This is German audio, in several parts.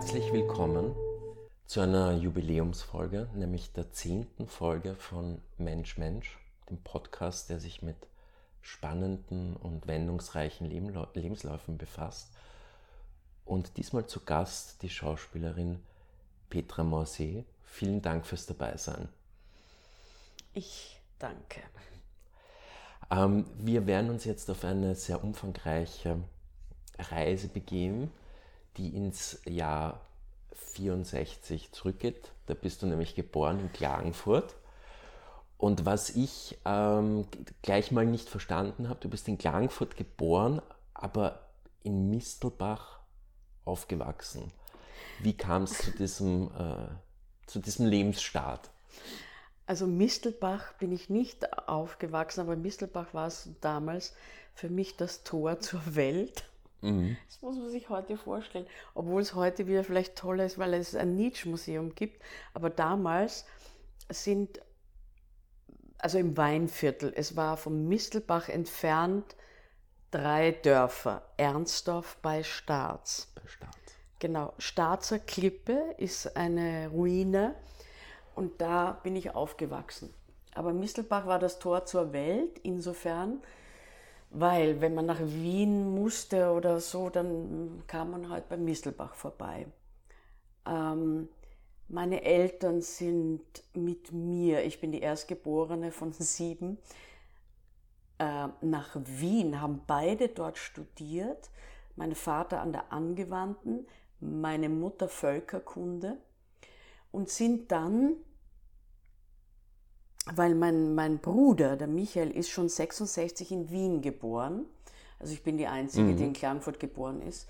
Herzlich willkommen zu einer Jubiläumsfolge, nämlich der zehnten Folge von Mensch Mensch, dem Podcast, der sich mit spannenden und wendungsreichen Lebensläufen befasst. Und diesmal zu Gast die Schauspielerin Petra Morset. Vielen Dank fürs Dabeisein. Ich danke. Ähm, wir werden uns jetzt auf eine sehr umfangreiche Reise begeben, die ins Jahr 64 zurückgeht. Da bist du nämlich geboren in Klagenfurt. Und was ich ähm, gleich mal nicht verstanden habe, du bist in Klagenfurt geboren, aber in Mistelbach aufgewachsen. Wie kam es zu diesem, äh, zu diesem Lebensstart? Also Mistelbach bin ich nicht aufgewachsen, aber Mistelbach war es damals für mich das Tor zur Welt. Mhm. Das muss man sich heute vorstellen, obwohl es heute wieder vielleicht toller ist, weil es ein Nietzsche-Museum gibt. Aber damals sind, also im Weinviertel, es war vom Mistelbach entfernt drei Dörfer. Ernstdorf bei Staats. Bei Staats. Genau, Staatser Klippe ist eine Ruine und da bin ich aufgewachsen. Aber Mistelbach war das Tor zur Welt insofern, weil wenn man nach Wien musste oder so, dann kam man halt bei Mistelbach vorbei. Ähm, meine Eltern sind mit mir, ich bin die Erstgeborene von sieben, äh, nach Wien, haben beide dort studiert. Mein Vater an der Angewandten, meine Mutter Völkerkunde und sind dann weil mein, mein Bruder, der Michael, ist schon 66 in Wien geboren. Also ich bin die Einzige, mhm. die in Klagenfurt geboren ist.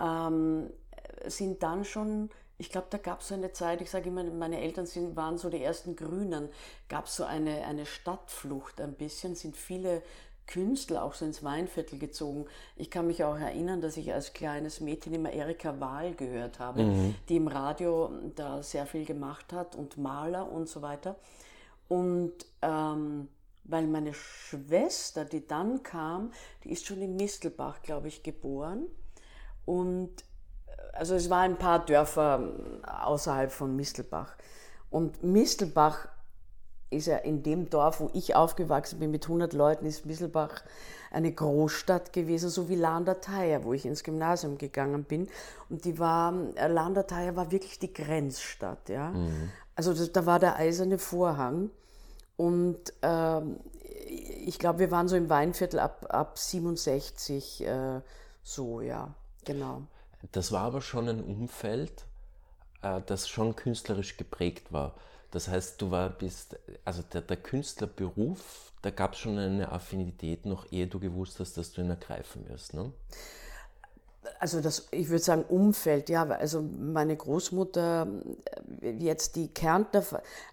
Ähm, sind dann schon, ich glaube, da gab es so eine Zeit, ich sage immer, meine Eltern sind, waren so die ersten Grünen, gab es so eine, eine Stadtflucht ein bisschen, sind viele Künstler auch so ins Weinviertel gezogen. Ich kann mich auch erinnern, dass ich als kleines Mädchen immer Erika Wahl gehört habe, mhm. die im Radio da sehr viel gemacht hat und Maler und so weiter. Und ähm, weil meine Schwester, die dann kam, die ist schon in Mistelbach, glaube ich, geboren. Und äh, also es waren ein paar Dörfer ähm, außerhalb von Mistelbach. Und Mistelbach ist ja in dem Dorf, wo ich aufgewachsen bin, mit 100 Leuten, ist Mistelbach eine Großstadt gewesen, so wie Landerteier, wo ich ins Gymnasium gegangen bin. Und die war, äh, Landerteier war wirklich die Grenzstadt, ja. Mhm. Also das, da war der eiserne Vorhang. Und ähm, ich glaube, wir waren so im Weinviertel ab, ab 67 äh, so, ja, genau. Das war aber schon ein Umfeld, äh, das schon künstlerisch geprägt war. Das heißt, du war, bist, also der, der Künstlerberuf, da gab es schon eine Affinität, noch ehe du gewusst hast, dass du ihn ergreifen wirst. Ne? Also das, ich würde sagen Umfeld, ja, also meine Großmutter, äh, jetzt die Kärntner,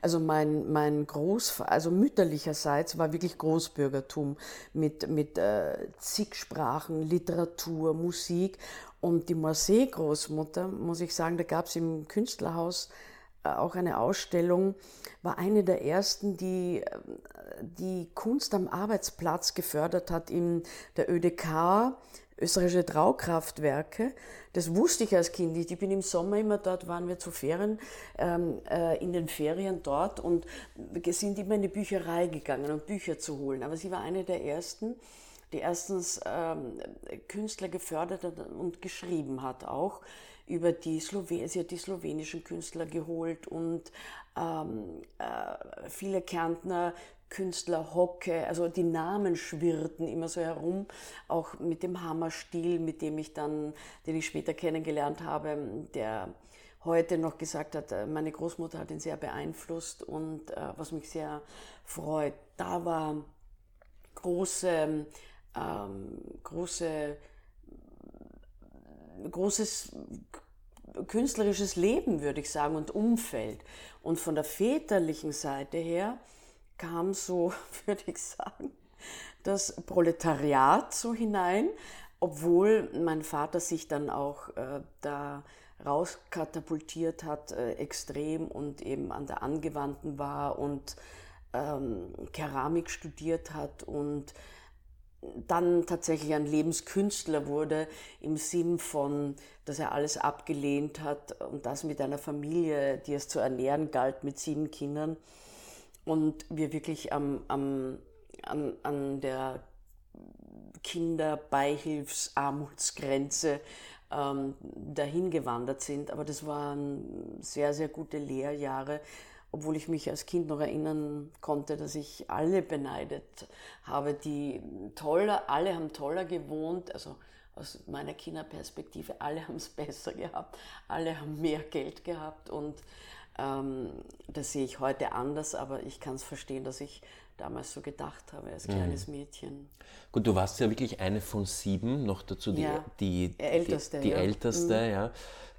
also mein, mein Großvater, also mütterlicherseits war wirklich Großbürgertum mit, mit äh, zig Sprachen, Literatur, Musik. Und die Marseille-Großmutter, muss ich sagen, da gab es im Künstlerhaus äh, auch eine Ausstellung, war eine der ersten, die äh, die Kunst am Arbeitsplatz gefördert hat in der ÖDK österreichische Traukraftwerke. Das wusste ich als Kind. Ich bin im Sommer immer dort, waren wir zu Ferien, ähm, äh, in den Ferien dort und sind immer in die Bücherei gegangen, um Bücher zu holen. Aber sie war eine der ersten, die erstens ähm, Künstler gefördert hat und geschrieben hat auch über die Slowen sie hat die slowenischen Künstler geholt und ähm, äh, viele Kärntner Künstler Hocke, also die Namen schwirrten immer so herum, auch mit dem Hammerstil, mit dem ich dann, den ich später kennengelernt habe, der heute noch gesagt hat, äh, meine Großmutter hat ihn sehr beeinflusst und äh, was mich sehr freut, da war große, ähm, große, großes künstlerisches Leben, würde ich sagen, und Umfeld. Und von der väterlichen Seite her, kam so, würde ich sagen, das Proletariat so hinein, obwohl mein Vater sich dann auch äh, da rauskatapultiert hat, äh, extrem und eben an der Angewandten war und ähm, Keramik studiert hat und dann tatsächlich ein Lebenskünstler wurde, im Sinn von, dass er alles abgelehnt hat und das mit einer Familie, die es zu ernähren galt, mit sieben Kindern. Und wir wirklich am, am, an, an der Kinderbeihilfsarmutsgrenze ähm, dahin gewandert sind. Aber das waren sehr, sehr gute Lehrjahre, obwohl ich mich als Kind noch erinnern konnte, dass ich alle beneidet habe, die toller, alle haben toller gewohnt, also aus meiner Kinderperspektive, alle haben es besser gehabt, alle haben mehr Geld gehabt und das sehe ich heute anders, aber ich kann es verstehen, dass ich damals so gedacht habe als mhm. kleines Mädchen. Gut, du warst ja wirklich eine von sieben, noch dazu die, ja, die, die, älteste. Die, ja. älteste, mhm. ja.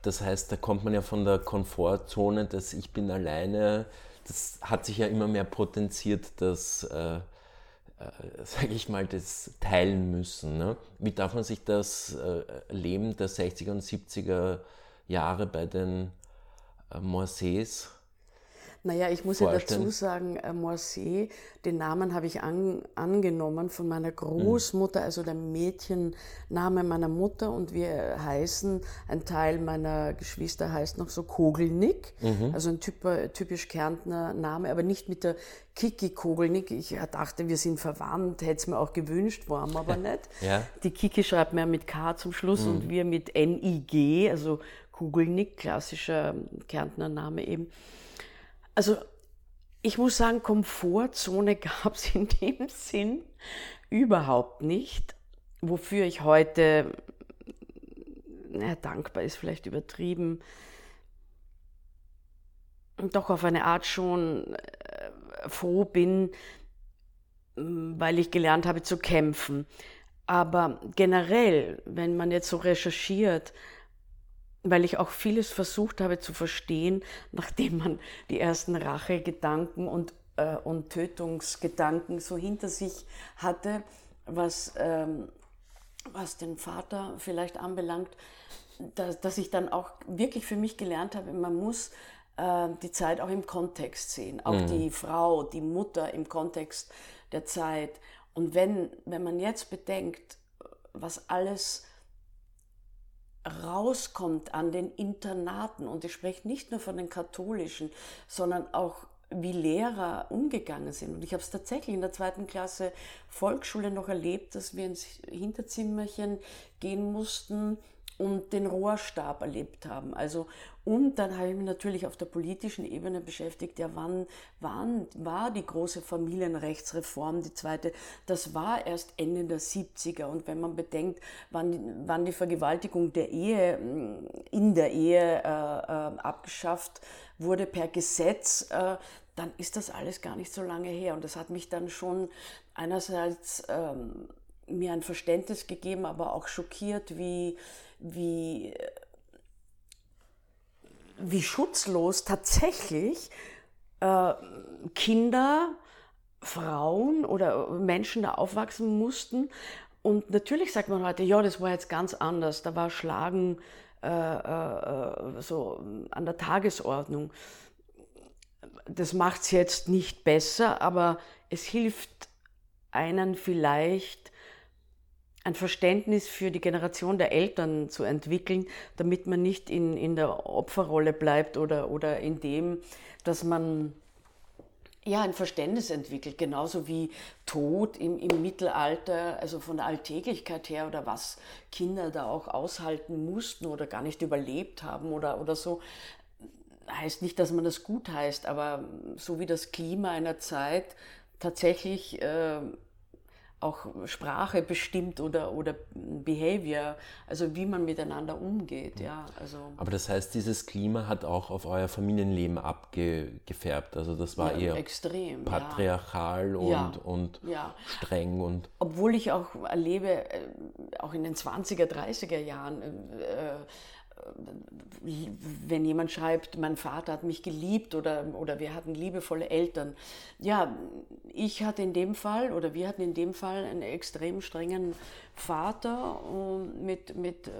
Das heißt, da kommt man ja von der Komfortzone, dass ich bin alleine, das hat sich ja immer mehr potenziert, das, äh, äh, sage ich mal, das teilen müssen. Ne? Wie darf man sich das äh, Leben der 60er und 70er Jahre bei den äh, Morsees naja, ich muss vorstellen. ja dazu sagen, äh, den Namen habe ich an, angenommen von meiner Großmutter, mhm. also der Mädchenname meiner Mutter und wir heißen, ein Teil meiner Geschwister heißt noch so Kogelnick, mhm. also ein typ, typisch Kärntner Name, aber nicht mit der Kiki Kogelnick. Ich dachte, wir sind verwandt, hätte es mir auch gewünscht, waren wir aber nicht. ja. Die Kiki schreibt mir mit K zum Schluss mhm. und wir mit N-I-G, also Kugelnick, klassischer Kärntner Name eben. Also ich muss sagen, Komfortzone gab es in dem Sinn überhaupt nicht, wofür ich heute, naja, dankbar ist vielleicht übertrieben, doch auf eine Art schon äh, froh bin, weil ich gelernt habe zu kämpfen. Aber generell, wenn man jetzt so recherchiert, weil ich auch vieles versucht habe zu verstehen, nachdem man die ersten Rachegedanken und, äh, und Tötungsgedanken so hinter sich hatte, was, ähm, was den Vater vielleicht anbelangt, dass, dass ich dann auch wirklich für mich gelernt habe, man muss äh, die Zeit auch im Kontext sehen, auch mhm. die Frau, die Mutter im Kontext der Zeit. Und wenn, wenn man jetzt bedenkt, was alles rauskommt an den Internaten, und ich spreche nicht nur von den katholischen, sondern auch wie Lehrer umgegangen sind. Und ich habe es tatsächlich in der zweiten Klasse Volksschule noch erlebt, dass wir ins Hinterzimmerchen gehen mussten und den Rohrstab erlebt haben. Also, und dann habe ich mich natürlich auf der politischen Ebene beschäftigt. Ja, wann, wann war die große Familienrechtsreform, die zweite? Das war erst Ende der 70er. Und wenn man bedenkt, wann, wann die Vergewaltigung der Ehe, in der Ehe äh, äh, abgeschafft wurde per Gesetz, äh, dann ist das alles gar nicht so lange her. Und das hat mich dann schon einerseits ähm, mir ein Verständnis gegeben, aber auch schockiert, wie, wie, wie schutzlos tatsächlich äh, Kinder, Frauen oder Menschen da aufwachsen mussten. Und natürlich sagt man heute, ja, das war jetzt ganz anders, da war Schlagen äh, äh, so an der Tagesordnung. Das macht es jetzt nicht besser, aber es hilft einen vielleicht ein Verständnis für die Generation der Eltern zu entwickeln, damit man nicht in, in der Opferrolle bleibt oder, oder in dem, dass man ja, ein Verständnis entwickelt, genauso wie Tod im, im Mittelalter, also von der Alltäglichkeit her oder was Kinder da auch aushalten mussten oder gar nicht überlebt haben oder, oder so. Heißt nicht, dass man das gut heißt, aber so wie das Klima einer Zeit tatsächlich äh, auch Sprache bestimmt oder, oder Behavior, also wie man miteinander umgeht. Ja, also Aber das heißt, dieses Klima hat auch auf euer Familienleben abgefärbt. Also das war ja, eher extrem, patriarchal ja. und, und ja. streng. Und Obwohl ich auch erlebe, äh, auch in den 20er, 30er Jahren, äh, wenn jemand schreibt, mein Vater hat mich geliebt oder, oder wir hatten liebevolle Eltern. Ja, ich hatte in dem Fall oder wir hatten in dem Fall einen extrem strengen Vater mit, mit äh,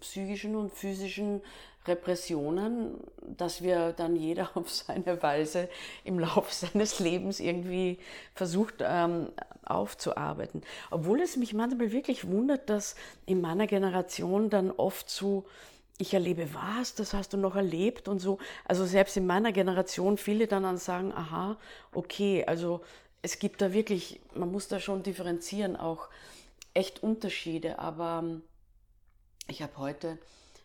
psychischen und physischen Repressionen, dass wir dann jeder auf seine Weise im Laufe seines Lebens irgendwie versucht ähm, aufzuarbeiten. Obwohl es mich manchmal wirklich wundert, dass in meiner Generation dann oft so ich erlebe was, das hast du noch erlebt und so. Also selbst in meiner Generation viele dann, sagen, aha, okay, also es gibt da wirklich, man muss da schon differenzieren, auch echt Unterschiede. Aber ähm, ich habe heute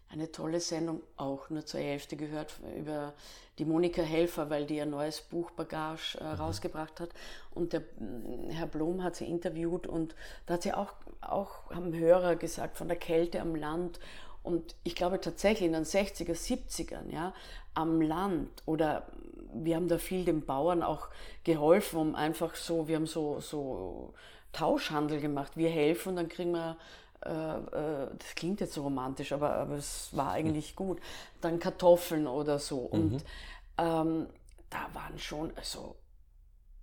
eine tolle Sendung auch nur zur Hälfte gehört über die Monika Helfer, weil die ein neues Buch Bagage äh, mhm. rausgebracht hat. Und der mm, Herr Blom hat sie interviewt und da hat sie auch, auch haben Hörer gesagt von der Kälte am Land. Und ich glaube tatsächlich in den 60er, 70ern, ja, am Land oder wir haben da viel den Bauern auch geholfen, um einfach so, wir haben so, so Tauschhandel gemacht. Wir helfen und dann kriegen wir äh, äh, das klingt jetzt so romantisch, aber, aber es war eigentlich gut. Dann Kartoffeln oder so. Und mhm. ähm, da waren schon, also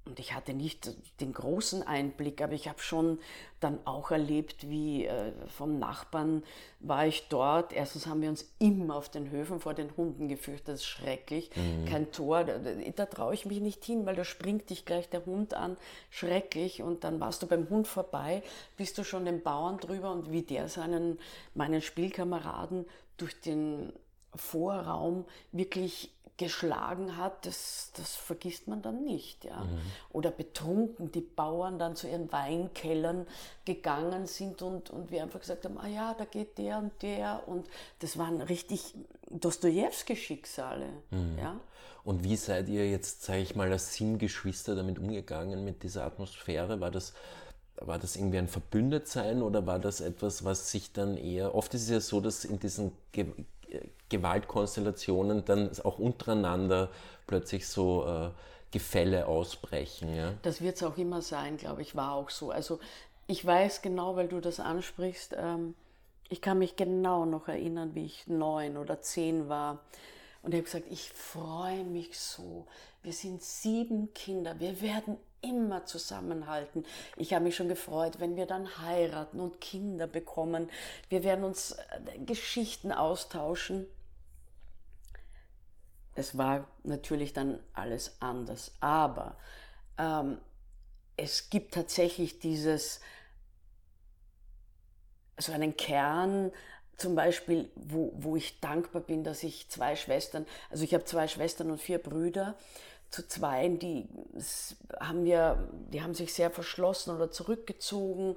und ich hatte nicht den großen Einblick, aber ich habe schon dann auch erlebt, wie äh, vom Nachbarn war ich dort. Erstens haben wir uns immer auf den Höfen vor den Hunden gefürchtet, das ist schrecklich. Mhm. Kein Tor, da, da traue ich mich nicht hin, weil da springt dich gleich der Hund an, schrecklich. Und dann warst du beim Hund vorbei, bist du schon den Bauern drüber und wie der seinen, meinen Spielkameraden durch den Vorraum wirklich geschlagen hat, das, das vergisst man dann nicht. Ja. Mhm. Oder betrunken die Bauern dann zu ihren Weinkellern gegangen sind und, und wir einfach gesagt haben, ah ja, da geht der und der. Und das waren richtig Dostoevsky-Schicksale. Mhm. Ja. Und wie seid ihr jetzt, sage ich mal, als Sinngeschwister damit umgegangen mit dieser Atmosphäre? War das war das irgendwie ein Verbündetsein oder war das etwas, was sich dann eher, oft ist es ja so, dass in diesen Gewaltkonstellationen dann auch untereinander plötzlich so äh, Gefälle ausbrechen. Ja? Das wird es auch immer sein, glaube ich, war auch so. Also ich weiß genau, weil du das ansprichst, ähm, ich kann mich genau noch erinnern, wie ich neun oder zehn war. Und ich habe gesagt, ich freue mich so. Wir sind sieben Kinder. Wir werden immer zusammenhalten. Ich habe mich schon gefreut, wenn wir dann heiraten und Kinder bekommen. Wir werden uns äh, Geschichten austauschen. Es war natürlich dann alles anders, aber ähm, es gibt tatsächlich dieses, so einen Kern, zum Beispiel, wo, wo ich dankbar bin, dass ich zwei Schwestern, also ich habe zwei Schwestern und vier Brüder, zu zweien, die haben wir, die haben sich sehr verschlossen oder zurückgezogen.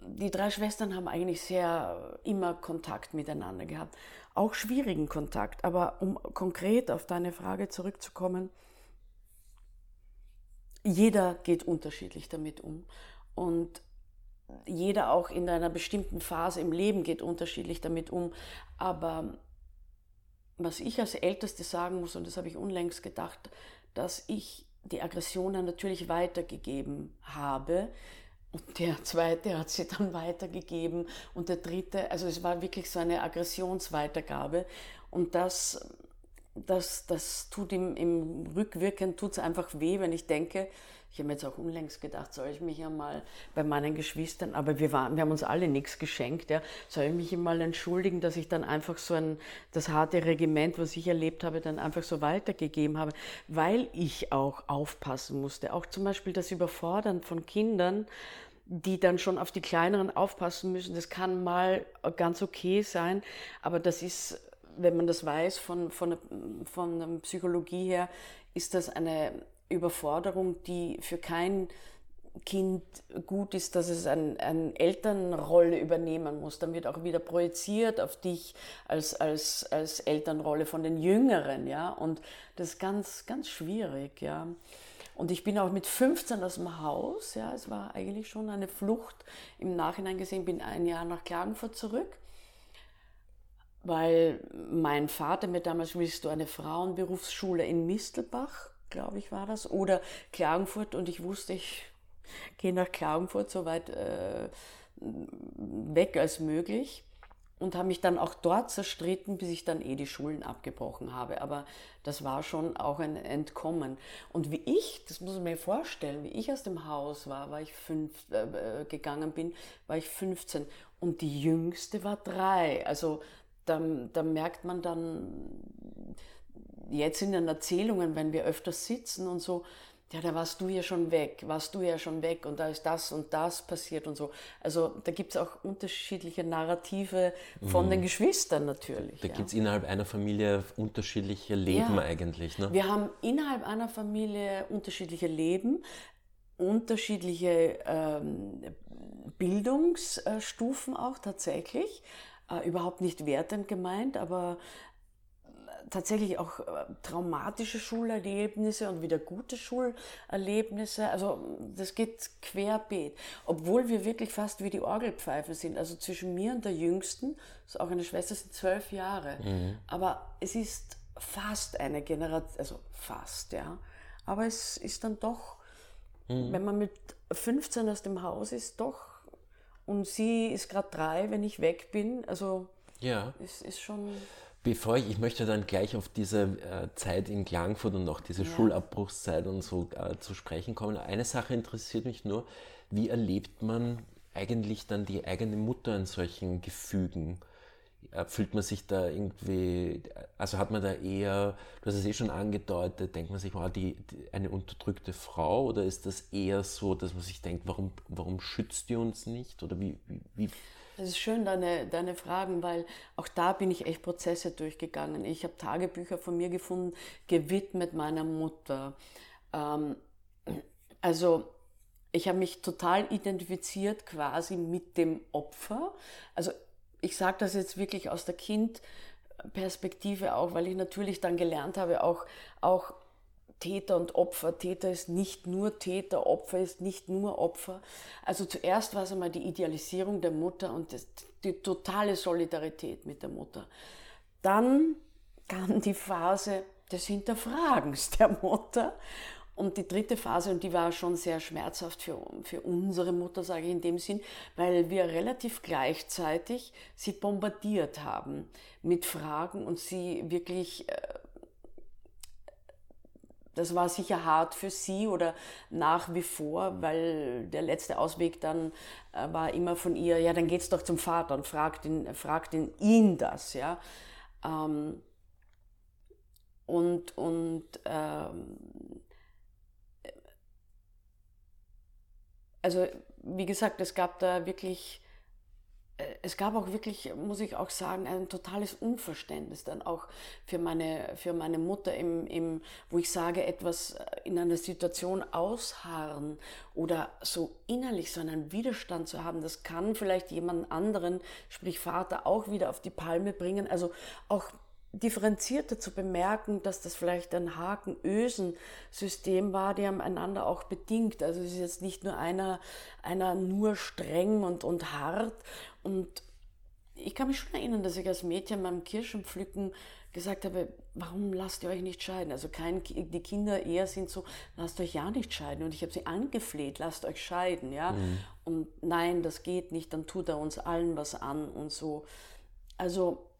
Die drei Schwestern haben eigentlich sehr immer Kontakt miteinander gehabt. Auch schwierigen Kontakt. Aber um konkret auf deine Frage zurückzukommen, jeder geht unterschiedlich damit um. Und jeder auch in einer bestimmten Phase im Leben geht unterschiedlich damit um. Aber was ich als Älteste sagen muss, und das habe ich unlängst gedacht, dass ich die Aggressionen natürlich weitergegeben habe. Und der zweite hat sie dann weitergegeben und der dritte, also es war wirklich so eine Aggressionsweitergabe. Und das, das, das tut im, im Rückwirken, tut es einfach weh, wenn ich denke, ich habe mir jetzt auch unlängst gedacht, soll ich mich ja mal bei meinen Geschwistern, aber wir, waren, wir haben uns alle nichts geschenkt, ja, soll ich mich mal entschuldigen, dass ich dann einfach so ein, das harte Regiment, was ich erlebt habe, dann einfach so weitergegeben habe, weil ich auch aufpassen musste. Auch zum Beispiel das Überfordern von Kindern, die dann schon auf die kleineren aufpassen müssen. Das kann mal ganz okay sein, aber das ist, wenn man das weiß von, von, von der Psychologie her, ist das eine Überforderung, die für kein Kind gut ist, dass es eine ein Elternrolle übernehmen muss. Dann wird auch wieder projiziert auf dich als, als, als Elternrolle von den Jüngeren, ja. Und das ist ganz, ganz schwierig, ja. Und ich bin auch mit 15 aus dem Haus, ja. Es war eigentlich schon eine Flucht. Im Nachhinein gesehen bin ein Jahr nach Klagenfurt zurück weil mein Vater mir damals willst du eine Frauenberufsschule in Mistelbach glaube ich, war das, oder Klagenfurt und ich wusste, ich gehe nach Klagenfurt so weit äh, weg als möglich und habe mich dann auch dort zerstritten, bis ich dann eh die Schulen abgebrochen habe. Aber das war schon auch ein Entkommen. Und wie ich, das muss man mir vorstellen, wie ich aus dem Haus war, war ich fünf, äh, gegangen bin, war ich 15 und die jüngste war drei. Also da, da merkt man dann jetzt in den Erzählungen, wenn wir öfters sitzen und so, ja, da warst du ja schon weg, warst du ja schon weg und da ist das und das passiert und so. Also da gibt es auch unterschiedliche Narrative von mhm. den Geschwistern natürlich. Da ja. gibt es innerhalb einer Familie unterschiedliche Leben ja. eigentlich. Ne? Wir haben innerhalb einer Familie unterschiedliche Leben, unterschiedliche ähm, Bildungsstufen auch tatsächlich. Äh, überhaupt nicht wertend gemeint, aber tatsächlich auch äh, traumatische Schulerlebnisse und wieder gute Schulerlebnisse. Also das geht querbeet. Obwohl wir wirklich fast wie die Orgelpfeife sind. Also zwischen mir und der Jüngsten, ist auch eine Schwester, sind zwölf Jahre. Mhm. Aber es ist fast eine Generation, also fast, ja. Aber es ist dann doch, mhm. wenn man mit 15 aus dem Haus ist, doch. Und sie ist gerade drei, wenn ich weg bin. Also ja. es ist schon. Bevor ich, ich möchte dann gleich auf diese äh, Zeit in Klagenfurt und auch diese ja. Schulabbruchszeit und so äh, zu sprechen kommen. Eine Sache interessiert mich nur, wie erlebt man eigentlich dann die eigene Mutter in solchen Gefügen? Äh, fühlt man sich da irgendwie, also hat man da eher, du hast es eh schon angedeutet, denkt man sich, wow, die, die, eine unterdrückte Frau oder ist das eher so, dass man sich denkt, warum, warum schützt die uns nicht? Oder wie, wie, wie das ist schön, deine, deine Fragen, weil auch da bin ich echt Prozesse durchgegangen. Ich habe Tagebücher von mir gefunden, gewidmet meiner Mutter. Ähm, also ich habe mich total identifiziert quasi mit dem Opfer. Also ich sage das jetzt wirklich aus der Kindperspektive auch, weil ich natürlich dann gelernt habe, auch, auch Täter und Opfer. Täter ist nicht nur Täter, Opfer ist nicht nur Opfer. Also zuerst war es einmal die Idealisierung der Mutter und das, die totale Solidarität mit der Mutter. Dann kam die Phase des Hinterfragens der Mutter. Und die dritte Phase, und die war schon sehr schmerzhaft für, für unsere Mutter, sage ich in dem Sinn, weil wir relativ gleichzeitig sie bombardiert haben mit Fragen und sie wirklich äh, das war sicher hart für sie oder nach wie vor, weil der letzte Ausweg dann äh, war immer von ihr, ja, dann geht's doch zum Vater und fragt ihn, fragt ihn, ihn das, ja. Ähm, und und ähm, also wie gesagt, es gab da wirklich es gab auch wirklich, muss ich auch sagen, ein totales Unverständnis dann auch für meine, für meine Mutter, im, im, wo ich sage, etwas äh, in einer Situation ausharren oder so innerlich so einen Widerstand zu haben, das kann vielleicht jemand anderen, sprich Vater, auch wieder auf die Palme bringen. Also auch differenzierter zu bemerken, dass das vielleicht ein Haken-Ösen-System war, die haben einander auch bedingt. Also es ist jetzt nicht nur einer, einer nur streng und, und hart. Und ich kann mich schon erinnern, dass ich als Mädchen beim Kirschenpflücken gesagt habe, warum lasst ihr euch nicht scheiden? Also kein, die Kinder eher sind so, lasst euch ja nicht scheiden. Und ich habe sie angefleht, lasst euch scheiden, ja. Mhm. Und nein, das geht nicht, dann tut er uns allen was an und so. Also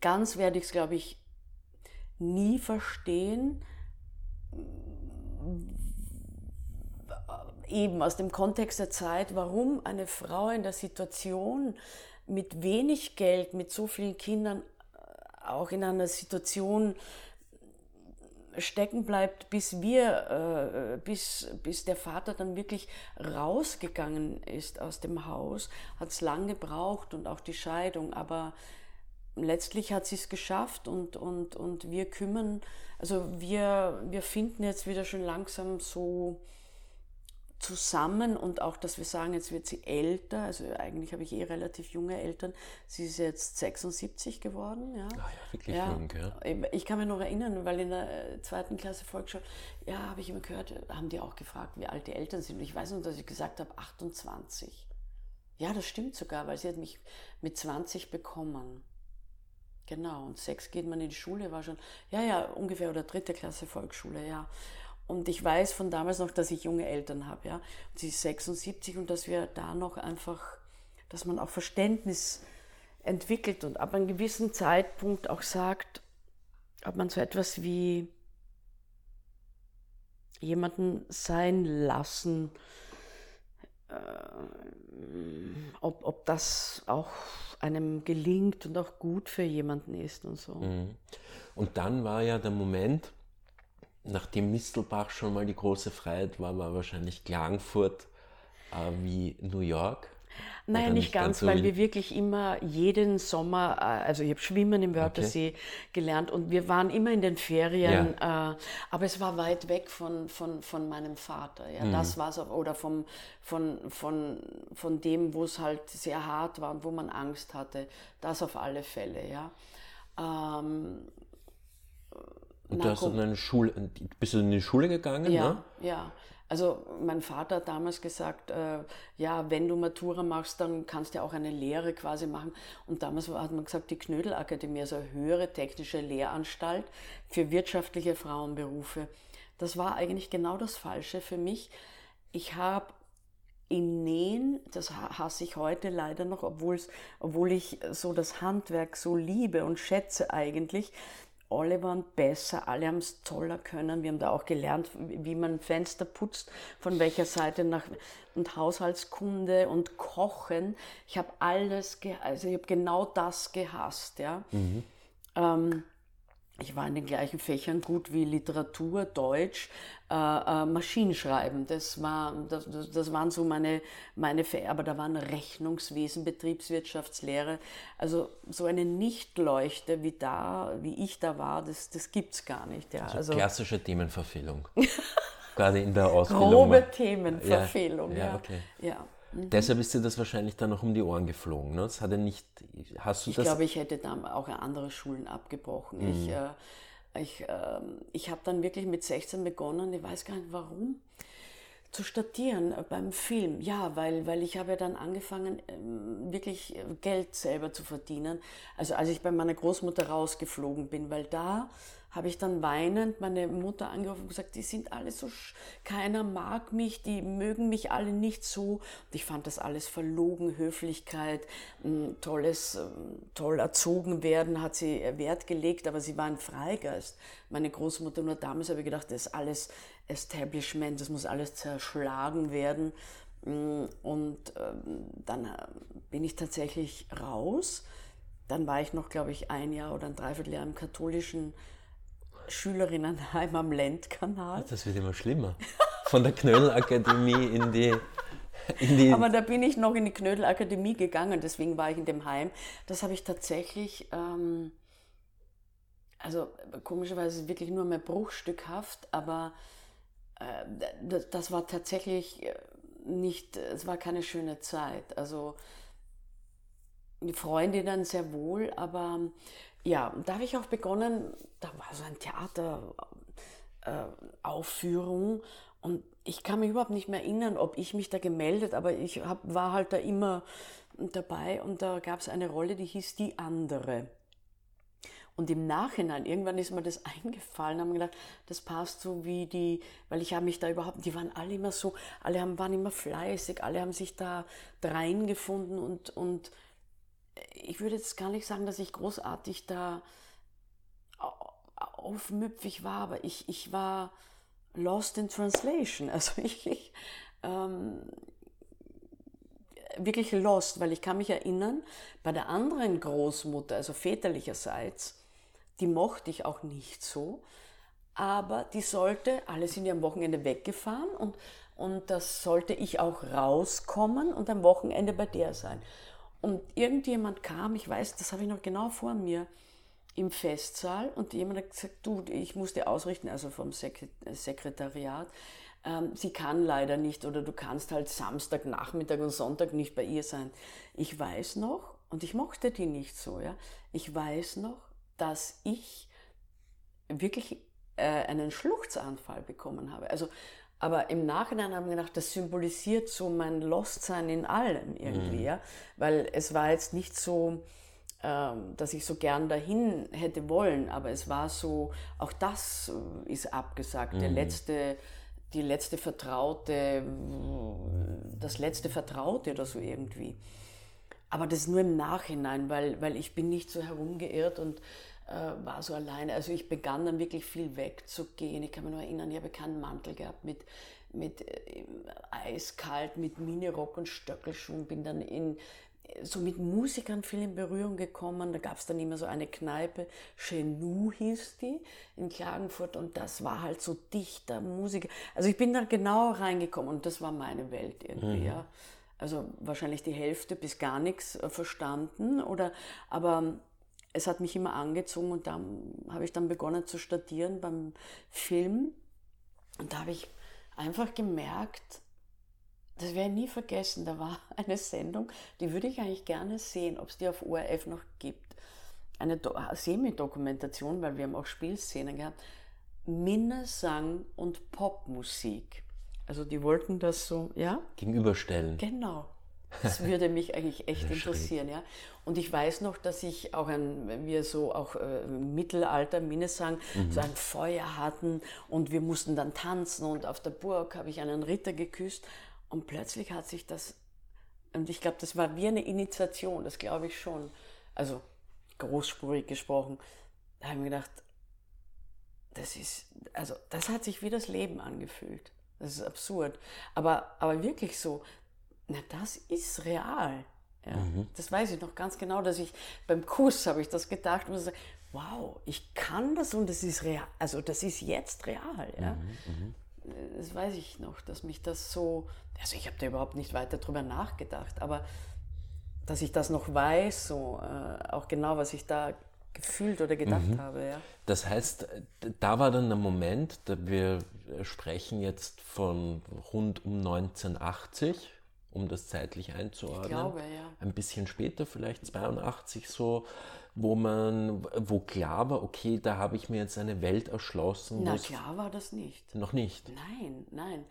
ganz werde ich es, glaube ich, nie verstehen. Eben aus dem Kontext der Zeit, warum eine Frau in der Situation mit wenig Geld, mit so vielen Kindern, äh, auch in einer Situation stecken bleibt, bis wir, äh, bis, bis der Vater dann wirklich rausgegangen ist aus dem Haus, hat es lang gebraucht und auch die Scheidung, aber letztlich hat sie es geschafft und, und, und wir kümmern, also wir, wir finden jetzt wieder schon langsam so zusammen und auch, dass wir sagen, jetzt wird sie älter, also eigentlich habe ich eh relativ junge Eltern, sie ist jetzt 76 geworden. Ja, ah ja wirklich ja, jung, ja. Ich kann mich noch erinnern, weil in der äh, zweiten Klasse Volksschule, ja, habe ich immer gehört, haben die auch gefragt, wie alt die Eltern sind und ich weiß noch, dass ich gesagt habe, 28. Ja, das stimmt sogar, weil sie hat mich mit 20 bekommen. Genau, und sechs geht man in die Schule, war schon, ja, ja, ungefähr, oder dritte Klasse Volksschule, ja. Und ich weiß von damals noch, dass ich junge Eltern habe, ja. Und sie ist 76 und dass wir da noch einfach, dass man auch Verständnis entwickelt und ab einem gewissen Zeitpunkt auch sagt, ob man so etwas wie jemanden sein lassen ob, ob das auch einem gelingt und auch gut für jemanden ist und so. Mhm. Und dann war ja der Moment, nachdem Mistelbach schon mal die große Freiheit war, war wahrscheinlich Klagenfurt äh, wie New York. Nein, nicht, nicht ganz, ganz so weil wir wirklich immer jeden Sommer, äh, also ich habe Schwimmen im Wörthersee okay. gelernt und wir waren immer in den Ferien, ja. äh, aber es war weit weg von, von, von meinem Vater. Ja, mhm. Das war's oder vom, von, von, von dem, wo es halt sehr hart war und wo man Angst hatte. Das auf alle Fälle, ja. Ähm, und eine Schule, bist du in die Schule gegangen? Ja, ne? ja. Also mein Vater hat damals gesagt, äh, ja, wenn du Matura machst, dann kannst du auch eine Lehre quasi machen. Und damals hat man gesagt, die Knödelakademie, also eine höhere technische Lehranstalt für wirtschaftliche Frauenberufe. Das war eigentlich genau das Falsche für mich. Ich habe in Nähen, das hasse ich heute leider noch, obwohl ich so das Handwerk so liebe und schätze eigentlich, alle waren besser, alle haben es toller können. Wir haben da auch gelernt, wie man Fenster putzt, von welcher Seite nach und Haushaltskunde und Kochen. Ich habe alles, also ich habe genau das gehasst, ja. Mhm. Ähm, ich war in den gleichen Fächern gut wie Literatur, Deutsch, äh, äh, Maschinenschreiben. Das, war, das, das waren so meine, meine Fächer. Aber da waren Rechnungswesen, Betriebswirtschaftslehre. Also so eine Nichtleuchte wie da, wie ich da war, das, das gibt es gar nicht. Ja. Also, also klassische Themenverfehlung. Gerade in der Ausbildung. Grobe Themenverfehlung, ja. ja. ja. Okay. ja. Mhm. Deshalb ist dir das wahrscheinlich dann noch um die Ohren geflogen. Ne? Das hat er nicht. Hast du ich das? glaube, ich hätte dann auch andere Schulen abgebrochen. Mhm. Ich, äh, ich, äh, ich habe dann wirklich mit 16 begonnen, ich weiß gar nicht warum, zu statieren äh, beim Film. Ja, weil, weil ich habe ja dann angefangen, ähm, wirklich Geld selber zu verdienen. Also als ich bei meiner Großmutter rausgeflogen bin, weil da habe ich dann weinend meine Mutter angerufen und gesagt, die sind alle so, keiner mag mich, die mögen mich alle nicht so. Und ich fand das alles verlogen, Höflichkeit, tolles, toll erzogen werden, hat sie Wert gelegt, aber sie war ein Freigeist. Meine Großmutter, nur damals habe ich gedacht, das ist alles Establishment, das muss alles zerschlagen werden. Und ähm, dann äh, bin ich tatsächlich raus. Dann war ich noch, glaube ich, ein Jahr oder ein Dreivierteljahr im katholischen Schülerinnenheim am Lendkanal. Das wird immer schlimmer. Von der Knödelakademie in die. Aber da bin ich noch in die Knödelakademie gegangen, deswegen war ich in dem Heim. Das habe ich tatsächlich, ähm, also komischerweise wirklich nur mehr bruchstückhaft, aber äh, das, das war tatsächlich äh, nicht, es war keine schöne Zeit. Also die Freundinnen sehr wohl, aber ja, da habe ich auch begonnen, da war so ein Theateraufführung äh, und ich kann mich überhaupt nicht mehr erinnern, ob ich mich da gemeldet, aber ich hab, war halt da immer dabei und da gab es eine Rolle, die hieß Die andere. Und im Nachhinein, irgendwann ist mir das eingefallen, haben gedacht, das passt so wie die, weil ich habe mich da überhaupt, die waren alle immer so, alle haben, waren immer fleißig, alle haben sich da reingefunden und, und ich würde jetzt gar nicht sagen, dass ich großartig da aufmüpfig war, aber ich, ich war lost in translation. Also ich, ich ähm, wirklich lost, weil ich kann mich erinnern, bei der anderen Großmutter, also väterlicherseits, die mochte ich auch nicht so, aber die sollte, alle sind ja am Wochenende weggefahren und, und das sollte ich auch rauskommen und am Wochenende bei der sein. Und irgendjemand kam, ich weiß, das habe ich noch genau vor mir, im Festsaal und jemand hat gesagt, du, ich muss dir ausrichten, also vom Sekretariat, ähm, sie kann leider nicht oder du kannst halt Samstag, Nachmittag und Sonntag nicht bei ihr sein. Ich weiß noch, und ich mochte die nicht so, ja, ich weiß noch, dass ich wirklich äh, einen Schluchzanfall bekommen habe. Also aber im Nachhinein haben wir gedacht, das symbolisiert so mein Lostsein in allem irgendwie, mhm. ja. Weil es war jetzt nicht so, ähm, dass ich so gern dahin hätte wollen, aber es war so, auch das ist abgesagt. Mhm. Der letzte, die letzte Vertraute, das letzte Vertraute oder so irgendwie. Aber das nur im Nachhinein, weil, weil ich bin nicht so herumgeirrt und äh, war so alleine. Also ich begann dann wirklich viel wegzugehen. Ich kann mich nur erinnern, ich habe keinen Mantel gehabt mit, mit äh, eiskalt, mit Minirock und Stöckelschuhen, bin dann in so mit Musikern viel in Berührung gekommen. Da gab es dann immer so eine Kneipe, Chenou hieß die, in Klagenfurt und das war halt so dichter Musiker. Also ich bin da genau reingekommen und das war meine Welt irgendwie, mhm. ja. Also wahrscheinlich die Hälfte bis gar nichts äh, verstanden oder, aber es hat mich immer angezogen und da habe ich dann begonnen zu studieren beim Film und da habe ich einfach gemerkt, das werde ich nie vergessen, da war eine Sendung, die würde ich eigentlich gerne sehen, ob es die auf ORF noch gibt. Eine Semi-Dokumentation, weil wir haben auch Spielszenen gehabt. Minnesang und Popmusik. Also die wollten das so, ja? Gegenüberstellen. Genau. Das würde mich eigentlich echt interessieren, ja. Und ich weiß noch, dass ich auch ein, wir so auch äh, Mittelalter, Minnesang, mhm. so ein Feuer hatten und wir mussten dann tanzen und auf der Burg habe ich einen Ritter geküsst und plötzlich hat sich das, und ich glaube, das war wie eine Initiation, das glaube ich schon. Also großspurig gesprochen. Da habe ich mir gedacht, das ist, also das hat sich wie das Leben angefühlt. Das ist absurd. Aber, aber wirklich so, na, das ist real. Ja, mhm. Das weiß ich noch ganz genau, dass ich beim Kuss habe ich das gedacht und so, wow, ich kann das und das ist real, also das ist jetzt real. Ja. Mhm, mhm das weiß ich noch, dass mich das so, also ich habe da überhaupt nicht weiter drüber nachgedacht, aber dass ich das noch weiß, so äh, auch genau, was ich da gefühlt oder gedacht mhm. habe. Ja. Das heißt, da war dann der Moment, da wir sprechen jetzt von rund um 1980, um das zeitlich einzuordnen. Ich glaube, ja. Ein bisschen später, vielleicht 82 so, wo man, wo klar war, okay, da habe ich mir jetzt eine Welt erschlossen. Na klar war das nicht. Noch nicht. Nein, nein.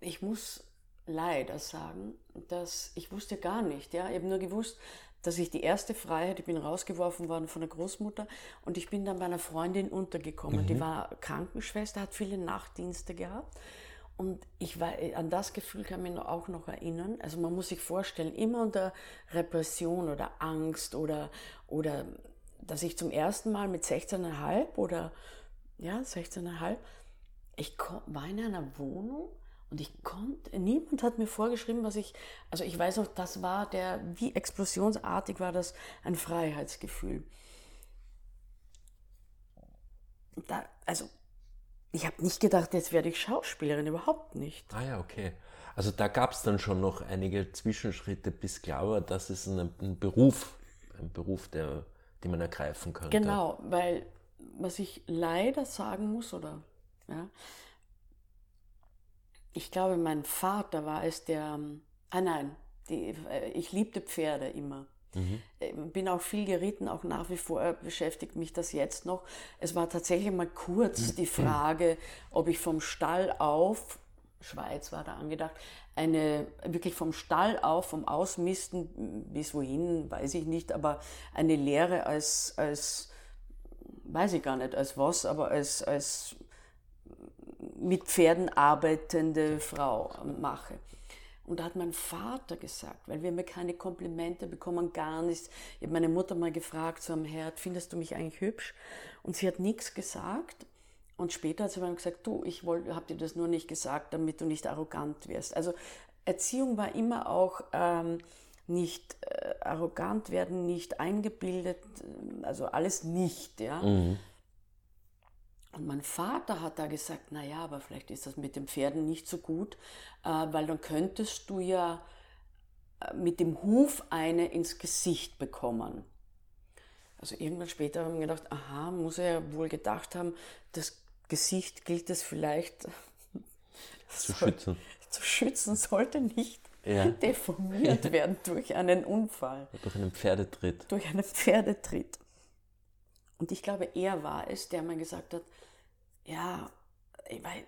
Ich muss leider sagen, dass ich wusste gar nicht. Ja, ich habe nur gewusst, dass ich die erste Freiheit, ich bin rausgeworfen worden von der Großmutter und ich bin dann bei einer Freundin untergekommen. Mhm. Die war Krankenschwester, hat viele Nachtdienste gehabt und ich war, an das Gefühl kann ich mich auch noch erinnern. Also man muss sich vorstellen, immer unter Repression oder Angst oder, oder dass ich zum ersten Mal mit 16,5 oder ja, 16,5, ich war in einer Wohnung und ich konnte, niemand hat mir vorgeschrieben, was ich, also ich weiß noch, das war der, wie explosionsartig war das ein Freiheitsgefühl. Da, also ich habe nicht gedacht, jetzt werde ich Schauspielerin, überhaupt nicht. Ah ja, okay. Also da gab es dann schon noch einige Zwischenschritte, bis klar war, das ist ein, ein Beruf, ein Beruf, der, den man ergreifen könnte. Genau, weil was ich leider sagen muss, oder ja, ich glaube, mein Vater war es, der, ah nein, die, ich liebte Pferde immer. Mhm. Bin auch viel geritten, auch nach wie vor beschäftigt mich das jetzt noch. Es war tatsächlich mal kurz die Frage, ob ich vom Stall auf, Schweiz war da angedacht, eine wirklich vom Stall auf, vom Ausmisten bis wohin, weiß ich nicht, aber eine Lehre als, als weiß ich gar nicht, als was, aber als, als mit Pferden arbeitende Frau mache. Und da hat mein Vater gesagt, weil wir mir keine Komplimente bekommen, gar nichts. Ich habe meine Mutter mal gefragt, so am Herd, findest du mich eigentlich hübsch? Und sie hat nichts gesagt. Und später hat sie mir gesagt, du, ich habe dir das nur nicht gesagt, damit du nicht arrogant wirst. Also Erziehung war immer auch ähm, nicht äh, arrogant werden, nicht eingebildet, also alles nicht, ja. Mhm. Und mein Vater hat da gesagt, naja, aber vielleicht ist das mit den Pferden nicht so gut, äh, weil dann könntest du ja äh, mit dem Huf eine ins Gesicht bekommen. Also irgendwann später haben wir gedacht, aha, muss er ja wohl gedacht haben, das Gesicht gilt es vielleicht zu schützen. Zu schützen sollte nicht ja. deformiert werden durch einen Unfall. Durch einen Pferdetritt. Durch einen Pferdetritt. Und ich glaube, er war es, der mir gesagt hat, ja, weil,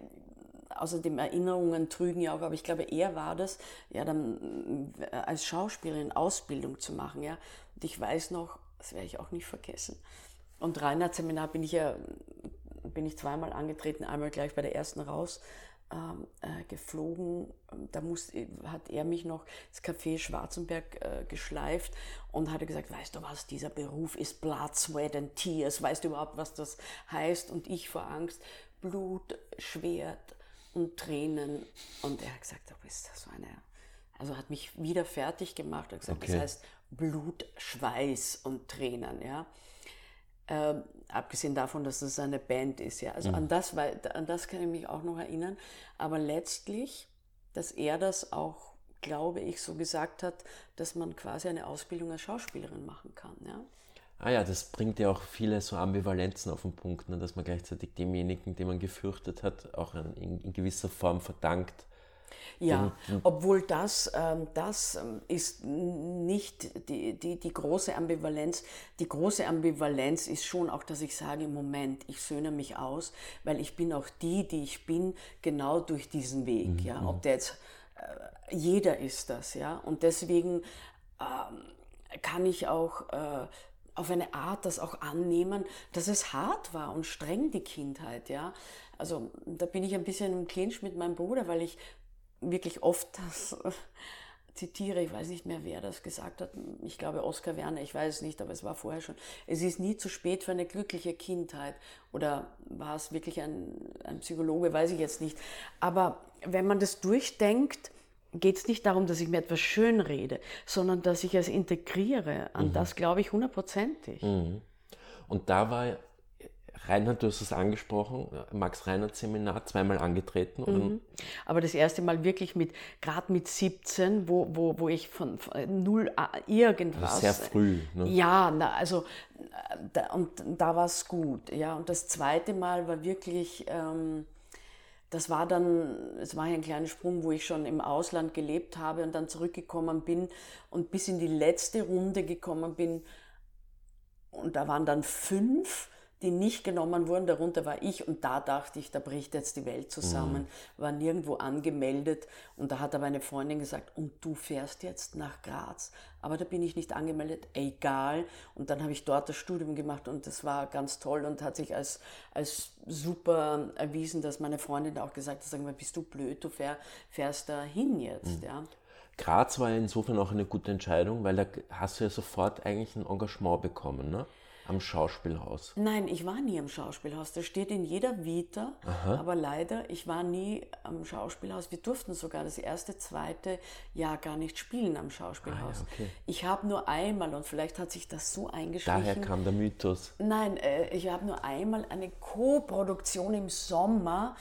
außerdem Erinnerungen trügen ja auch, aber ich glaube, er war das, ja, dann äh, als Schauspielerin Ausbildung zu machen, ja. Und ich weiß noch, das werde ich auch nicht vergessen. Und Reinhard Seminar bin ich ja, bin ich zweimal angetreten, einmal gleich bei der ersten raus, äh, geflogen. Da muss, hat er mich noch das Café Schwarzenberg äh, geschleift und hat gesagt, weißt du was, dieser Beruf ist Blood, Sweat and Tears, weißt du überhaupt, was das heißt? Und ich vor Angst, Blut, Schwert, und Tränen. Und er hat gesagt, du bist so eine, also hat mich wieder fertig gemacht. Er hat gesagt, okay. das heißt Blut, Schweiß und Tränen, ja. Ähm, abgesehen davon, dass es eine Band ist, ja. Also mhm. an, das, an das kann ich mich auch noch erinnern. Aber letztlich, dass er das auch, glaube ich, so gesagt hat, dass man quasi eine Ausbildung als Schauspielerin machen kann, ja. Ah ja, das bringt ja auch viele so Ambivalenzen auf den Punkt, ne, dass man gleichzeitig demjenigen, den man gefürchtet hat, auch in, in gewisser Form verdankt. Ja, den, obwohl das, ähm, das ähm, ist nicht die, die, die große Ambivalenz. Die große Ambivalenz ist schon auch, dass ich sage, im Moment, ich söhne mich aus, weil ich bin auch die, die ich bin, genau durch diesen Weg. Mhm. Ja, ob der jetzt, äh, jeder ist das, ja. Und deswegen ähm, kann ich auch äh, auf eine Art das auch annehmen, dass es hart war und streng die Kindheit, ja. Also da bin ich ein bisschen im Clinch mit meinem Bruder, weil ich wirklich oft das äh, zitiere, ich weiß nicht mehr, wer das gesagt hat, ich glaube Oskar Werner, ich weiß es nicht, aber es war vorher schon. Es ist nie zu spät für eine glückliche Kindheit. Oder war es wirklich ein, ein Psychologe, weiß ich jetzt nicht. Aber wenn man das durchdenkt, geht es nicht darum, dass ich mir etwas schön rede, sondern dass ich es integriere. An mhm. das glaube ich hundertprozentig. Mhm. Und da Reinhard, du hast es angesprochen, Max Reinhardt Seminar zweimal angetreten. Mhm. Aber das erste Mal wirklich mit, gerade mit 17, wo, wo, wo ich von, von null irgendwas. Also sehr früh. Ne? Ja, na, also da, und da war es gut. Ja. Und das zweite Mal war wirklich. Ähm, das war dann, es war ein kleiner Sprung, wo ich schon im Ausland gelebt habe und dann zurückgekommen bin und bis in die letzte Runde gekommen bin. Und da waren dann fünf die nicht genommen wurden. Darunter war ich und da dachte ich, da bricht jetzt die Welt zusammen. Mhm. War nirgendwo angemeldet und da hat aber eine Freundin gesagt, und du fährst jetzt nach Graz. Aber da bin ich nicht angemeldet, egal. Und dann habe ich dort das Studium gemacht und das war ganz toll und hat sich als, als super erwiesen, dass meine Freundin auch gesagt hat, sag mal, bist du blöd, du fähr, fährst da hin jetzt. Mhm. Ja. Graz war insofern auch eine gute Entscheidung, weil da hast du ja sofort eigentlich ein Engagement bekommen, ne? Am Schauspielhaus? Nein, ich war nie am Schauspielhaus. Das steht in jeder Vita. Aha. Aber leider, ich war nie am Schauspielhaus. Wir durften sogar das erste, zweite Jahr gar nicht spielen am Schauspielhaus. Ah, ja, okay. Ich habe nur einmal, und vielleicht hat sich das so eingeschrieben. Daher kam der Mythos. Nein, äh, ich habe nur einmal eine Co-Produktion im Sommer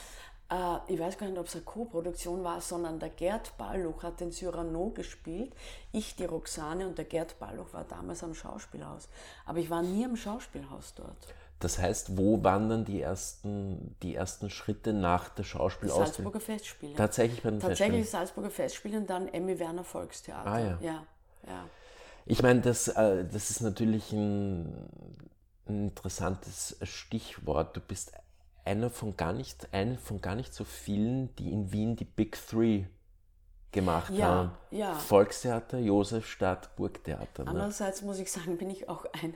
ich weiß gar nicht, ob es eine Co-Produktion war, sondern der Gerd Balluch hat den Cyrano gespielt, ich die Roxane und der Gerd Balluch war damals am Schauspielhaus. Aber ich war nie am Schauspielhaus dort. Das heißt, wo waren dann die ersten, die ersten Schritte nach der Schauspielausbildung? Salzburger Festspiele. Tatsächlich bei den Tatsächlich Salzburger Festspiele und dann Emmy Werner Volkstheater. Ah, ja. ja, ja. Ich meine, das, äh, das ist natürlich ein, ein interessantes Stichwort. Du bist einer von gar nicht, eine von gar nicht so vielen, die in Wien die Big Three gemacht ja, haben. Ja. Volkstheater, Josefstadt, Burgtheater. Ne? Andererseits muss ich sagen, bin ich auch eine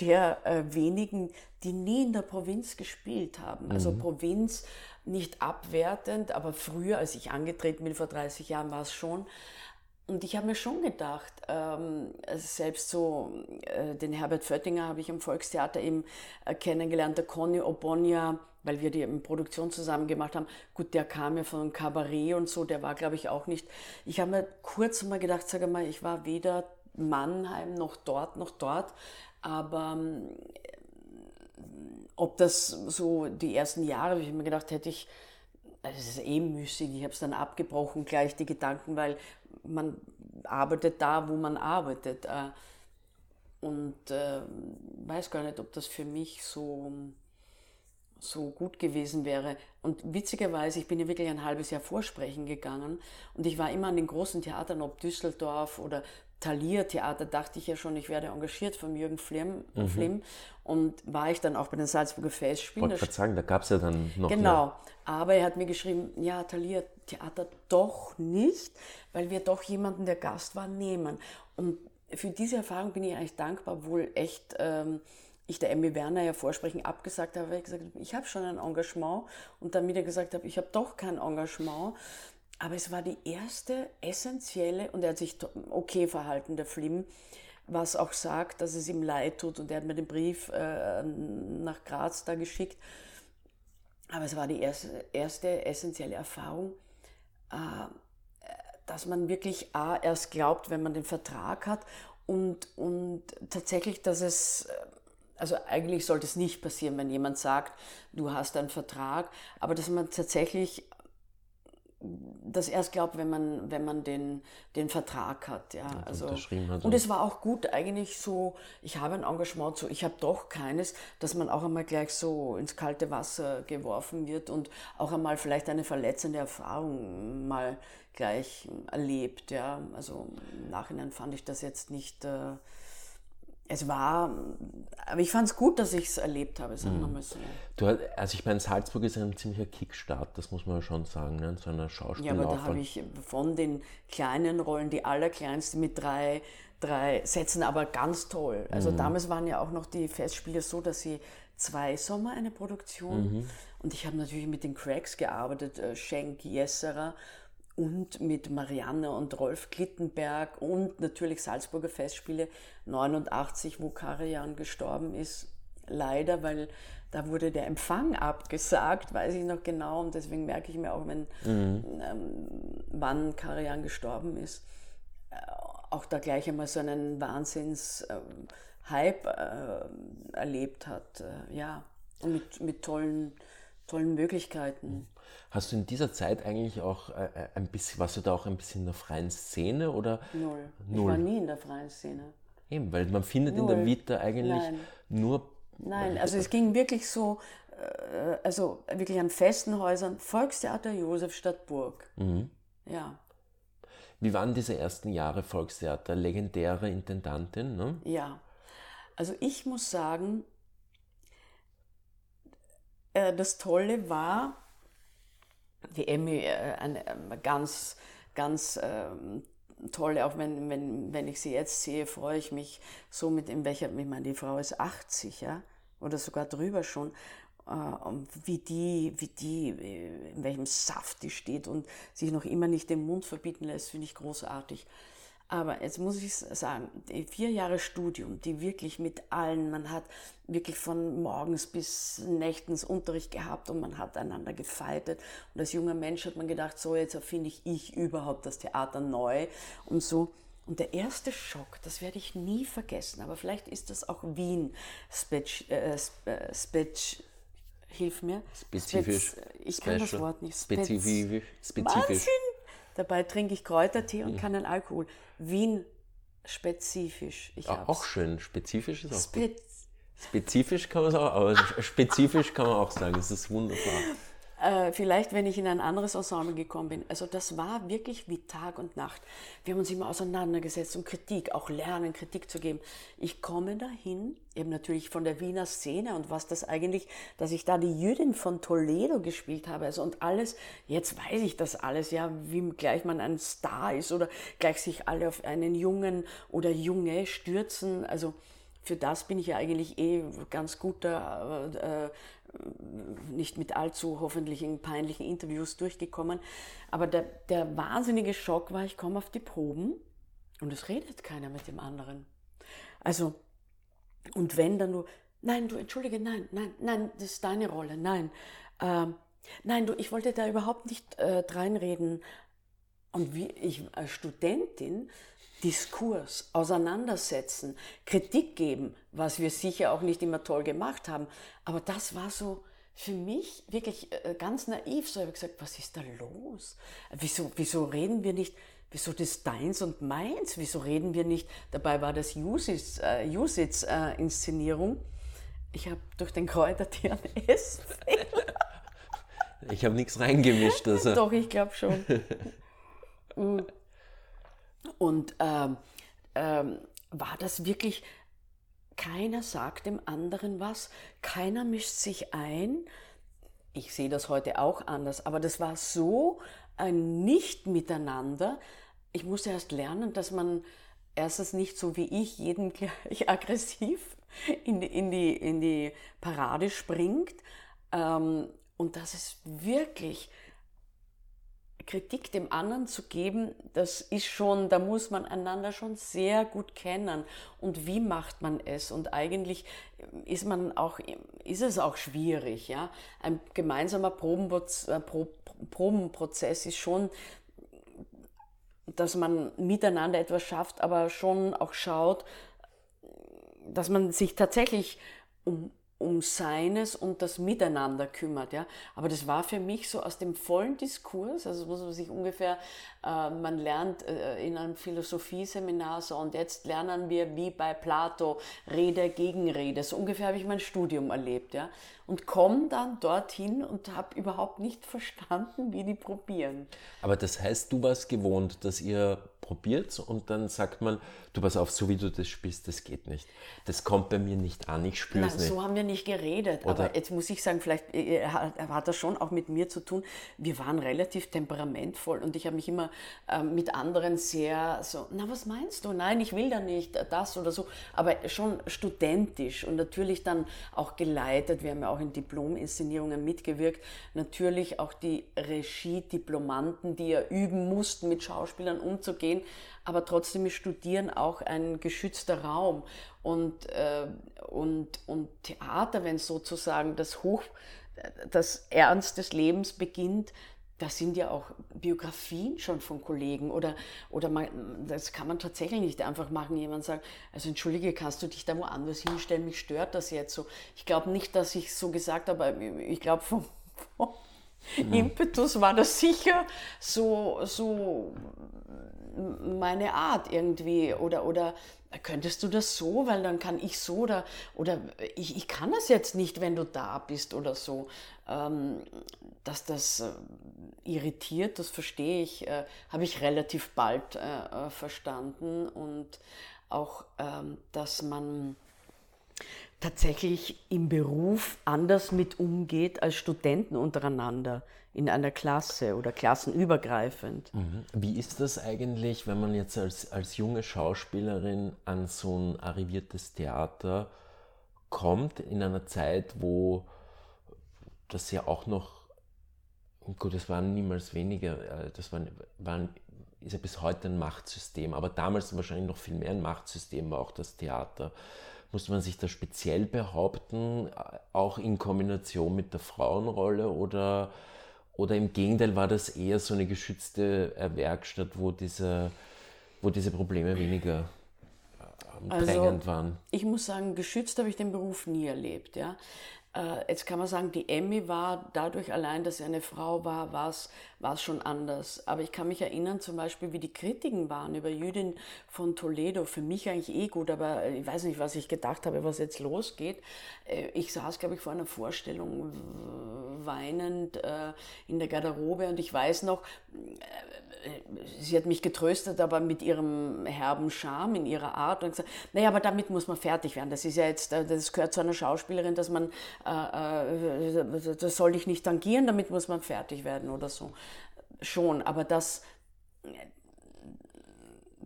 der äh, wenigen, die nie in der Provinz gespielt haben. Also mhm. Provinz nicht abwertend, aber früher, als ich angetreten bin, vor 30 Jahren, war es schon. Und ich habe mir schon gedacht, ähm, selbst so äh, den Herbert Föttinger habe ich am Volkstheater eben äh, kennengelernt, der Conny Obonia, weil wir die Produktion zusammen gemacht haben. Gut, der kam ja von Cabaret und so, der war, glaube ich, auch nicht. Ich habe mir kurz mal gedacht, sage mal, ich war weder Mannheim noch dort noch dort, aber ähm, ob das so die ersten Jahre, habe ich mir gedacht, hätte ich es ist eh müßig, ich habe es dann abgebrochen, gleich die Gedanken, weil man arbeitet da, wo man arbeitet. Äh, und äh, weiß gar nicht, ob das für mich so, so gut gewesen wäre. Und witzigerweise, ich bin ja wirklich ein halbes Jahr vorsprechen gegangen und ich war immer an den großen Theatern, ob Düsseldorf oder Thalia Theater, dachte ich ja schon, ich werde engagiert von Jürgen Flimm. Mhm. Flimm und war ich dann auch bei den Salzburger Festspielen. Ich wollte sagen, da gab es ja dann noch. Genau, mehr. aber er hat mir geschrieben, ja, Thalia Theater doch nicht, weil wir doch jemanden, der Gast war, nehmen. Und für diese Erfahrung bin ich eigentlich dankbar, obwohl echt ähm, ich der Emmy Werner ja Vorsprechen abgesagt habe, weil ich gesagt habe, ich habe schon ein Engagement und dann wieder gesagt habe, ich habe doch kein Engagement. Aber es war die erste essentielle, und er hat sich okay verhalten, der Flim, was auch sagt, dass es ihm leid tut. Und er hat mir den Brief äh, nach Graz da geschickt. aber es war die erste, erste essentielle Erfahrung, dass man wirklich A, erst glaubt, wenn man den Vertrag hat und, und tatsächlich, dass es, äh, also eigentlich sollte es nicht passieren, wenn jemand sagt, du hast einen Vertrag, aber dass man tatsächlich das erst glaubt, wenn man, wenn man den, den Vertrag hat. Ja. Also, unterschrieben hat. Und es war auch gut eigentlich so, ich habe ein Engagement, so ich habe doch keines, dass man auch einmal gleich so ins kalte Wasser geworfen wird und auch einmal vielleicht eine verletzende Erfahrung mal gleich erlebt. Ja. Also im Nachhinein fand ich das jetzt nicht... Äh, es war, aber ich fand es gut, dass ich es erlebt habe, sagen wir mhm. mal so. Du, also ich meine, Salzburg ist ein ziemlicher Kickstart, das muss man ja schon sagen, ne? so einer. Ja, aber da habe ich von den kleinen Rollen, die allerkleinste mit drei, drei Sätzen, aber ganz toll. Also mhm. damals waren ja auch noch die Festspiele so, dass sie zwei Sommer eine Produktion mhm. und ich habe natürlich mit den Cracks gearbeitet, äh, Schenk, Jesserer und mit Marianne und Rolf Glittenberg und natürlich Salzburger Festspiele 89, wo Karajan gestorben ist. Leider, weil da wurde der Empfang abgesagt, weiß ich noch genau. Und deswegen merke ich mir auch, wenn, mhm. ähm, wann Karajan gestorben ist, äh, auch da gleich einmal so einen Wahnsinns-Hype äh, äh, erlebt hat. Äh, ja, und mit, mit tollen, tollen Möglichkeiten. Hast du in dieser Zeit eigentlich auch äh, äh, ein bisschen, warst du da auch ein bisschen in der freien Szene oder? Null. Null. Ich war nie in der freien Szene. Eben, weil man findet Null. in der Vita eigentlich Nein. nur. Nein, also es ging wirklich so, äh, also wirklich an festen Häusern, Volkstheater Josef Stadtburg. Mhm. Ja. Wie waren diese ersten Jahre Volkstheater? Legendäre Intendantin, ne? Ja. Also ich muss sagen, äh, das Tolle war, die Emmy äh, eine ähm, ganz, ganz ähm, tolle, auch wenn, wenn, wenn ich sie jetzt sehe, freue ich mich so mit in welcher, ich meine, die Frau ist 80, ja, oder sogar drüber schon, äh, wie die, wie die, äh, in welchem Saft die steht und sich noch immer nicht den Mund verbieten lässt, finde ich großartig. Aber jetzt muss ich sagen, die vier Jahre Studium, die wirklich mit allen, man hat wirklich von morgens bis nächtens Unterricht gehabt und man hat einander gefeitet. Und als junger Mensch hat man gedacht, so jetzt erfinde ich, ich überhaupt das Theater neu und so. Und der erste Schock, das werde ich nie vergessen, aber vielleicht ist das auch Wien Spetsch, äh, äh Spetsch, hilf mir. Spezifisch. Spez, ich kann das Wort nicht. Spezifisch. Spezifisch. Dabei trinke ich Kräutertee und keinen Alkohol. Wien spezifisch. Ich auch, auch schön. Spezifisch ist auch Spez gut. Spezifisch kann man es auch, aber spezifisch kann man auch sagen. Es ist wunderbar. Äh, vielleicht, wenn ich in ein anderes Ensemble gekommen bin. Also das war wirklich wie Tag und Nacht. Wir haben uns immer auseinandergesetzt und Kritik, auch lernen, Kritik zu geben. Ich komme dahin, eben natürlich von der Wiener Szene und was das eigentlich, dass ich da die Jüdin von Toledo gespielt habe. Also und alles, jetzt weiß ich das alles, ja, wie gleich man ein Star ist oder gleich sich alle auf einen Jungen oder Junge stürzen. Also für das bin ich ja eigentlich eh ganz guter äh, nicht mit allzu hoffentlich in peinlichen Interviews durchgekommen. Aber der, der wahnsinnige Schock war, ich komme auf die Proben und es redet keiner mit dem anderen. Also, und wenn dann nur, nein, du entschuldige, nein, nein, nein, das ist deine Rolle, nein. Ähm, nein, du, ich wollte da überhaupt nicht äh, reinreden. Und wie ich als Studentin Diskurs, auseinandersetzen, Kritik geben, was wir sicher auch nicht immer toll gemacht haben. Aber das war so für mich wirklich äh, ganz naiv. So habe ich gesagt, was ist da los? Wieso, wieso reden wir nicht, wieso das deins und meins? Wieso reden wir nicht, dabei war das Usitz-Inszenierung. Äh, ich habe durch den Kräutertee einen Essfehler. Ich habe nichts reingemischt. Also. Doch, ich glaube schon. Und ähm, ähm, war das wirklich, keiner sagt dem anderen was, keiner mischt sich ein. Ich sehe das heute auch anders, aber das war so ein Nicht-Miteinander. Ich musste erst lernen, dass man erstens nicht so wie ich jeden gleich aggressiv in die, in die, in die Parade springt ähm, und dass es wirklich Kritik dem anderen zu geben, das ist schon, da muss man einander schon sehr gut kennen. Und wie macht man es? Und eigentlich ist man auch, ist es auch schwierig, ja. Ein gemeinsamer Probenprozess, äh, Probenprozess ist schon, dass man miteinander etwas schafft, aber schon auch schaut, dass man sich tatsächlich um um seines und das Miteinander kümmert. Ja? Aber das war für mich so aus dem vollen Diskurs, also muss man sich ungefähr, äh, man lernt äh, in einem Philosophieseminar so und jetzt lernen wir wie bei Plato Rede gegen Rede. So ungefähr habe ich mein Studium erlebt. Ja? Und komme dann dorthin und habe überhaupt nicht verstanden, wie die probieren. Aber das heißt, du warst gewohnt, dass ihr probiert und dann sagt man, du pass auf, so wie du das spielst, das geht nicht. Das kommt bei mir nicht an, ich spüre es nicht. So haben wir nicht geredet, Oder aber jetzt muss ich sagen, vielleicht äh, hat das schon auch mit mir zu tun. Wir waren relativ temperamentvoll und ich habe mich immer äh, mit anderen sehr so, na was meinst du? Nein, ich will da nicht das oder so, aber schon studentisch und natürlich dann auch geleitet. Wir haben ja auch in Diplominszenierungen mitgewirkt. Natürlich auch die Regie-Diplomanten, die ja üben mussten, mit Schauspielern umzugehen gehen, aber trotzdem ist Studieren auch ein geschützter Raum. Und, äh, und, und Theater, wenn sozusagen das Hoch, das Ernst des Lebens beginnt, da sind ja auch Biografien schon von Kollegen oder, oder man, das kann man tatsächlich nicht einfach machen. Jemand sagt, also entschuldige, kannst du dich da woanders hinstellen, mich stört das jetzt so. Ich glaube nicht, dass ich so gesagt habe, ich glaube vom, vom mhm. Impetus war das sicher so, so meine Art irgendwie. Oder, oder könntest du das so, weil dann kann ich so oder, oder ich, ich kann das jetzt nicht, wenn du da bist oder so. Ähm, dass das äh, irritiert, das verstehe ich, äh, habe ich relativ bald äh, äh verstanden. Und auch, ähm, dass man tatsächlich im Beruf anders mit umgeht als Studenten untereinander in einer Klasse oder klassenübergreifend. Mhm. Wie ist das eigentlich, wenn man jetzt als, als junge Schauspielerin an so ein arriviertes Theater kommt, in einer Zeit, wo das ja auch noch, gut, es waren niemals weniger, äh, das waren, waren, ist ja bis heute ein Machtsystem, aber damals wahrscheinlich noch viel mehr ein Machtsystem war auch das Theater. Muss man sich da speziell behaupten, äh, auch in Kombination mit der Frauenrolle oder oder im Gegenteil war das eher so eine geschützte äh, Werkstatt, wo diese, wo diese Probleme weniger äh, drängend also, waren? Ich muss sagen, geschützt habe ich den Beruf nie erlebt. Ja? Äh, jetzt kann man sagen, die Emmy war dadurch allein, dass sie eine Frau war, war es schon anders. Aber ich kann mich erinnern zum Beispiel, wie die Kritiken waren über Jüdin von Toledo. Für mich eigentlich eh gut, aber ich weiß nicht, was ich gedacht habe, was jetzt losgeht. Äh, ich saß, glaube ich, vor einer Vorstellung weinend äh, in der Garderobe und ich weiß noch, sie hat mich getröstet, aber mit ihrem herben Charme, in ihrer Art und gesagt, naja, aber damit muss man fertig werden. Das ist ja jetzt, das gehört zu einer Schauspielerin, dass man, das soll ich nicht tangieren, damit muss man fertig werden oder so. Schon, aber das,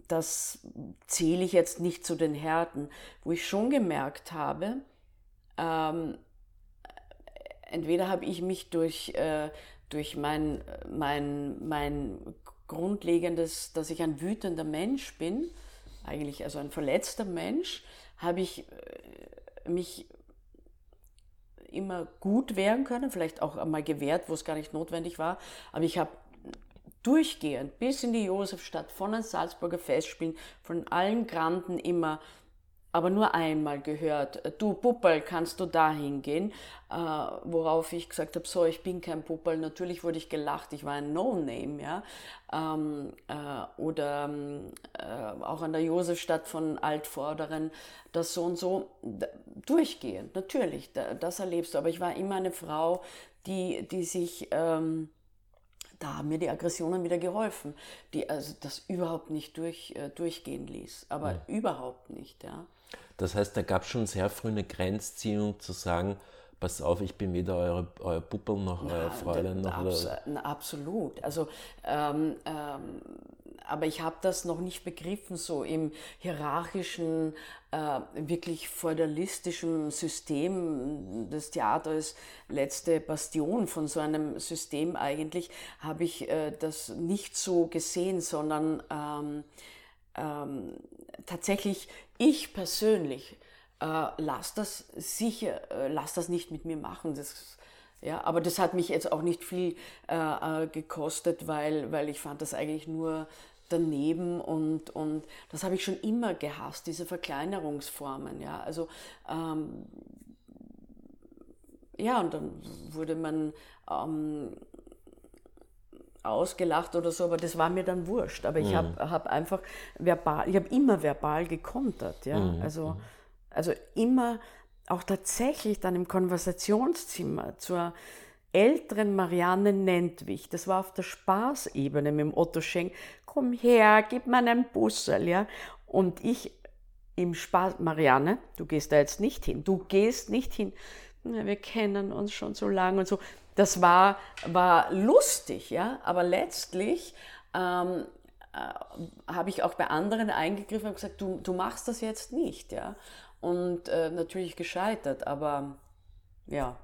das zähle ich jetzt nicht zu den Härten, wo ich schon gemerkt habe, ähm, entweder habe ich mich durch, äh, durch mein, mein, mein grundlegendes, dass ich ein wütender Mensch bin, eigentlich also ein verletzter Mensch, habe ich äh, mich immer gut wehren können, vielleicht auch einmal gewehrt, wo es gar nicht notwendig war, aber ich habe durchgehend bis in die Josefstadt von den Salzburger Festspielen, von allen Granden immer, aber nur einmal gehört, du Puppel, kannst du da hingehen? Äh, worauf ich gesagt habe, so, ich bin kein Puppel. Natürlich wurde ich gelacht, ich war ein No-Name, ja. Ähm, äh, oder äh, auch an der Josefstadt von Altvorderen, das so und so, durchgehend, natürlich, das erlebst du. Aber ich war immer eine Frau, die, die sich... Ähm, da haben mir die Aggressionen wieder geholfen, die also das überhaupt nicht durch, äh, durchgehen ließ. Aber ja. überhaupt nicht, ja. Das heißt, da gab es schon sehr früh eine Grenzziehung zu sagen, pass auf, ich bin weder eure, euer Puppel noch euer Fräulein. Noch abs oder... Absolut. Also ähm, ähm, aber ich habe das noch nicht begriffen, so im hierarchischen, äh, wirklich feudalistischen System des Theaters, letzte Bastion von so einem System eigentlich, habe ich äh, das nicht so gesehen, sondern ähm, ähm, tatsächlich ich persönlich äh, lass das sicher, äh, lass das nicht mit mir machen. Das, ja, aber das hat mich jetzt auch nicht viel äh, äh, gekostet, weil, weil ich fand das eigentlich nur daneben und, und das habe ich schon immer gehasst, diese Verkleinerungsformen. Ja, also ähm, ja, und dann wurde man ähm, ausgelacht oder so, aber das war mir dann wurscht. Aber ich mhm. habe hab einfach verbal, ich habe immer verbal gekontert. Ja, mhm. also mhm. Also immer auch tatsächlich dann im Konversationszimmer zur älteren Marianne Nentwich, das war auf der Spaßebene mit dem Otto Schenk, komm her, gib mir einen Bussel, ja. Und ich im Spaß, Marianne, du gehst da jetzt nicht hin, du gehst nicht hin. Na, wir kennen uns schon so lange und so. Das war, war lustig, ja, aber letztlich ähm, äh, habe ich auch bei anderen eingegriffen und gesagt, du, du machst das jetzt nicht, ja und äh, natürlich gescheitert, aber ja.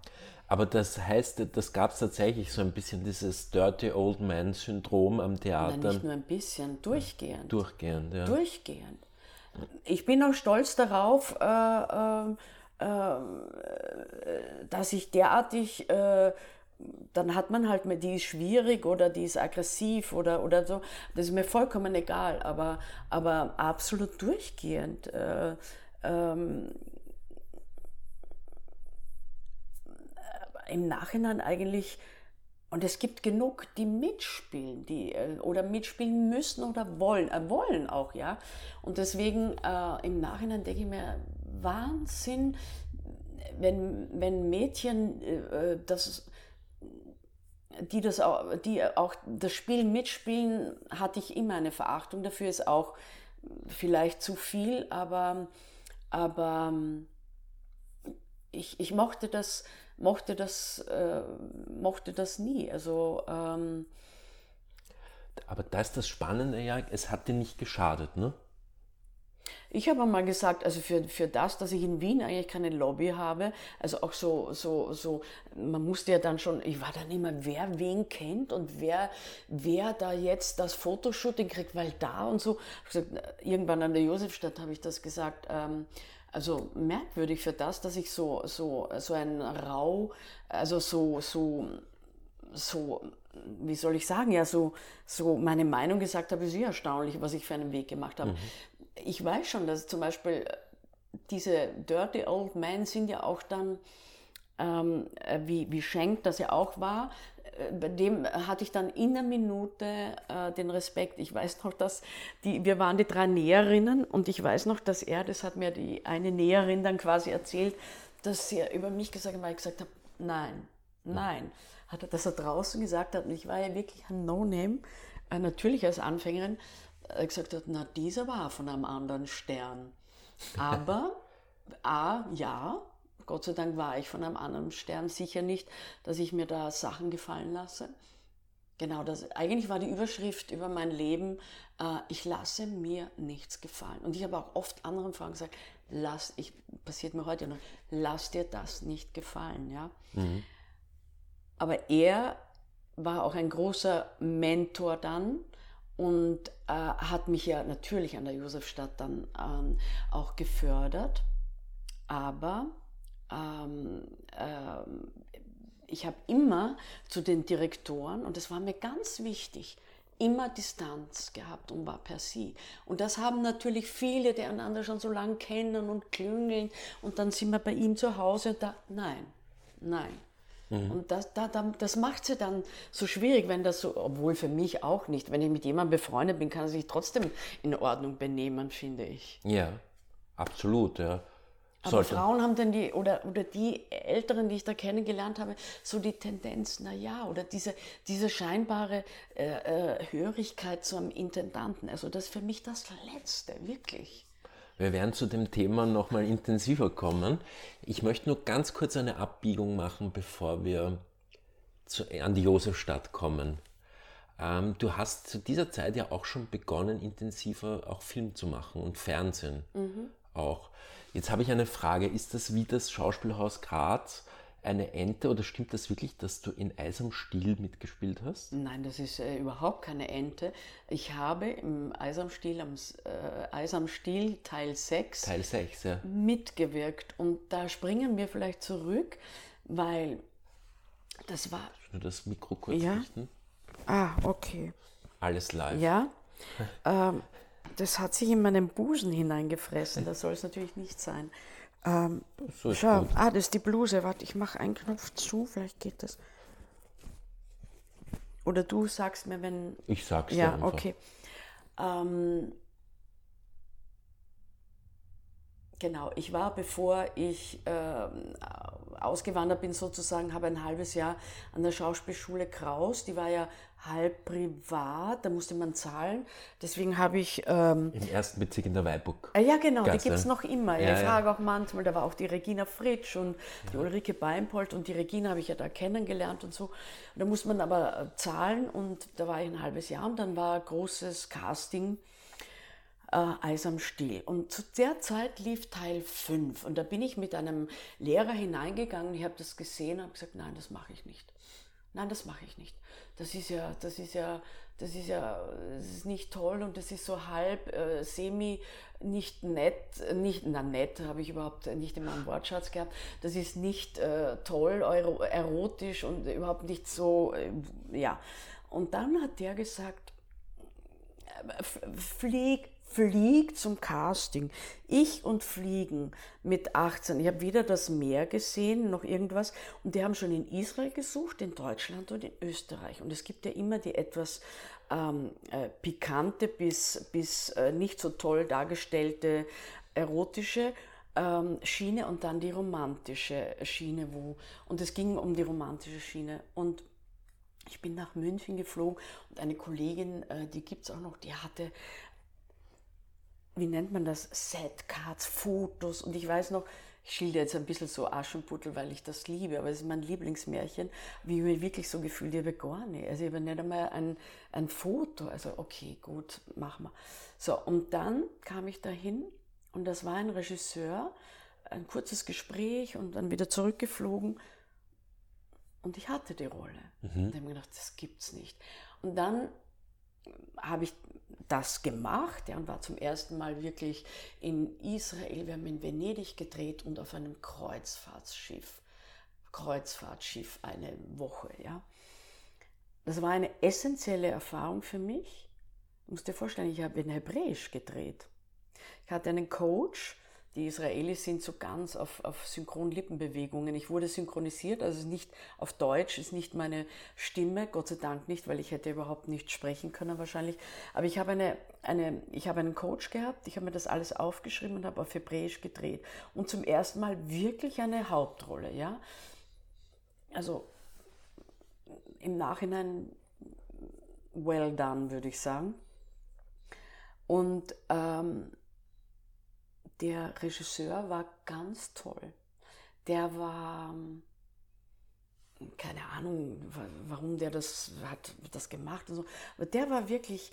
Aber das heißt, das gab es tatsächlich so ein bisschen dieses Dirty Old Man Syndrom am Theater. Nein, nicht nur ein bisschen, durchgehend. Durchgehend, ja. Durchgehend. Ich bin auch stolz darauf, äh, äh, äh dass ich derartig, äh, dann hat man halt, die ist schwierig oder die ist aggressiv oder, oder so, das ist mir vollkommen egal, aber, aber absolut durchgehend äh, ähm, im Nachhinein eigentlich, und es gibt genug, die mitspielen, die äh, oder mitspielen müssen oder wollen, äh, wollen auch, ja. Und deswegen äh, im Nachhinein denke ich mir, Wahnsinn, wenn, wenn Mädchen äh, das die das auch, die auch das Spiel mitspielen, hatte ich immer eine Verachtung dafür, ist auch vielleicht zu viel, aber aber ich, ich mochte das, mochte das, äh, mochte das nie. Also, ähm, aber da ist das Spannende ja, es hat dir nicht geschadet, ne? Ich habe mal gesagt, also für, für das, dass ich in Wien eigentlich keine Lobby habe, also auch so, so, so, man musste ja dann schon, ich war dann immer, wer wen kennt und wer, wer da jetzt das Fotoshooting kriegt, weil da und so. Gesagt, irgendwann an der Josefstadt habe ich das gesagt, ähm, also merkwürdig für das, dass ich so, so, so ein Rau, also so, so, so, wie soll ich sagen, ja, so, so meine Meinung gesagt habe, ist sehr erstaunlich, was ich für einen Weg gemacht habe. Mhm ich weiß schon, dass zum Beispiel äh, diese Dirty Old Men sind ja auch dann, ähm, äh, wie, wie Schenk das ja auch war, äh, bei dem hatte ich dann in einer Minute äh, den Respekt. Ich weiß noch, dass die, wir waren die drei Näherinnen und ich weiß noch, dass er, das hat mir die eine Näherin dann quasi erzählt, dass er über mich gesagt hat, weil ich gesagt habe, nein, nein. Hat er, dass er draußen gesagt hat, und ich war ja wirklich ein No-Name, äh, natürlich als Anfängerin, gesagt hat, na, dieser war von einem anderen Stern. Aber, A, ja, Gott sei Dank war ich von einem anderen Stern, sicher nicht, dass ich mir da Sachen gefallen lasse. Genau, das, eigentlich war die Überschrift über mein Leben, äh, ich lasse mir nichts gefallen. Und ich habe auch oft anderen Frauen gesagt, lass, ich, passiert mir heute noch, lass dir das nicht gefallen. Ja? Mhm. Aber er war auch ein großer Mentor dann und äh, hat mich ja natürlich an der Josefstadt dann ähm, auch gefördert. Aber ähm, äh, ich habe immer zu den Direktoren, und das war mir ganz wichtig, immer Distanz gehabt und war per Sie. Und das haben natürlich viele, die einander schon so lange kennen und klüngeln. Und dann sind wir bei ihm zu Hause und da, nein, nein. Mhm. Und das, da, das macht sie dann so schwierig, wenn das so, obwohl für mich auch nicht, wenn ich mit jemandem befreundet bin, kann er sich trotzdem in Ordnung benehmen, finde ich. Ja, absolut, ja. Aber Sollte. Frauen haben dann die, oder, oder die Älteren, die ich da kennengelernt habe, so die Tendenz, na ja, oder diese, diese scheinbare äh, äh, Hörigkeit zum Intendanten. Also das ist für mich das Letzte, wirklich. Wir werden zu dem Thema nochmal intensiver kommen. Ich möchte nur ganz kurz eine Abbiegung machen, bevor wir zu, an die Josefstadt kommen. Ähm, du hast zu dieser Zeit ja auch schon begonnen, intensiver auch Film zu machen und Fernsehen mhm. auch. Jetzt habe ich eine Frage, ist das wie das Schauspielhaus Graz eine Ente oder stimmt das wirklich, dass du in Eis am Stiel mitgespielt hast? Nein, das ist äh, überhaupt keine Ente. Ich habe im Eis am Stiel, am, äh, Eis am Stiel Teil 6, Teil 6 ja. mitgewirkt. Und da springen wir vielleicht zurück, weil das war. Nur das Mikro kurz ja? richten. Ah, okay. Alles live. Ja. ähm, das hat sich in meinen Busen hineingefressen. Das soll es natürlich nicht sein. Ähm, so schau, gut. ah, das ist die Bluse. Warte, ich mache einen Knopf zu, vielleicht geht das. Oder du sagst mir, wenn. Ich sag's ja, dir einfach. okay. Ähm, genau, ich war, bevor ich äh, ausgewandert bin, sozusagen, habe ein halbes Jahr an der Schauspielschule Kraus. Die war ja halb privat, da musste man zahlen. Deswegen habe ich. Ähm, Im ersten Bezirk in der Weiburg. Äh, ja, genau, Gasse. die gibt es noch immer. Ja, ich frage ja. auch manchmal, da war auch die Regina Fritsch und die Ulrike Beimpold und die Regina habe ich ja da kennengelernt und so. Und da muss man aber äh, zahlen und da war ich ein halbes Jahr und dann war großes Casting. Äh, Eis am Stiel. Und zu der Zeit lief Teil 5 und da bin ich mit einem Lehrer hineingegangen, ich habe das gesehen und habe gesagt, nein, das mache ich nicht. Nein, das mache ich nicht das ist ja, das ist ja, das ist ja, das ist nicht toll und das ist so halb äh, semi nicht nett, nicht, na nett habe ich überhaupt nicht in meinem Wortschatz gehabt. Das ist nicht äh, toll, erotisch und überhaupt nicht so, äh, ja. Und dann hat der gesagt, äh, flieg Flieg zum Casting. Ich und Fliegen mit 18. Ich habe weder das Meer gesehen noch irgendwas. Und die haben schon in Israel gesucht, in Deutschland und in Österreich. Und es gibt ja immer die etwas ähm, äh, pikante bis, bis äh, nicht so toll dargestellte erotische ähm, Schiene und dann die romantische Schiene. Wo, und es ging um die romantische Schiene. Und ich bin nach München geflogen und eine Kollegin, äh, die gibt es auch noch, die hatte wie nennt man das, Setcards, Fotos und ich weiß noch, ich schilde jetzt ein bisschen so Aschenputtel, weil ich das liebe, aber es ist mein Lieblingsmärchen, wie ich mich wirklich so gefühlt habe, gar nicht. Also ich habe nicht einmal ein, ein Foto, also okay, gut, machen wir. So, und dann kam ich dahin und das war ein Regisseur, ein kurzes Gespräch und dann wieder zurückgeflogen und ich hatte die Rolle. Mhm. Und habe mir gedacht, das gibt's nicht. Und dann habe ich das gemacht ja, und war zum ersten Mal wirklich in Israel. Wir haben in Venedig gedreht und auf einem Kreuzfahrtschiff. Kreuzfahrtschiff eine Woche. Ja. Das war eine essentielle Erfahrung für mich. Du musst dir vorstellen, ich habe in Hebräisch gedreht. Ich hatte einen Coach, die Israelis sind so ganz auf, auf Synchronlippenbewegungen. Ich wurde synchronisiert, also nicht auf Deutsch, ist nicht meine Stimme, Gott sei Dank nicht, weil ich hätte überhaupt nicht sprechen können wahrscheinlich. Aber ich habe, eine, eine, ich habe einen Coach gehabt, ich habe mir das alles aufgeschrieben und habe auf Hebräisch gedreht. Und zum ersten Mal wirklich eine Hauptrolle, ja. Also im Nachhinein well done, würde ich sagen. Und ähm, der Regisseur war ganz toll. Der war, keine Ahnung, warum der das hat das gemacht und so, aber der war wirklich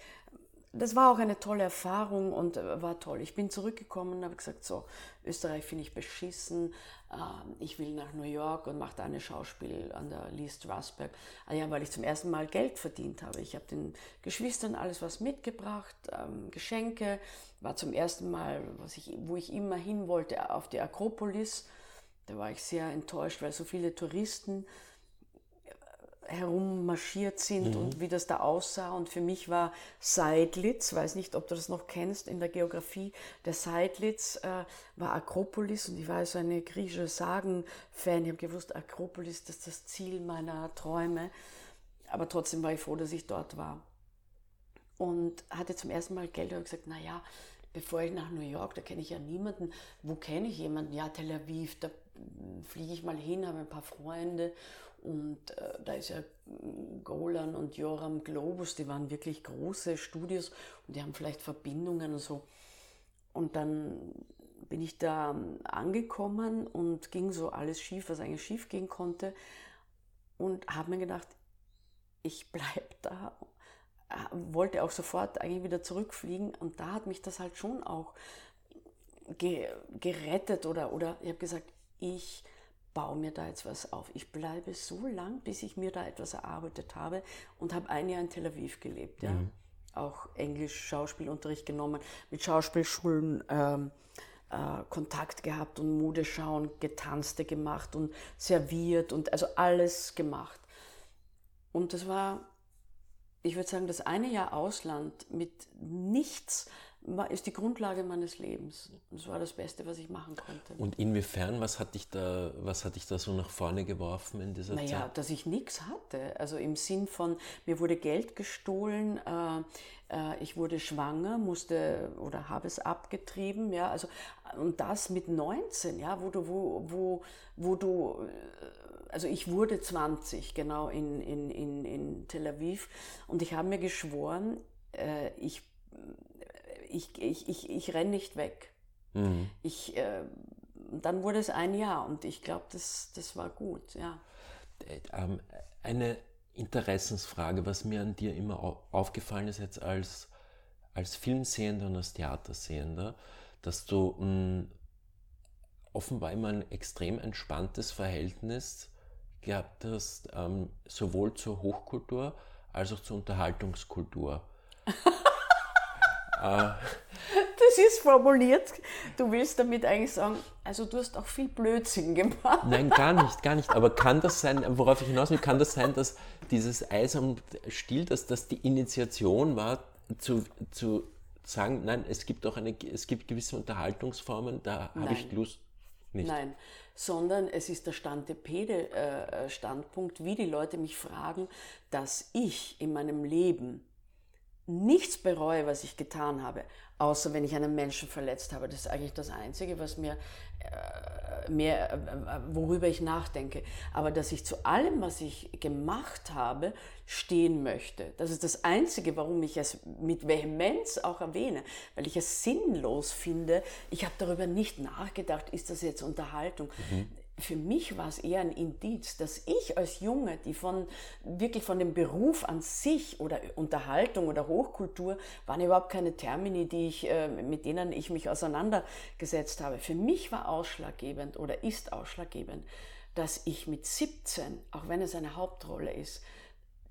das war auch eine tolle Erfahrung und äh, war toll. Ich bin zurückgekommen und habe gesagt, so, Österreich finde ich beschissen, ähm, ich will nach New York und mache da eine Schauspiel an der Lee Strasberg. Ah ja, weil ich zum ersten Mal Geld verdient habe. Ich habe den Geschwistern alles was mitgebracht, ähm, Geschenke, war zum ersten Mal, was ich, wo ich immer hin wollte, auf die Akropolis. Da war ich sehr enttäuscht, weil so viele Touristen herummarschiert sind mhm. und wie das da aussah. Und für mich war Seidlitz, weiß nicht, ob du das noch kennst in der Geografie, der Seidlitz äh, war Akropolis und ich war so eine griechische Sagen-Fan. Ich habe gewusst, Akropolis das ist das Ziel meiner Träume. Aber trotzdem war ich froh, dass ich dort war. Und hatte zum ersten Mal Geld und gesagt, naja, bevor ich nach New York, da kenne ich ja niemanden. Wo kenne ich jemanden? Ja, Tel Aviv, da fliege ich mal hin, habe ein paar Freunde und äh, da ist ja Golan und Joram Globus, die waren wirklich große Studios und die haben vielleicht Verbindungen und so. Und dann bin ich da angekommen und ging so alles schief, was eigentlich schief gehen konnte. Und habe mir gedacht, ich bleibe da. Äh, wollte auch sofort eigentlich wieder zurückfliegen und da hat mich das halt schon auch ge gerettet oder, oder ich habe gesagt, ich baue mir da jetzt was auf. Ich bleibe so lang, bis ich mir da etwas erarbeitet habe und habe ein Jahr in Tel Aviv gelebt. Ja? Mhm. Auch Englisch, Schauspielunterricht genommen, mit Schauspielschulen ähm, äh, Kontakt gehabt und Modeschauen, Getanzte gemacht und serviert und also alles gemacht. Und das war, ich würde sagen, das eine Jahr Ausland mit nichts ist die Grundlage meines Lebens. Das war das Beste, was ich machen konnte. Und inwiefern, was hat dich da, was hat dich da so nach vorne geworfen in dieser naja, Zeit? Naja, dass ich nichts hatte. Also im Sinn von, mir wurde Geld gestohlen, äh, äh, ich wurde schwanger, musste oder habe es abgetrieben, ja, also und das mit 19, ja, wo du, wo, wo, wo du, äh, also ich wurde 20, genau, in, in, in, in Tel Aviv und ich habe mir geschworen, äh, ich ich, ich, ich, ich renne nicht weg. Mhm. Ich, äh, dann wurde es ein Jahr und ich glaube, das, das war gut, ja. Äh, ähm, eine Interessensfrage, was mir an dir immer aufgefallen ist jetzt als, als Filmsehender und als Theatersehender, dass du mh, hm, offenbar immer ein extrem entspanntes Verhältnis gehabt hast, ähm, sowohl zur Hochkultur als auch zur Unterhaltungskultur. Das ist formuliert. Du willst damit eigentlich sagen, also du hast auch viel Blödsinn gemacht. Nein, gar nicht, gar nicht. Aber kann das sein, worauf ich hinaus will, kann das sein, dass dieses Eis am Stiel, dass das die Initiation war, zu, zu sagen, nein, es gibt auch eine, es gibt gewisse Unterhaltungsformen, da habe ich Lust. Nicht. Nein, sondern es ist der Stantepede-Standpunkt, wie die Leute mich fragen, dass ich in meinem Leben nichts bereue, was ich getan habe, außer wenn ich einen Menschen verletzt habe. Das ist eigentlich das Einzige, was mir äh, mehr, äh, worüber ich nachdenke. Aber dass ich zu allem, was ich gemacht habe, stehen möchte. Das ist das Einzige, warum ich es mit Vehemenz auch erwähne, weil ich es sinnlos finde. Ich habe darüber nicht nachgedacht, ist das jetzt Unterhaltung? Mhm für mich war es eher ein Indiz, dass ich als Junge, die von wirklich von dem Beruf an sich oder Unterhaltung oder Hochkultur waren überhaupt keine Termini, die ich, äh, mit denen ich mich auseinandergesetzt habe. Für mich war ausschlaggebend oder ist ausschlaggebend, dass ich mit 17, auch wenn es eine Hauptrolle ist,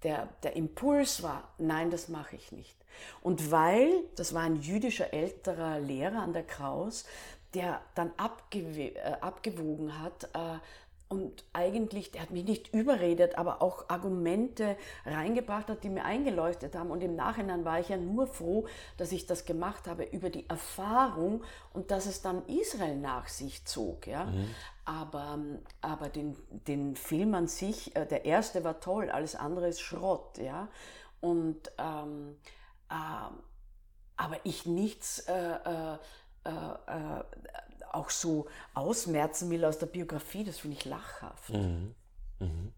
der, der Impuls war, nein, das mache ich nicht. Und weil, das war ein jüdischer älterer Lehrer an der Kraus, der dann abgew äh, abgewogen hat äh, und eigentlich, der hat mich nicht überredet, aber auch Argumente reingebracht hat, die mir eingeleuchtet haben. Und im Nachhinein war ich ja nur froh, dass ich das gemacht habe über die Erfahrung und dass es dann Israel nach sich zog. Ja? Mhm. Aber, aber den, den Film an sich, äh, der erste war toll, alles andere ist Schrott. Ja? Und, ähm, äh, aber ich nichts. Äh, äh äh, äh, auch so ausmerzen will aus der Biografie, das finde ich lachhaft. Mhm. Mhm.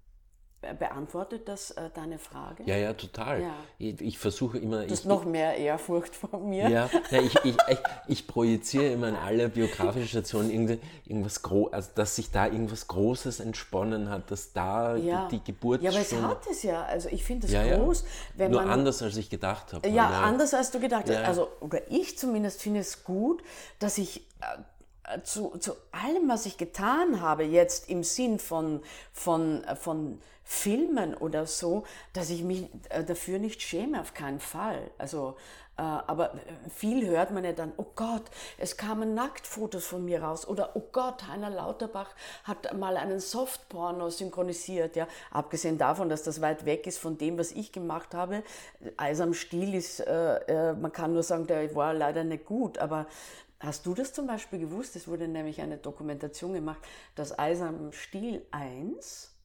Beantwortet das äh, deine Frage? Ja, ja, total. Ja. Ich, ich, versuche immer. Du hast noch mehr Ehrfurcht vor mir. Ja, ja ich, ich, ich, ich, projiziere immer in alle biografischen Stationen irgendwas Gro also dass sich da irgendwas Großes entsponnen hat, dass da ja. die, die Geburt. Ja, aber es hat es ja. Also ich finde es groß. Wenn Nur man, anders, als ich gedacht habe. Ja, anders als du gedacht hast. Also, oder ich zumindest finde es gut, dass ich äh, zu, zu allem, was ich getan habe, jetzt im Sinn von, von, äh, von Filmen oder so, dass ich mich äh, dafür nicht schäme, auf keinen Fall. Also, äh, aber viel hört man ja dann, oh Gott, es kamen Nacktfotos von mir raus oder oh Gott, Heiner Lauterbach hat mal einen Softporno synchronisiert, ja. Abgesehen davon, dass das weit weg ist von dem, was ich gemacht habe. Eis am Stiel ist, äh, man kann nur sagen, der war leider nicht gut, aber Hast du das zum Beispiel gewusst? Es wurde nämlich eine Dokumentation gemacht, dass Eis am Stiel 1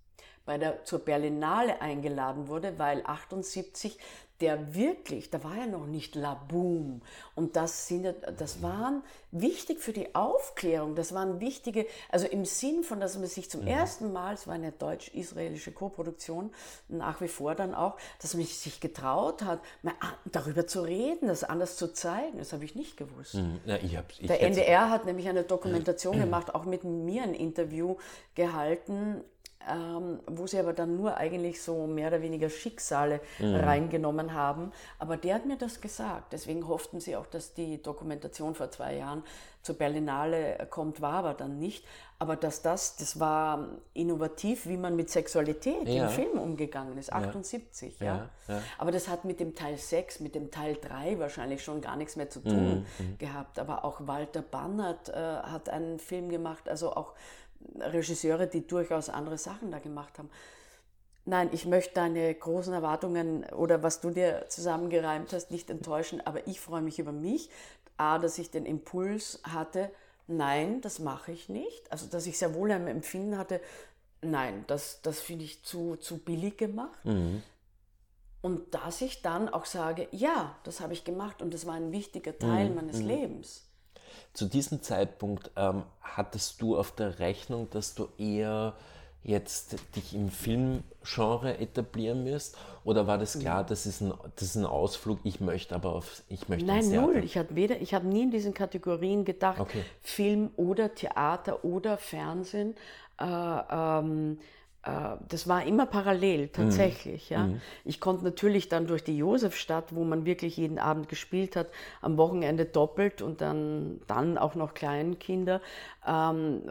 bei der, zur Berlinale eingeladen wurde, weil 78 der wirklich, da war ja noch nicht La Boom. Und das, sind, das waren wichtig für die Aufklärung, das waren wichtige, also im Sinn von, dass man sich zum mhm. ersten Mal, es war eine deutsch-israelische Koproduktion, nach wie vor dann auch, dass man sich getraut hat, mal darüber zu reden, das anders zu zeigen. Das habe ich nicht gewusst. Mhm. Ja, ich ich Der NDR hat nämlich eine Dokumentation mhm. gemacht, auch mit mir ein Interview gehalten ähm, wo sie aber dann nur eigentlich so mehr oder weniger Schicksale mhm. reingenommen haben. Aber der hat mir das gesagt. Deswegen hofften sie auch, dass die Dokumentation vor zwei Jahren zur Berlinale kommt, war aber dann nicht. Aber dass das, das war innovativ, wie man mit Sexualität ja. im Film umgegangen ist, 78, ja. ja. ja. Aber das hat mit dem Teil 6, mit dem Teil 3 wahrscheinlich schon gar nichts mehr zu tun mhm. mhm. gehabt. Aber auch Walter Bannert äh, hat einen Film gemacht, also auch Regisseure, die durchaus andere Sachen da gemacht haben. Nein, ich möchte deine großen Erwartungen oder was du dir zusammengereimt hast, nicht enttäuschen, aber ich freue mich über mich. A, dass ich den Impuls hatte, nein, das mache ich nicht. Also, dass ich sehr wohl ein Empfinden hatte, nein, das, das finde ich zu, zu billig gemacht. Mhm. Und dass ich dann auch sage, ja, das habe ich gemacht und das war ein wichtiger Teil mhm. meines mhm. Lebens. Zu diesem Zeitpunkt ähm, hattest du auf der Rechnung, dass du eher jetzt dich im Filmgenre etablieren wirst? Oder war das klar, das ist ein, das ist ein Ausflug, ich möchte aber auf, ich möchte Nein, null. Ich habe weder, ich habe nie in diesen Kategorien gedacht, okay. Film oder Theater oder Fernsehen. Äh, ähm, äh, das war immer parallel, mhm. tatsächlich. Mhm. Ja. Ich konnte natürlich dann durch die Josefstadt, wo man wirklich jeden Abend gespielt hat, am Wochenende doppelt und dann, dann auch noch Kleinkinder, ähm,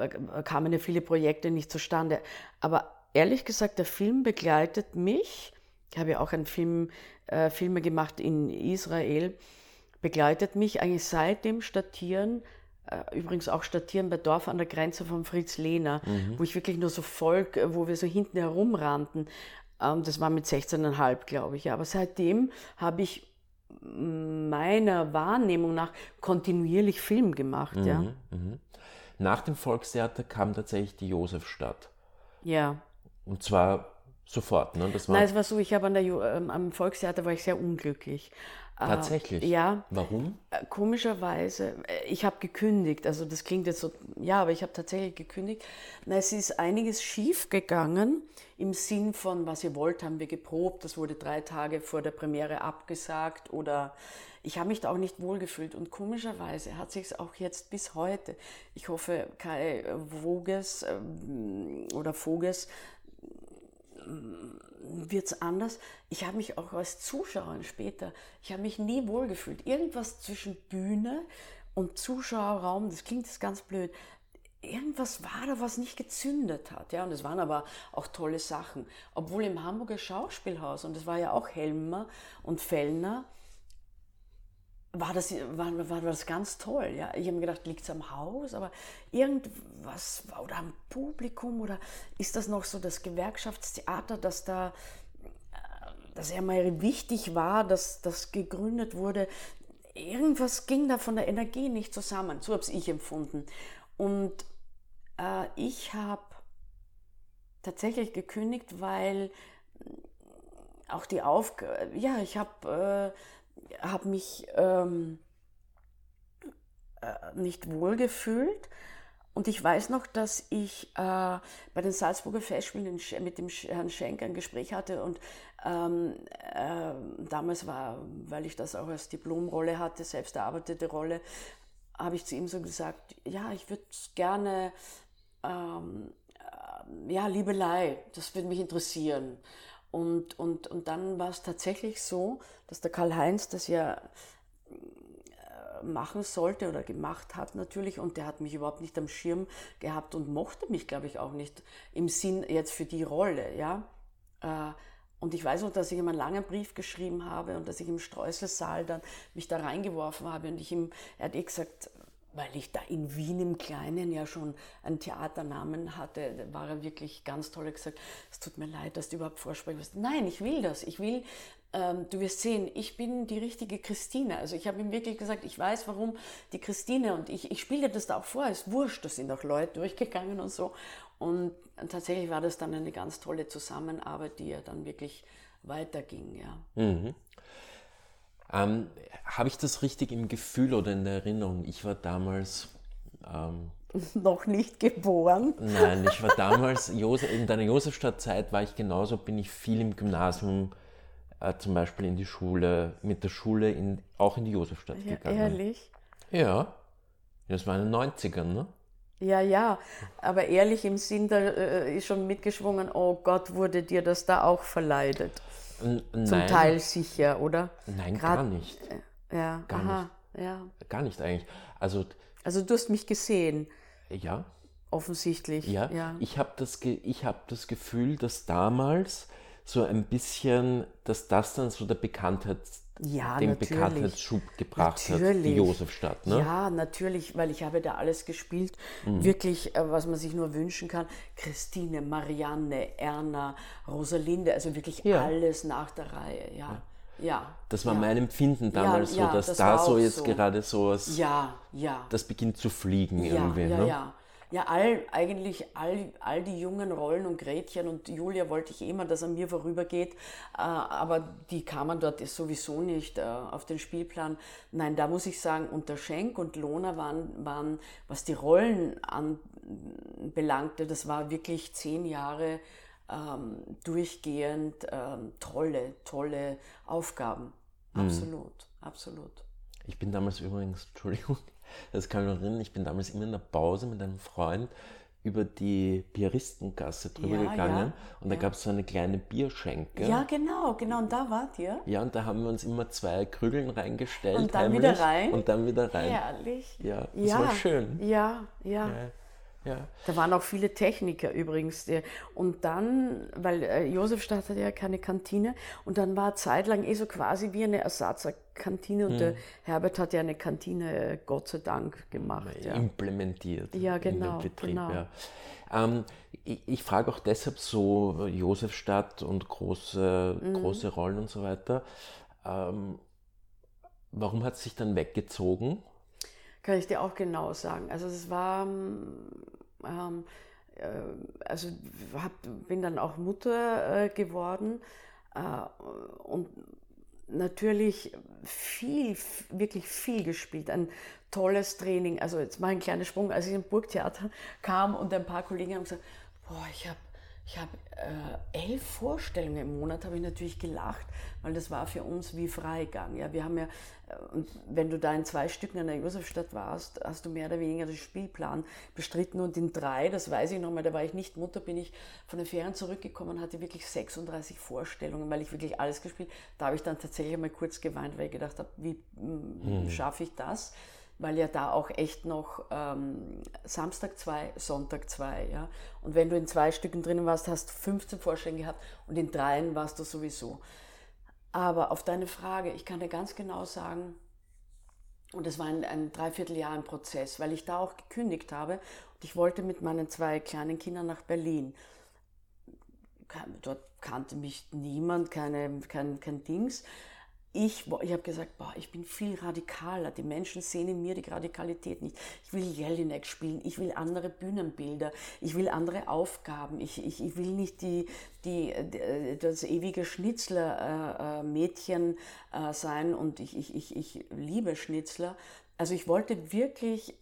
kamen ja viele Projekte nicht zustande. Aber ehrlich gesagt, der Film begleitet mich. Ich habe ja auch einen Film, äh, Filme gemacht in Israel, begleitet mich eigentlich seit dem Statieren äh, übrigens auch statieren bei Dorf an der Grenze von Fritz Lehner, mhm. wo ich wirklich nur so Volk, äh, wo wir so hinten herumrannten. Ähm, das war mit 16,5, glaube ich. Aber seitdem habe ich meiner Wahrnehmung nach kontinuierlich Film gemacht. Mhm, ja. Mhm. Nach dem Volkstheater kam tatsächlich die Josefstadt. Ja. Und zwar sofort, ne? Das war Nein, es war so, ich habe an der, ähm, am Volkstheater war ich sehr unglücklich. Äh, Tatsächlich? Ja. Warum? Äh, komischerweise, äh, ich habe gekündigt. Also das klingt jetzt so, ja, aber ich habe tatsächlich gekündigt. Na, es ist einiges schief gegangen im Sinn von, was ihr wollt, haben wir geprobt. Das wurde drei Tage vor der Premiere abgesagt oder ich habe mich da auch nicht wohlgefühlt. Und komischerweise hat sich es auch jetzt bis heute, ich hoffe, Kai Voges ähm, oder Voges wird es anders. Ich habe mich auch als Zuschauerin später, ich habe mich nie wohlgefühlt. Irgendwas zwischen Bühne und Zuschauerraum, das klingt jetzt ganz blöd, irgendwas war da, was nicht gezündet hat. Ja, und es waren aber auch tolle Sachen. Obwohl im Hamburger Schauspielhaus, und das war ja auch Helmer und Fellner, war das, war, war das ganz toll. Ja? Ich habe mir gedacht, liegt es am Haus, aber irgendwas oder am Publikum oder ist das noch so das Gewerkschaftstheater, das da, äh, das ja mal wichtig war, dass das gegründet wurde. Irgendwas ging da von der Energie nicht zusammen. So habe ich empfunden. Und äh, ich habe tatsächlich gekündigt, weil auch die Aufgabe, ja, ich habe... Äh, habe mich ähm, äh, nicht wohlgefühlt. Und ich weiß noch, dass ich äh, bei den Salzburger Festspielen mit dem Herrn Schenk ein Gespräch hatte und ähm, äh, damals war, weil ich das auch als Diplomrolle hatte, selbst erarbeitete Rolle, habe ich zu ihm so gesagt, ja, ich würde gerne, ähm, äh, ja, Liebelei, das würde mich interessieren. Und, und, und dann war es tatsächlich so, dass der Karl-Heinz das ja äh, machen sollte oder gemacht hat natürlich und der hat mich überhaupt nicht am Schirm gehabt und mochte mich, glaube ich, auch nicht im Sinn jetzt für die Rolle, ja. Äh, und ich weiß noch, dass ich ihm einen langen Brief geschrieben habe und dass ich im Streuselsaal dann mich da reingeworfen habe und ich ihm, er hat eh gesagt, weil ich da in Wien im Kleinen ja schon einen Theaternamen hatte, war er wirklich ganz toll gesagt, es tut mir leid, dass du überhaupt vorsprechen wirst. Nein, ich will das. Ich will, ähm, du wirst sehen, ich bin die richtige Christine. Also ich habe ihm wirklich gesagt, ich weiß, warum die Christine und ich, ich spiele das da auch vor, ist wurscht, da sind auch Leute durchgegangen und so. Und tatsächlich war das dann eine ganz tolle Zusammenarbeit, die ja dann wirklich weiterging, ja. Mhm. Ähm, Habe ich das richtig im Gefühl oder in der Erinnerung? Ich war damals. Ähm, noch nicht geboren. Nein, ich war damals, in deiner Josefstadt-Zeit war ich genauso, bin ich viel im Gymnasium, äh, zum Beispiel in die Schule, mit der Schule in, auch in die Josefstadt ja, gegangen. Ehrlich? Ja. Das war in den 90ern, ne? Ja, ja, aber ehrlich im Sinn, da äh, ist schon mitgeschwungen, oh Gott, wurde dir das da auch verleidet? N Zum Teil sicher, oder? Nein, Grad- gar nicht. Ja, Gar aha, ja. Gar nicht eigentlich. Also, Also du hast mich gesehen, ja, offensichtlich. ja. ja. Ich habe das, Ge ich hab das Gefühl, dass damals so ein bisschen, dass das dann so der Bekanntheits, Ja, den natürlich. Bekanntheitsschub gebracht hat, die Natürlich. Josefstadt. Ne? Ja, natürlich, weil ich habe da alles gespielt, Mhm. wirklich, äh, was man sich nur wünschen kann. Christine, Marianne, Erna, Rosalinde, also wirklich Ja. alles nach der Reihe, ja. Ja, Das war ja. mein Empfinden damals ja, so, dass das da so jetzt so. gerade so was, Ja, ja. das beginnt zu fliegen irgendwie. ja, ne? ja. Ja, all, eigentlich all, all die jungen Rollen und Gretchen und Julia wollte ich immer, dass an mir vorübergeht, äh, aber die kamen dort sowieso nicht äh, auf den Spielplan. Nein, da muss ich sagen, unter Schenk und Lohner waren, waren was die Rollen anbelangte, das war wirklich zehn Jahre ähm, durchgehend ähm, tolle, tolle Aufgaben. Mhm. Absolut, absolut. Ich bin damals übrigens, Entschuldigung, das kann ich noch erinnern, ich bin damals immer in der Pause mit einem Freund über die Pieristengasse drüber Ja, gegangen ja, und da gab es so eine kleine Bierschenke. Ja, genau, genau, und da wart ihr. Ja, und da haben wir uns immer zwei Krügeln reingestellt. Und dann heimlich, wieder rein? Und dann wieder rein. Herrlich. Ja, das war schön. Ja, ja. Ja. Da waren auch viele Techniker übrigens. die- Und dann, weil äh, Josefstadt hatte ja keine Kantine, und dann war zeitlang eh so quasi wie eine Ersatzkantine und Hm. der Herbert hat ja eine Kantine, äh, Gott sei Dank, gemacht. Ja. implementiert Ja, in genau, den Betrieb. genau. Ja. Ähm, ich ich frage auch deshalb so Josefstadt und große, Mhm. große Rollen und so weiter. Ähm, warum hat es sich dann weggezogen? Kann ich dir auch genau sagen. Also es war, ähm, äh, also hab, bin dann auch Mutter äh, geworden äh, und natürlich viel, wirklich viel gespielt. Ein tolles Training. Also jetzt mal ein kleiner Sprung, als ich im Burgtheater kam und ein paar Kollegen haben gesagt, boah, ich habe ich hab, äh, elf Vorstellungen im Monat, habe ich natürlich gelacht, weil das war für uns wie Freigang. Ja, wir haben ja, äh, und wenn du da in zwei Stücken an der Josefstadt warst, hast du mehr oder weniger den Spielplan bestritten und in drei, das weiß ich noch mal, da war ich nicht Mutter, bin ich von den Ferien zurückgekommen und hatte wirklich 36 Vorstellungen, weil ich wirklich alles gespielt Da habe ich dann tatsächlich einmal kurz geweint, weil ich gedacht habe, wie mm, schaffe ich das? Weil ja da auch echt noch ähm, Samstag zwei, Sonntag zwei, ja. Und wenn du in zwei Stücken drinnen warst, hast du 15 Vorstellungen gehabt und in dreien warst du sowieso. Aber auf deine Frage, ich kann dir ganz genau sagen, und das war ein, ein Dreivierteljahr ein Prozess, weil ich da auch gekündigt habe und ich wollte mit meinen zwei kleinen Kindern nach Berlin. Dort kannte mich niemand, keine, kein, kein Dings. Ich, ich habe gesagt, boah, ich bin viel radikaler. Die Menschen sehen in mir die Radikalität nicht. Ich will Jelinek spielen, ich will andere Bühnenbilder, ich will andere Aufgaben. Ich, ich, ich will nicht die, die, die, das ewige Schnitzler-Mädchen äh, sein und ich, ich, ich, ich liebe Schnitzler. Also ich wollte wirklich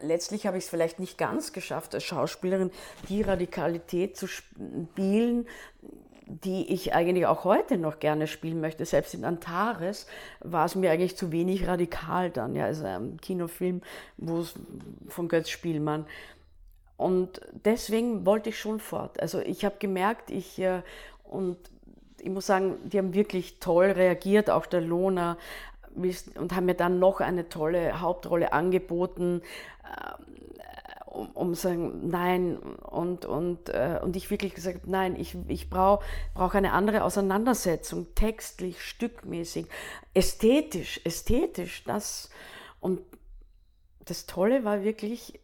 letztlich habe ich es vielleicht nicht ganz geschafft, als Schauspielerin die Radikalität zu spielen, die ich eigentlich auch heute noch gerne spielen möchte. Selbst in Antares war es mir eigentlich zu wenig radikal dann. Ja, also ein Kinofilm, wo es von Götz Spielmann. Und deswegen wollte ich schon fort. Also ich habe gemerkt, ich äh, und ich muss sagen, die haben wirklich toll reagiert, auch der Lohner und haben mir dann noch eine tolle Hauptrolle angeboten, äh, um, um sagen, nein, und, und, äh, und ich wirklich gesagt, nein, ich, ich brauche brauch eine andere Auseinandersetzung, textlich, stückmäßig, ästhetisch, ästhetisch, das, und das Tolle war wirklich,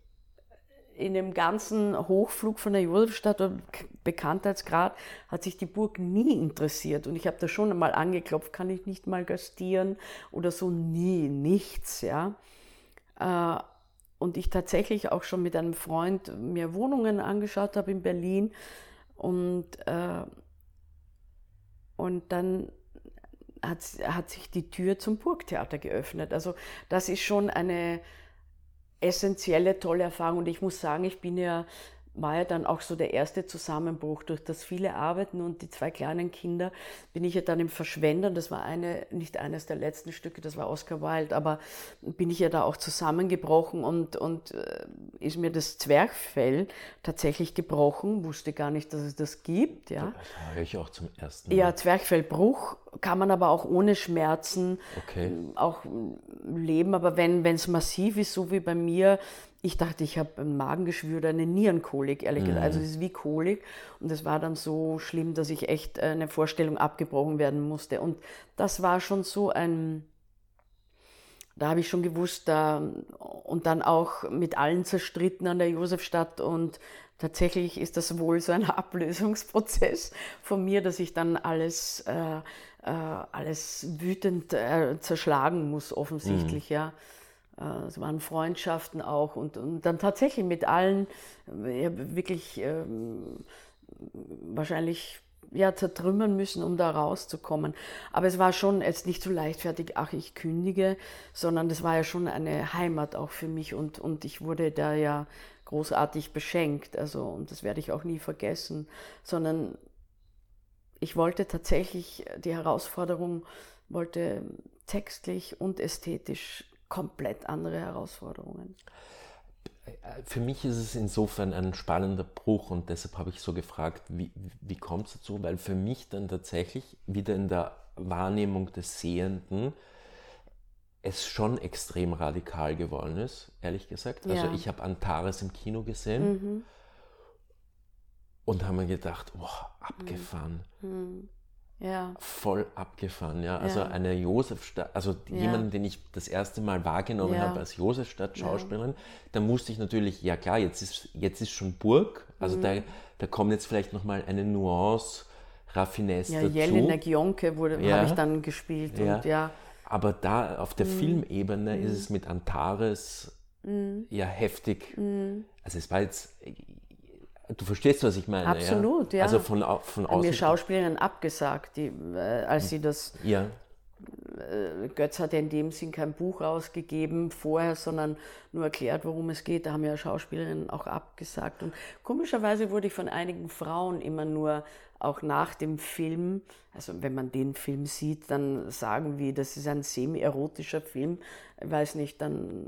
in dem ganzen Hochflug von der Josefstadt und Bekanntheitsgrad hat sich die Burg nie interessiert. Und ich habe da schon einmal angeklopft, kann ich nicht mal gastieren oder so? Nie, nichts, ja. Und ich tatsächlich auch schon mit einem Freund mir Wohnungen angeschaut habe in Berlin. Und, äh, und dann hat, hat sich die Tür zum Burgtheater geöffnet. Also das ist schon eine essentielle, tolle Erfahrung. Und ich muss sagen, ich bin ja war ja dann auch so der erste Zusammenbruch. Durch das viele Arbeiten und die zwei kleinen Kinder bin ich ja dann im Verschwendern, das war eine, nicht eines der letzten Stücke, das war Oscar Wilde, aber bin ich ja da auch zusammengebrochen und, und äh, ist mir das Zwerchfell tatsächlich gebrochen, wusste gar nicht, dass es das gibt. Ja. Das höre ich auch zum ersten Mal. Ja, Zwerchfellbruch kann man aber auch ohne Schmerzen okay. auch leben, aber wenn es massiv ist, so wie bei mir, ich dachte, ich habe ein Magengeschwür oder eine Nierenkolik, ehrlich gesagt. Also es ist wie Kolik. Und es war dann so schlimm, dass ich echt äh, eine Vorstellung abgebrochen werden musste. Und das war schon so ein, da habe ich schon gewusst, da, und dann auch mit allen zerstritten an der Josefstadt und tatsächlich ist das wohl so ein Ablösungsprozess von mir, dass ich dann alles, äh, äh, alles wütend äh, zerschlagen muss, offensichtlich, mhm. ja. Äh, es waren Freundschaften auch und, und dann tatsächlich mit allen ja, wirklich ähm, wahrscheinlich ja, zertrümmern müssen, um da rauszukommen. Aber es war schon jetzt nicht so leichtfertig, ach, ich kündige, sondern das war ja schon eine Heimat auch für mich und, und ich wurde da ja großartig beschenkt. Also, und das werde ich auch nie vergessen, sondern ich wollte tatsächlich die Herausforderung, wollte textlich und ästhetisch komplett andere Herausforderungen. Für mich ist es insofern ein spannender Bruch und deshalb habe ich so gefragt, wie, wie kommt es dazu? Weil für mich dann tatsächlich wieder in der Wahrnehmung des Sehenden es schon extrem radikal geworden ist, ehrlich gesagt. Also ja. Also ich habe Antares im Kino gesehen mhm. Und habe mir gedacht, boah, abgefahren. Mhm. Ja. Voll abgefahren, ja. Also ja. eine Josefstadt, also ja. jemanden, den ich das erste Mal wahrgenommen ja. habe als Josefstadt-Schauspielerin, da musste ich natürlich, ja klar, jetzt ist, jetzt ist schon Burg, also mhm. da, da kommt jetzt vielleicht nochmal eine Nuance, Raffinesse ja, dazu. Jelena Gionke wurde, ja. habe ich dann gespielt und ja. Aber da auf der mhm. Filmebene mhm. ist es mit Antares mhm. ja heftig. Also es war jetzt, Du verstehst, was ich meine. Absolut, ja. Also von, von außen. Mir Schauspielerinnen abgesagt, die, äh, als sie das. Ja. Äh, Götz hat ja in dem Sinn kein Buch rausgegeben vorher, sondern nur erklärt, worum es geht. Da haben ja Schauspielerinnen auch abgesagt. Und komischerweise wurde ich von einigen Frauen immer nur auch nach dem Film, also wenn man den Film sieht, dann sagen wir, das ist ein semi-erotischer Film. Ich weiß nicht, dann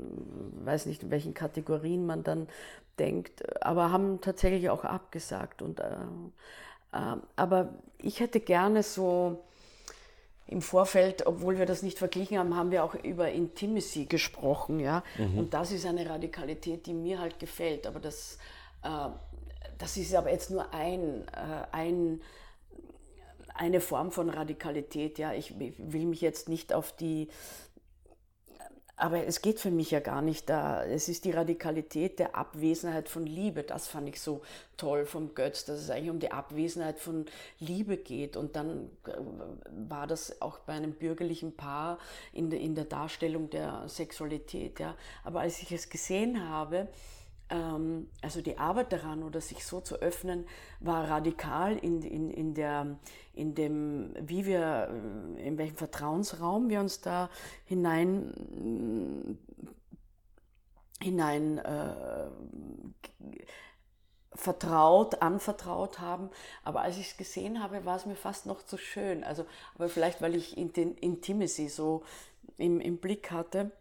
weiß nicht, in welchen Kategorien man dann denkt, aber haben tatsächlich auch abgesagt. Und, äh, äh, aber ich hätte gerne so im Vorfeld, obwohl wir das nicht verglichen haben, haben wir auch über Intimacy gesprochen, ja. Mhm. Und das ist eine Radikalität, die mir halt gefällt. Aber das, äh, das ist aber jetzt nur ein, äh, ein eine Form von Radikalität. Ja, ich will mich jetzt nicht auf die aber es geht für mich ja gar nicht da. Es ist die Radikalität der Abwesenheit von Liebe. Das fand ich so toll vom Götz, dass es eigentlich um die Abwesenheit von Liebe geht. Und dann äh, war das auch bei einem bürgerlichen Paar in der, Darstellung der Sexualität. Ja. Aber als ich es gesehen habe, also die Arbeit daran oder sich so zu öffnen, war radikal in, in, in, der, in dem, wie wir, äh, in welchem Vertrauensraum wir uns da hinein, hinein äh, vertraut, anvertraut haben. Aber als ich es gesehen habe, war es mir fast noch zu schön. Also, aber vielleicht, weil ich Intimacy so im, im Blick hatte.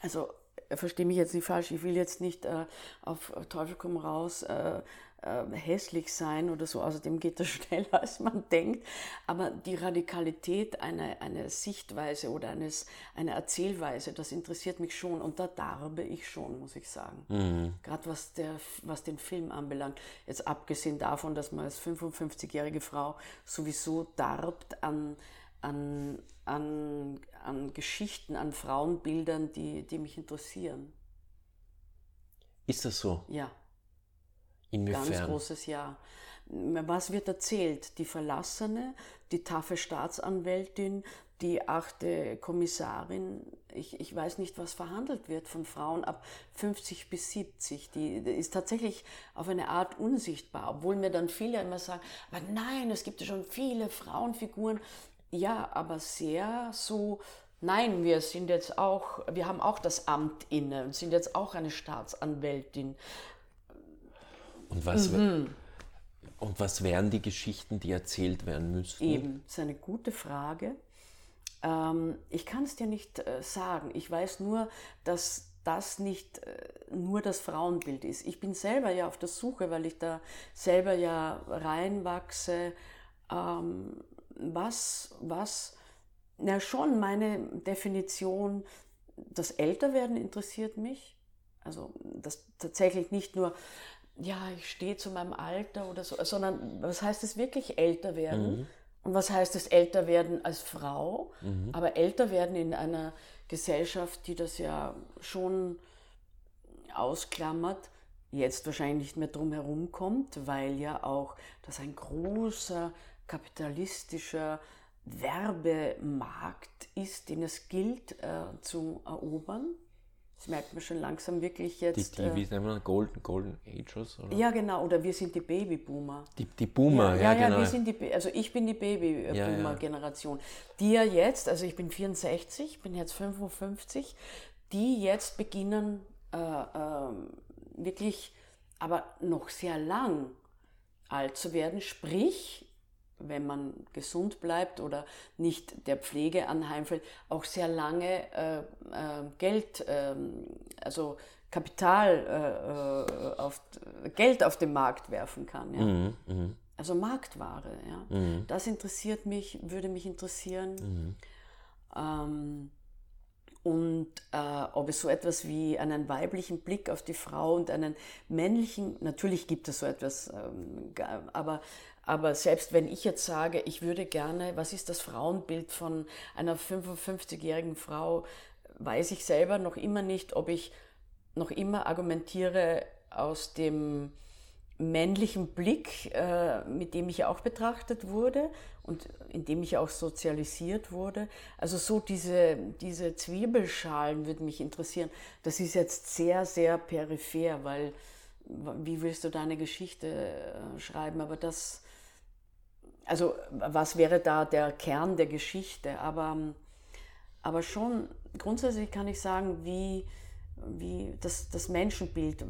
Also verstehe mich jetzt nicht falsch, ich will jetzt nicht äh, auf Teufel komm raus äh, äh, hässlich sein oder so, außerdem geht das schneller, als man denkt, aber die Radikalität einer, einer Sichtweise oder eines, einer Erzählweise, das interessiert mich schon und da darbe ich schon, muss ich sagen. Mhm. Gerade was, was den Film anbelangt, jetzt abgesehen davon, dass man als 55-jährige Frau sowieso darbt an an, an, an Geschichten, an Frauenbildern, die, die mich interessieren. Ist das so? Ja. Inwiefern? Ganz großes Ja. Was wird erzählt? Die Verlassene, die taffe Staatsanwältin, die achte Kommissarin, ich, ich weiß nicht, was verhandelt wird von Frauen ab 50 bis 70. Die, ist tatsächlich auf eine Art unsichtbar, obwohl mir dann viele immer sagen, aber nein, es gibt ja schon viele Frauenfiguren. Ja, aber sehr so, nein, wir sind jetzt auch, wir haben auch das Amt inne und sind jetzt auch eine Staatsanwältin. Und was, mhm. und was wären die Geschichten, die erzählt werden müssten? Eben, das ist eine gute Frage. Ähm, ich kann es dir nicht äh, sagen. Ich weiß nur, dass das nicht äh, nur das Frauenbild ist. Ich bin selber ja auf der Suche, weil ich da selber ja reinwachse. Ähm, was, was, na schon meine Definition, das Älterwerden interessiert mich. Also das tatsächlich nicht nur, ja, ich stehe zu meinem Alter oder so, sondern was heißt es wirklich älter werden? Mhm. Und was heißt es älter werden als Frau? Mhm. Aber älter werden in einer Gesellschaft, die das ja schon ausklammert, jetzt wahrscheinlich nicht mehr drum herum kommt, weil ja auch das ein großer kapitalistischer Werbemarkt ist, den es gilt äh, zu erobern. Das merkt man schon langsam wirklich jetzt. Die, die wie nennen wir Golden, Golden Ages? Oder? Ja, genau, oder wir sind die Babyboomer. Die, die Boomer, ja, ja, ja, genau. wir sind die, also ich bin die Babyboomer-Generation, ja, ja. die ja jetzt, also ich bin 64, bin jetzt 55, die jetzt beginnen äh, äh, wirklich, aber noch sehr lang alt zu werden, sprich wenn man gesund bleibt oder nicht der Pflege anheimfällt, auch sehr lange äh, äh, Geld, äh, also Kapital, äh, äh, auf, Geld auf den Markt werfen kann. Ja? Mhm, mh. Also Marktware. Ja? Mhm. Das interessiert mich, würde mich interessieren. Mhm. Ähm, und äh, ob es so etwas wie einen weiblichen Blick auf die Frau und einen männlichen, natürlich gibt es so etwas, ähm, aber aber selbst wenn ich jetzt sage, ich würde gerne, was ist das Frauenbild von einer 55-jährigen Frau, weiß ich selber noch immer nicht, ob ich noch immer argumentiere aus dem männlichen Blick, äh, mit dem ich auch betrachtet wurde und in dem ich auch sozialisiert wurde. Also so diese, diese Zwiebelschalen würden mich interessieren. Das ist jetzt sehr, sehr peripher, weil wie willst du deine Geschichte äh, schreiben? Aber das, also was wäre da der Kern der Geschichte? Aber, aber schon grundsätzlich kann ich sagen, wie, wie das, das Menschenbild,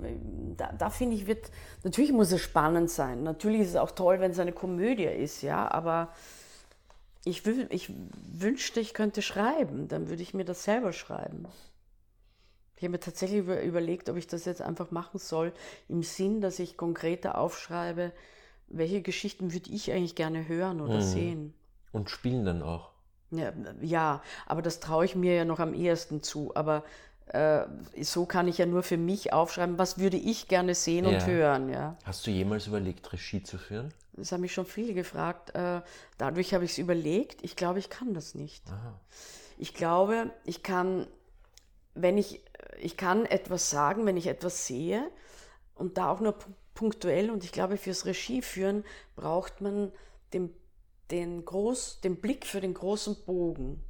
da, da finde ich, wird, natürlich muss es spannend sein. Natürlich ist es auch toll, wenn es eine Komödie ist, ja, aber ich, ich wünschte, ich könnte schreiben, dann würde ich mir das selber schreiben. Ich habe mir tatsächlich überlegt, ob ich das jetzt einfach machen soll, im Sinn, dass ich konkreter aufschreibe, welche Geschichten würde ich eigentlich gerne hören oder mhm. sehen. Und spielen dann auch. Ja, ja aber das traue ich mir ja noch am ehesten zu. Aber äh, so kann ich ja nur für mich aufschreiben, was würde ich gerne sehen ja. und hören. Ja. Hast du jemals überlegt, Regie zu führen? Das haben mich schon viele gefragt. Äh, dadurch habe ich es überlegt. Ich glaube, ich kann das nicht. Aha. Ich glaube, ich kann, wenn ich, ich kann etwas sagen, wenn ich etwas sehe und da auch nur punktuell und ich glaube, fürs Regieführen braucht man den, den, Groß, den Blick für den großen Bogen.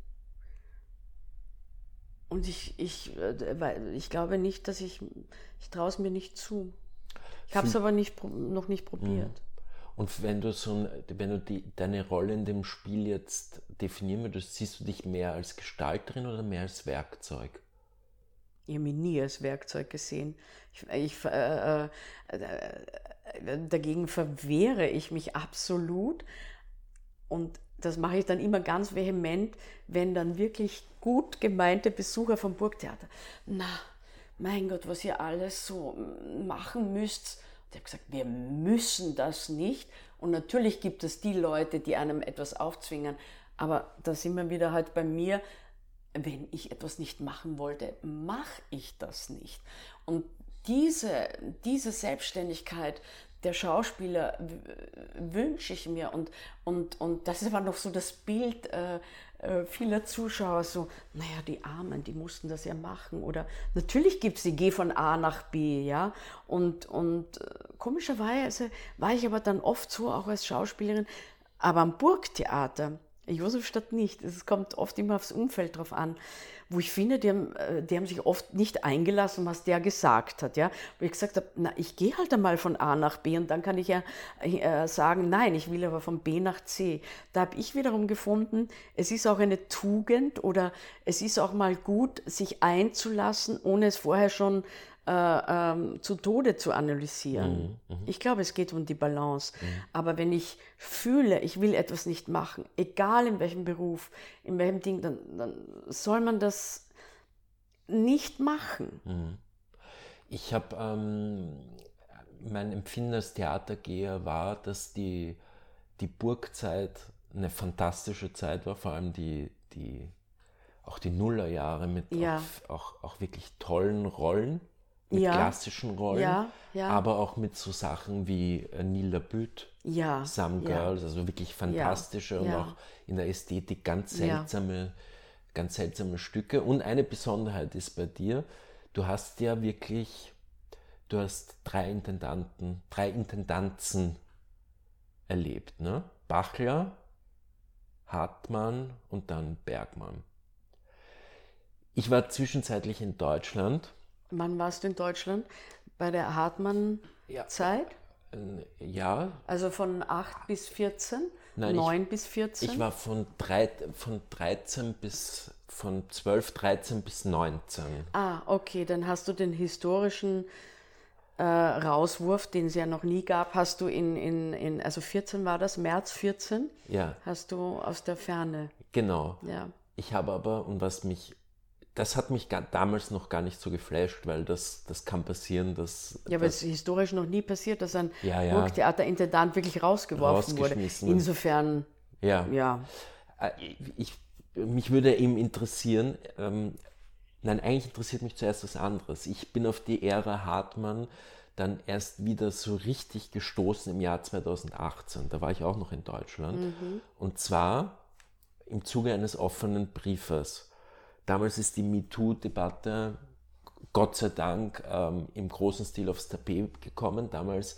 Und ich, ich, äh, ich glaube nicht, dass ich, ich traue es mir nicht zu. Ich habe es aber nicht, noch nicht probiert. Mhm. Und wenn du so, wenn du die, deine Rolle in dem Spiel jetzt definieren würdest, siehst du dich mehr als Gestalterin oder mehr als Werkzeug? Ich habe mich nie als Werkzeug gesehen. Ich, ich, äh, äh, dagegen verwehre ich mich absolut. Und das mache ich dann immer ganz vehement, wenn dann wirklich gut gemeinte Besucher vom Burgtheater, na, mein Gott, was ihr alles so machen müsst. Ich habe gesagt, wir müssen das nicht. Und natürlich gibt es die Leute, die einem etwas aufzwingen. Aber da sind wir wieder halt bei mir, wenn ich etwas nicht machen wollte, mache ich das nicht. Und diese, diese Selbstständigkeit der Schauspieler wünsche ich mir. Und, und, und das ist aber noch so das Bild äh, äh, vieler Zuschauer, so, naja, die Armen, die mussten das ja machen. Oder natürlich gibt es die Geh von A nach B, ja. Und, und äh, komischerweise war ich aber dann oft so, auch als Schauspielerin, aber am Burgtheater, Josefstadt nicht. Es kommt oft immer aufs Umfeld drauf an, wo ich finde, die haben, äh, die haben sich oft nicht eingelassen, was der gesagt hat. Ja? Wo ich gesagt habe, na, ich gehe halt einmal von A nach B und dann kann ich ja äh, sagen, nein, ich will aber von B nach C. Da habe ich wiederum gefunden, es ist auch eine Tugend oder es ist auch mal gut, sich einzulassen, ohne es vorher schon äh, äh, ähm, zu Tode zu analysieren. Mhm, Ich glaube, es geht um die Balance. Aber wenn ich fühle, ich will etwas nicht machen, egal in welchem Beruf, in welchem Ding, dann, dann soll man das nicht machen. Mhm. Ich habe, ähm, mein Empfinden als Theatergeher war, dass die, die Burgzeit eine fantastische Zeit war, vor allem die, die auch die Nullerjahre mit Ja. auch, auch, auch wirklich tollen Rollen, mit Ja. klassischen Rollen, Ja, ja. aber auch mit so Sachen wie äh, Nila Büt, Ja. Some. Girls, also wirklich fantastische und auch in der Ästhetik ganz seltsame, ganz seltsame Stücke. Und eine Besonderheit ist bei dir, du hast ja wirklich, du hast drei Intendanten, drei Intendanzen erlebt, ne? Bachler, Hartmann und dann Bergmann. Ich war zwischenzeitlich in Deutschland. Wann warst du in Deutschland? Bei der Ja. Hartmann-Zeit? Äh, Ja, Also von 8 bis 14? Nein, ich- 9 bis 14? Ich war von, drei, von 13 bis, von 12, 13 bis 19. Ah, okay, dann hast du den historischen äh, Rauswurf, den es ja noch nie gab, hast du in, in, in, also 14 war das, März 14, Ja, hast du aus der Ferne, genau. ja. Ich habe aber, und was mich, das hat mich gar, damals noch gar nicht so geflasht, weil das, das kann passieren, dass, Ja, aber dass es ist historisch noch nie passiert, dass ein Ja, ja. Burgtheaterintendant wirklich rausgeworfen wurde. Insofern, ja, ja. Äh, Ich, mich würde eben interessieren, ähm, nein, eigentlich interessiert mich zuerst was anderes. Ich bin auf die Ära Hartmann dann erst wieder so richtig gestoßen im Jahr 2018. Da war ich auch noch in Deutschland. Und zwar im Zuge eines offenen Briefes. Damals ist die MeToo-Debatte Gott sei Dank ähm, im großen Stil aufs Tapet gekommen. Damals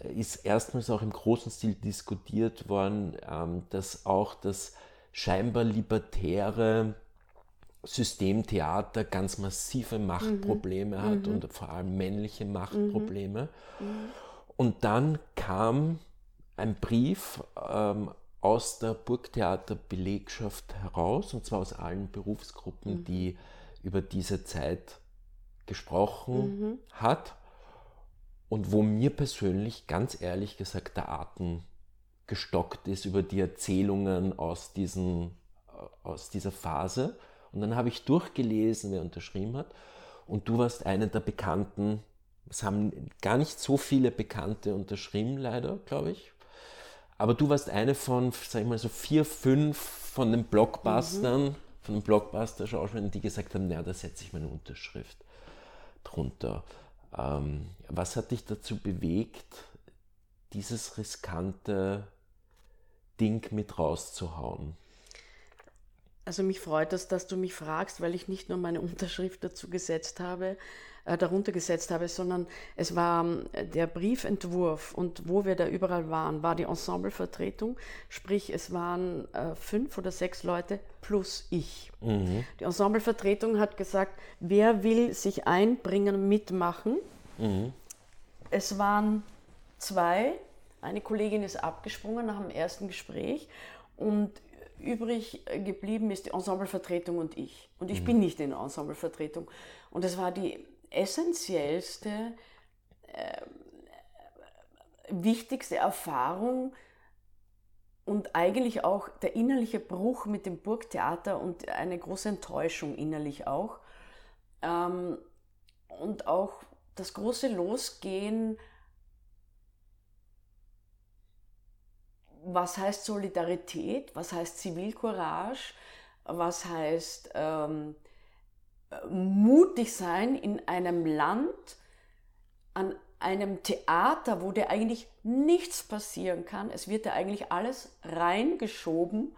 äh, ist erstmals auch im großen Stil diskutiert worden, ähm, dass auch das scheinbar libertäre Systemtheater ganz massive Machtprobleme hat und vor allem männliche Machtprobleme. Und dann kam ein Brief ähm, aus der Burgtheaterbelegschaft heraus, und zwar aus allen Berufsgruppen, die über diese Zeit gesprochen hat und wo mir persönlich ganz ehrlich gesagt der Atem gestockt ist über die Erzählungen aus, diesen, äh, aus dieser Phase. Und dann habe ich durchgelesen, wer unterschrieben hat. Und du warst eine der Bekannten. Es haben gar nicht so viele Bekannte unterschrieben, leider, glaube ich. Aber du warst eine von, sag ich mal, so vier, fünf von den Blockbustern, von den Blockbuster-Schauspielern, die gesagt haben, naja, da setze ich meine Unterschrift drunter. Ähm, was hat dich dazu bewegt, dieses riskante Ding mit rauszuhauen? Also mich freut es, dass du mich fragst, weil ich nicht nur meine Unterschrift dazu gesetzt habe, äh, darunter gesetzt habe, sondern es war ähm, der Briefentwurf und wo wir da überall waren, war die Ensemblevertretung, sprich es waren äh, fünf oder sechs Leute plus ich. Die Ensemblevertretung hat gesagt, wer will sich einbringen, mitmachen. Es waren zwei, eine Kollegin ist abgesprungen nach dem ersten Gespräch und übrig geblieben ist die Ensemblevertretung und ich. Und ich bin nicht in der Ensemblevertretung. Und es war die essentiellste, äh, wichtigste Erfahrung und eigentlich auch der innerliche Bruch mit dem Burgtheater und eine große Enttäuschung innerlich auch. Ähm, und auch das große Losgehen was heißt Solidarität, was heißt Zivilcourage, was heißt ähm, mutig sein in einem Land, an einem Theater, wo dir eigentlich nichts passieren kann. Es wird dir eigentlich alles reingeschoben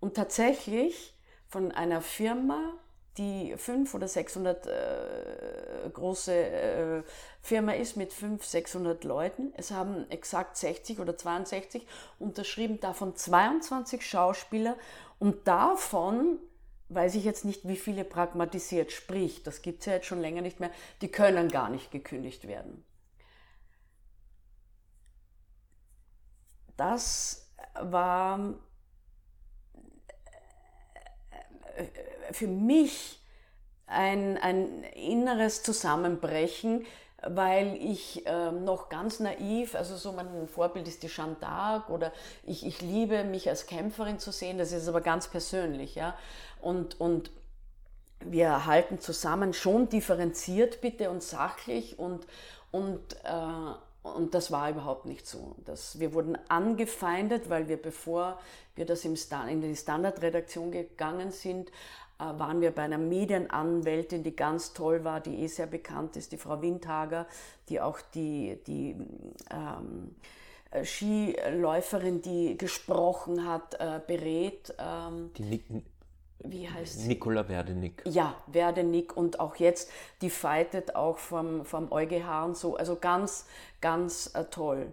und tatsächlich von einer Firma, die 500 oder 600 äh, große äh, Firma ist mit 500, 600 Leuten. Es haben exakt 60 oder 62 unterschrieben, davon 22 Schauspieler und davon weiß ich jetzt nicht, wie viele pragmatisiert, sprich, das gibt es ja jetzt schon länger nicht mehr, die können gar nicht gekündigt werden. Das war für mich ein, ein inneres Zusammenbrechen, weil ich äh, noch ganz naiv, also so mein Vorbild ist die Jeanne d'Arc oder ich, ich liebe mich als Kämpferin zu sehen, das ist aber ganz persönlich, ja. Und, und wir halten zusammen schon differenziert bitte und sachlich und, und, äh, und das war überhaupt nicht so. Das, wir wurden angefeindet, weil wir, bevor wir das im Stand, in die Standardredaktion gegangen sind, waren wir bei einer Medienanwältin, die ganz toll war, die eh sehr bekannt ist, die Frau Windhager, die auch die, die ähm, äh, Skiläuferin, die gesprochen hat, äh, berät. Ähm, die Nick, wie heißt sie? Nicola Werdenig. Ja, Werdenig und auch jetzt, die fightet auch vom, vom EuGH und so. Also ganz, ganz äh, toll.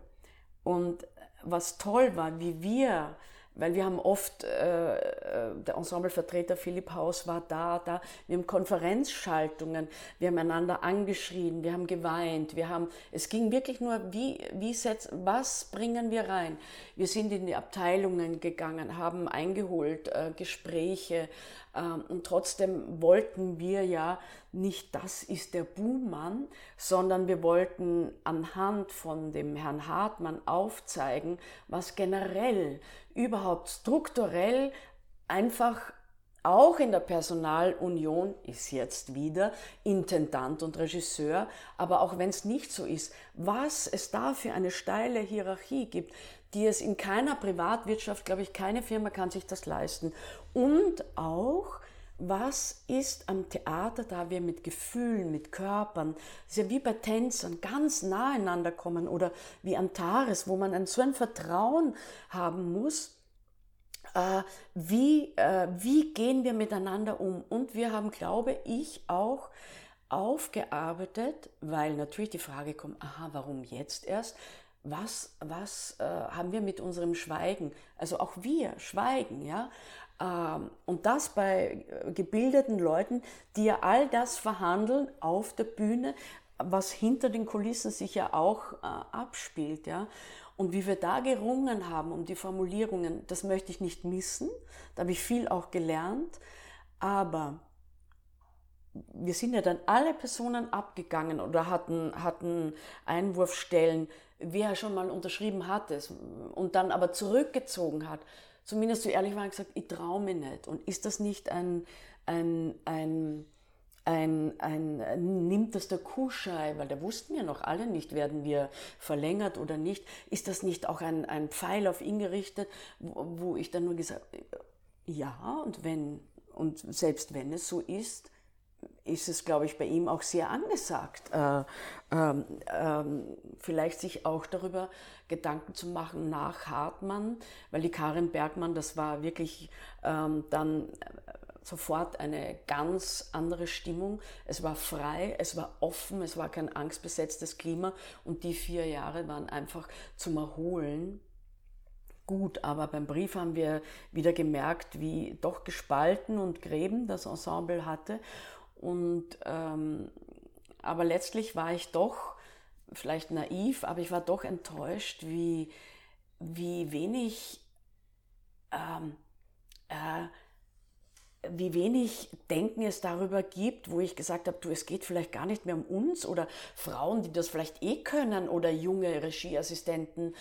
Und was toll war, wie wir weil wir haben oft, äh, äh, der Ensemblevertreter Philipp Haus war da, da, wir haben Konferenzschaltungen, wir haben einander angeschrien, wir haben geweint, wir haben, es ging wirklich nur, wie, wie setz, was bringen wir rein? Wir sind in die Abteilungen gegangen, haben eingeholt, äh, Gespräche, und trotzdem wollten wir ja nicht, das ist der Buhmann, sondern wir wollten anhand von dem Herrn Hartmann aufzeigen, was generell, überhaupt strukturell einfach auch in der Personalunion ist jetzt wieder Intendant und Regisseur, aber auch wenn es nicht so ist, was es da für eine steile Hierarchie gibt, die es in keiner Privatwirtschaft, glaube ich, keine Firma kann sich das leisten. Und auch, was ist am Theater, da wir mit Gefühlen, mit Körpern, das ist ja wie bei Tänzern, ganz nah einander kommen oder wie Antares, wo man ein, so ein Vertrauen haben muss, äh, wie, äh, wie gehen wir miteinander um? Und wir haben, glaube ich, auch aufgearbeitet, weil natürlich die Frage kommt, aha, warum jetzt erst? was, was äh, haben wir mit unserem Schweigen? Also auch wir schweigen, ja. Ähm, und das bei äh, gebildeten Leuten, die ja all das verhandeln auf der Bühne, was hinter den Kulissen sich ja auch äh, abspielt, ja. Und wie wir da gerungen haben um die Formulierungen, das möchte ich nicht missen. Da habe ich viel auch gelernt. Aber wir sind ja dann alle Personen abgegangen oder hatten, hatten Einwurfstellen, wer schon mal unterschrieben hat es und dann aber zurückgezogen hat, zumindest so ehrlich war und gesagt, ich traue mich nicht. Und ist das nicht ein, ein, ein, ein, ein, nimmt das der Kuhschei, weil da wussten wir noch alle nicht, werden wir verlängert oder nicht, ist das nicht auch ein, ein Pfeil auf ihn gerichtet, wo, wo ich dann nur gesagt, ja, und wenn, und selbst wenn es so ist, ist es, glaube ich, bei ihm auch sehr angesagt, äh, ähm, ähm, vielleicht sich auch darüber Gedanken zu machen nach Hartmann, weil die Karin Bergmann, das war wirklich ähm, dann äh, sofort eine ganz andere Stimmung. Es war frei, es war offen, es war kein angstbesetztes Klima und die vier Jahre waren einfach zum Erholen gut, aber beim Brief haben wir wieder gemerkt, wie doch gespalten und Gräben das Ensemble hatte und, ähm, aber letztlich war ich doch, vielleicht naiv, aber ich war doch enttäuscht, wie, wie wenig, ähm, äh, wie wenig Denken es darüber gibt, wo ich gesagt habe, du, es geht vielleicht gar nicht mehr um uns oder Frauen, die das vielleicht eh können oder junge Regieassistenten,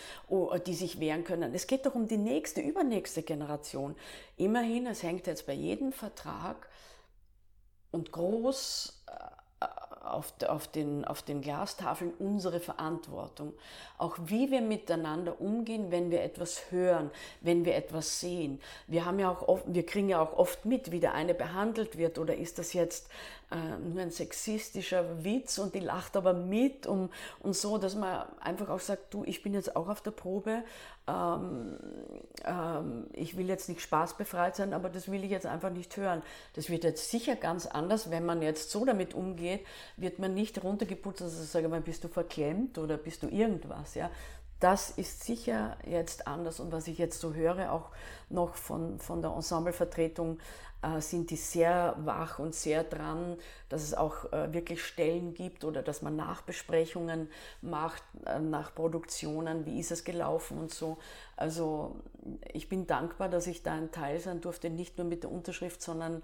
die sich wehren können. Es geht doch um die nächste, übernächste Generation. Immerhin, es hängt jetzt bei jedem Vertrag und groß äh, auf, auf, den, auf den Glastafeln unsere Verantwortung. Auch wie wir miteinander umgehen, wenn wir etwas hören, wenn wir etwas sehen. Wir, haben ja auch oft, wir kriegen ja auch oft mit, wie der eine behandelt wird oder ist das jetzt äh, nur ein sexistischer Witz und die lacht aber mit und, und so, dass man einfach auch sagt, du, ich bin jetzt auch auf der Probe, ähm, ähm, ich will jetzt nicht spaßbefreit sein, aber das will ich jetzt einfach nicht hören. Das wird jetzt sicher ganz anders, wenn man jetzt so damit umgeht, wird man nicht runtergeputzt, also sagen wir, bist du verklemmt oder bist du irgendwas, ja. Das ist sicher jetzt anders und was ich jetzt so höre, auch noch von, von der Ensemblevertretung, äh, sind die sehr wach und sehr dran, dass es auch äh, wirklich Stellen gibt oder dass man Nachbesprechungen macht äh, nach Produktionen, wie ist es gelaufen und so. Also ich bin dankbar, dass ich da ein Teil sein durfte, nicht nur mit der Unterschrift, sondern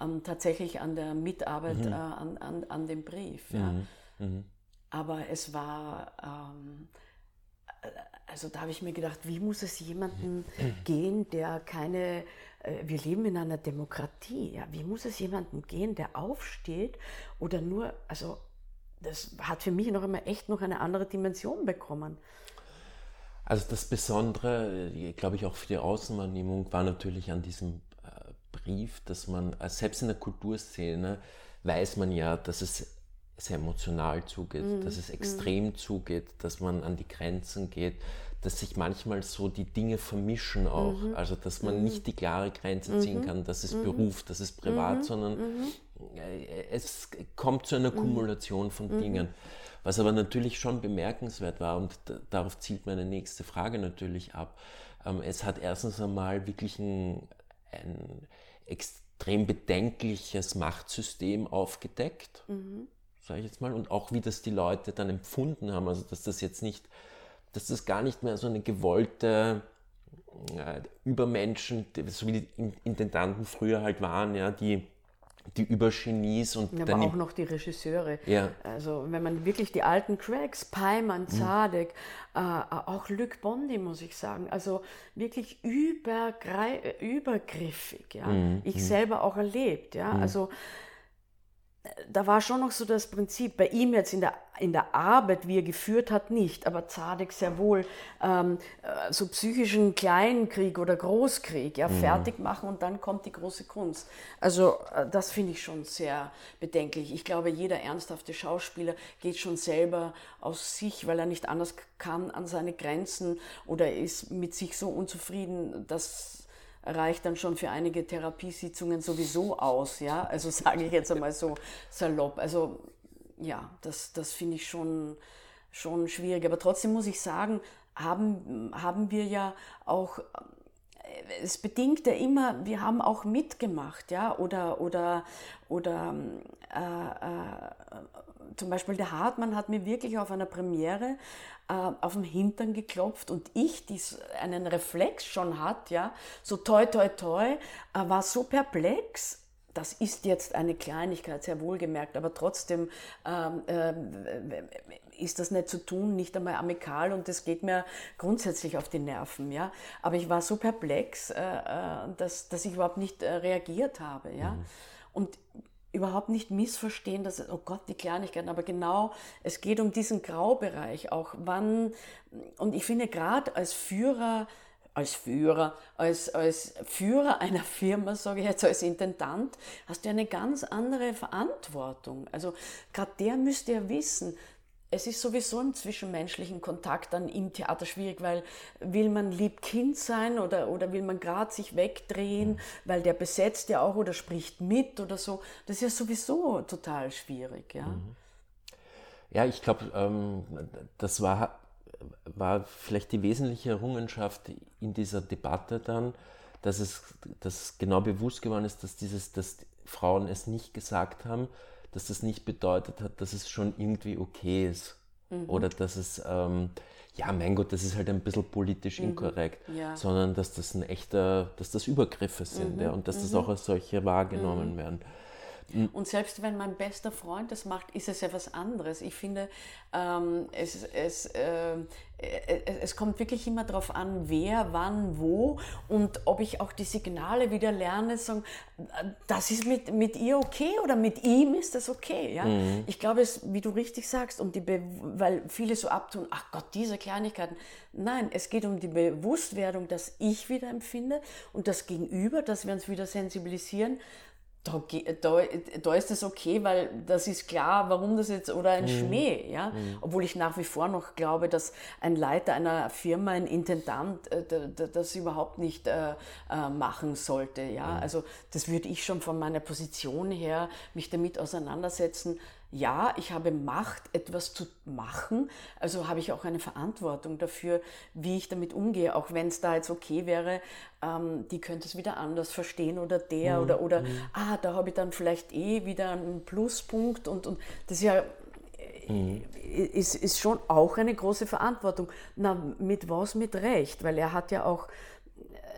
ähm, tatsächlich an der Mitarbeit mhm. äh, an, an, an dem Brief. Ja. Mhm. Mhm. Aber es war, ähm, äh, also da habe ich mir gedacht, wie muss es jemandem gehen, der keine, äh, wir leben in einer Demokratie, ja, wie muss es jemandem gehen, der aufsteht oder nur, also das hat für mich noch immer echt noch eine andere Dimension bekommen. Also das Besondere, äh, glaube ich, auch für die Außenwahrnehmung war natürlich an diesem äh, Brief, dass man, selbst in der Kulturszene, weiß man ja, dass es sehr emotional zugeht, mhm. dass es extrem mhm. zugeht, dass man an die Grenzen geht, dass sich manchmal so die Dinge vermischen auch. Mhm. Also dass man nicht mhm. die klare Grenze ziehen mhm. kann, das ist mhm. Beruf, das ist privat, sondern äh, es kommt zu einer Kumulation von Dingen. Was aber natürlich schon bemerkenswert war, und darauf zielt meine nächste Frage natürlich ab, ähm, es hat erstens einmal wirklich ein, ein extrem bedenkliches Machtsystem aufgedeckt. Mhm sage ich jetzt mal, und auch wie das die Leute dann empfunden haben. Also dass das jetzt nicht, dass das gar nicht mehr so eine gewollte äh, Übermenschen, so wie die Intendanten früher halt waren, ja, die die Übergenies und aber auch noch die Regisseure. Ja. Also wenn man wirklich die alten Cracks, Peimann, mhm. Zadek, mhm. äh, auch Luc Bondi, muss ich sagen, also wirklich übergriffig. Ja? Mhm. Ich mhm. selber auch erlebt. Ja? Mhm. Also da war schon noch so das Prinzip, bei ihm jetzt in der, in der Arbeit, wie er geführt hat, nicht, aber Zadek sehr wohl, ähm, äh, so psychischen Kleinkrieg oder Großkrieg, ja, mhm. fertig machen und dann kommt die große Kunst. Also äh, das finde ich schon sehr bedenklich. Ich glaube, jeder ernsthafte Schauspieler geht schon selber aus sich, weil er nicht anders kann, an seine Grenzen oder ist mit sich so unzufrieden, dass reicht dann schon für einige Therapiesitzungen sowieso aus, ja. Also sage ich jetzt einmal so salopp. Also ja, das, das finde ich schon, schon schwierig. Aber trotzdem muss ich sagen, haben, haben wir ja auch es bedingt ja immer, wir haben auch mitgemacht, ja, oder, oder, oder äh, äh, zum Beispiel der Hartmann hat mir wirklich auf einer Premiere äh, auf den Hintern geklopft und ich, die einen Reflex schon hat, ja, so toi toi toi, äh, war so perplex, das ist jetzt eine Kleinigkeit, sehr wohlgemerkt, aber trotzdem ähm, äh, ist das nicht zu tun, nicht einmal amikal und das geht mir grundsätzlich auf die Nerven. Ja? Aber ich war so perplex, äh, äh dass, dass ich überhaupt nicht äh, reagiert habe. Ja? Mhm. Und überhaupt nicht missverstehen, dass, oh Gott, die Kleinigkeiten, aber genau, es geht um diesen Graubereich auch. Wann, und ich finde gerade als Führer, als Führer, als, als Führer einer Firma, sage ich jetzt, als Intendant, hast du eine ganz andere Verantwortung. Also gerade der müsste ja wissen, es ist sowieso im zwischenmenschlichen Kontakt dann im Theater schwierig, weil will man lieb Kind sein oder, oder will man gerade sich wegdrehen, mhm. weil der besetzt ja auch oder spricht mit oder so. Das ist ja sowieso total schwierig. Ja, mhm. ja ich glaube, ähm, das war, war vielleicht die wesentliche Errungenschaft in dieser Debatte dann, dass es dass genau bewusst geworden ist, dass, dieses, dass Frauen es nicht gesagt haben, dass das nicht bedeutet hat, dass es schon irgendwie okay ist. Mhm. Oder dass es, ähm, ja, mein Gott, das ist halt ein bisschen politisch mhm. inkorrekt, ja. sondern dass das ein echter, dass das Übergriffe sind mhm. ja, und dass das mhm. auch als solche wahrgenommen mhm. werden. Mhm. Und selbst wenn mein bester Freund das macht, ist es ja was anderes. Ich finde, ähm, es, es, äh, es kommt wirklich immer darauf an, wer, wann, wo und ob ich auch die Signale wieder lerne, sagen, das ist mit, mit ihr okay oder mit ihm ist das okay. Ja? Mhm. Ich glaube, es, wie du richtig sagst, um die weil viele so abtun, ach Gott, diese Kleinigkeiten. Nein, es geht um die Bewusstwerdung, dass ich wieder empfinde und das Gegenüber, dass wir uns wieder sensibilisieren, da, da, da ist es okay, weil das ist klar, warum das jetzt, oder ein mhm. Schmäh, ja. Mhm. Obwohl ich nach wie vor noch glaube, dass ein Leiter einer Firma, ein Intendant, äh, das überhaupt nicht äh, äh, machen sollte, ja. Mhm. Also das würde ich schon von meiner Position her mich damit auseinandersetzen. Ja, ich habe Macht, etwas zu machen, also habe ich auch eine Verantwortung dafür, wie ich damit umgehe, auch wenn es da jetzt okay wäre, ähm, die könnte es wieder anders verstehen oder der mhm. oder, oder mhm. ah, da habe ich dann vielleicht eh wieder einen Pluspunkt und, und das ist ja mhm. ist, ist schon auch eine große Verantwortung. Na, mit was? Mit Recht, weil er hat ja auch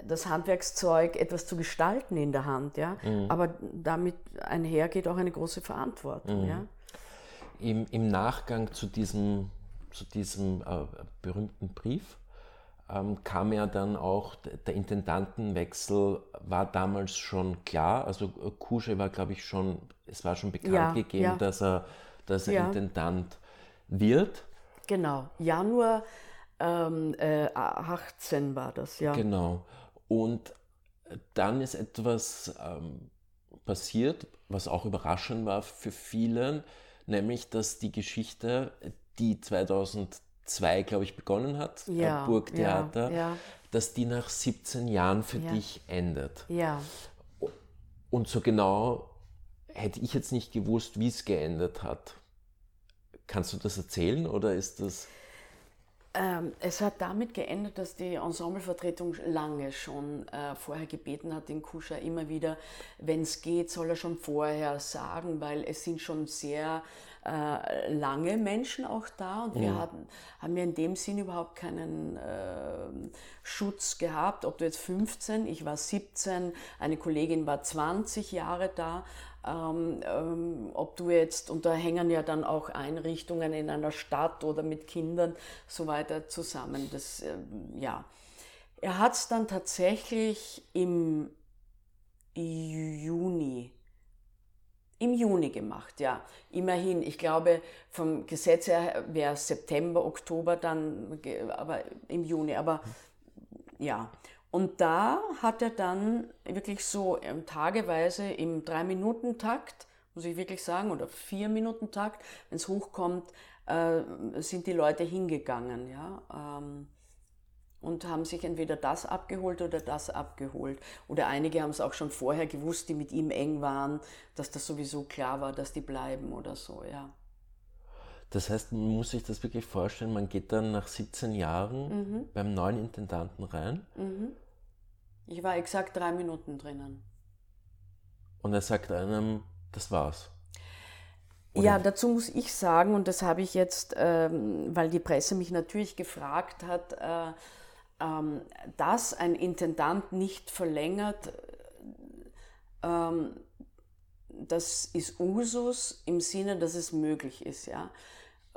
das Handwerkszeug, etwas zu gestalten in der Hand, ja. Mhm. Aber damit einher auch eine große Verantwortung, mhm. ja. Im, Im, Nachgang zu diesem, zu diesem äh, berühmten Brief ähm, kam ja dann auch der Intendantenwechsel, war damals schon klar. Also äh, Kusche war, glaube ich, schon, es war schon bekannt ja, gegeben, ja. dass er, dass er ja. Intendant wird. Genau, Januar ähm, äh, 18 war das, ja. Genau. Und dann ist etwas ähm, passiert, was auch überraschend war für viele, nämlich dass die Geschichte, die 2002, glaube ich, begonnen hat, ja, Burgtheater, ja, ja. dass die nach 17 Jahren für dich endet. Ja. Und so genau hätte ich jetzt nicht gewusst, wie es geendet hat. Kannst du das erzählen oder ist das... Ähm, es hat damit geendet, dass die Ensemblevertretung lange schon äh, vorher gebeten hat, den Kuscher immer wieder, wenn es geht, soll er schon vorher sagen, weil es sind schon sehr äh, lange Menschen auch da und wir hatten, haben ja in dem Sinn überhaupt keinen äh, Schutz gehabt, ob du jetzt 15, ich war 17, eine Kollegin war 20 Jahre da ähm, ähm, ob du jetzt, und da hängen ja dann auch Einrichtungen in einer Stadt oder mit Kindern so weiter zusammen. Das, äh, ja. Er hat es dann tatsächlich im Juni, im Juni gemacht, ja. Immerhin, ich glaube, vom Gesetz her wäre es September, Oktober dann, aber im Juni, aber ja. Und da hat er dann wirklich so ähm, tageweise im Drei-Minuten-Takt, muss ich wirklich sagen, oder Vier-Minuten-Takt, wenn es hochkommt, äh, sind die Leute hingegangen, ja. Ähm, und haben sich entweder das abgeholt oder das abgeholt. Oder einige haben es auch schon vorher gewusst, die mit ihm eng waren, dass das sowieso klar war, dass die bleiben oder so, ja. Das heißt, man muss sich das wirklich vorstellen, man geht dann nach 17 Jahren mhm. beim neuen Intendanten rein. Mhm. Ich war exakt drei Minuten drinnen. Und er sagt einem, das war's. Oder? Ja, dazu muss ich sagen, und das habe ich jetzt, ähm, weil die Presse mich natürlich gefragt hat, äh, ähm, dass ein Intendant nicht verlängert, ähm, das ist Usus im Sinne, dass es möglich ist. Ja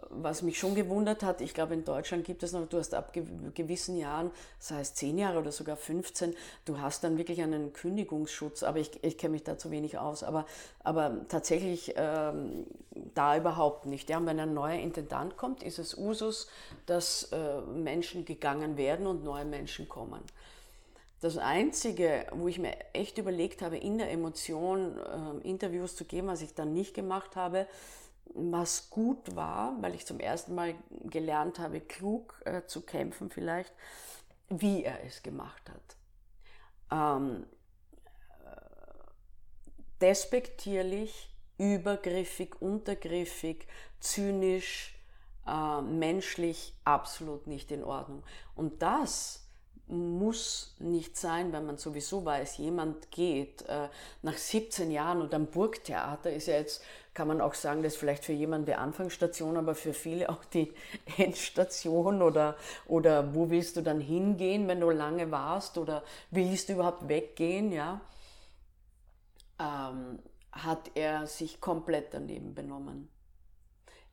was mich schon gewundert hat, ich glaube, in Deutschland gibt es noch, du hast ab gewissen Jahren, das heißt zehn Jahre oder sogar 15, du hast dann wirklich einen Kündigungsschutz, aber ich, ich kenne mich da zu wenig aus, aber, aber tatsächlich ähm, da überhaupt nicht. Ja, und wenn ein neuer Intendant kommt, ist es Usus, dass äh, Menschen gegangen werden und neue Menschen kommen. Das Einzige, wo ich mir echt überlegt habe, in der Emotion äh, Interviews zu geben, was ich dann nicht gemacht habe, was gut war, weil ich zum ersten Mal gelernt habe, klug äh, zu kämpfen vielleicht, wie er es gemacht hat. Ähm, despektierlich, übergriffig, untergriffig, zynisch, äh, menschlich absolut nicht in Ordnung. Und das muss nicht sein, wenn man sowieso weiß, jemand geht äh, nach 17 Jahren und am Burgtheater ist ja jetzt, kann man auch sagen, das ist vielleicht für jemanden die Anfangsstation, aber für viele auch die Endstation oder, oder wo willst du dann hingehen, wenn du lange warst oder willst du überhaupt weggehen, ja, ähm, hat er sich komplett daneben benommen.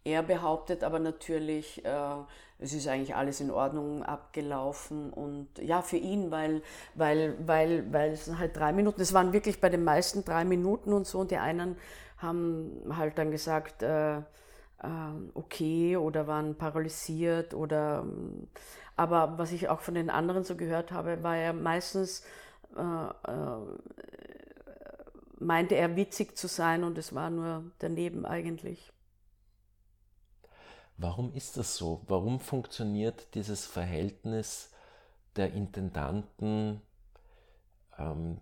Er behauptet aber natürlich, äh, es ist eigentlich alles in Ordnung abgelaufen und ja, für ihn, weil, weil, weil, weil es halt drei Minuten, es waren wirklich bei den meisten drei Minuten und so und die einen haben halt dann gesagt, äh, äh, okay oder waren paralysiert oder, aber was ich auch von den anderen so gehört habe, war er meistens, äh, äh, meinte er witzig zu sein und es war nur daneben eigentlich. Warum ist das so? Warum funktioniert dieses Verhältnis der Intendanten, ähm,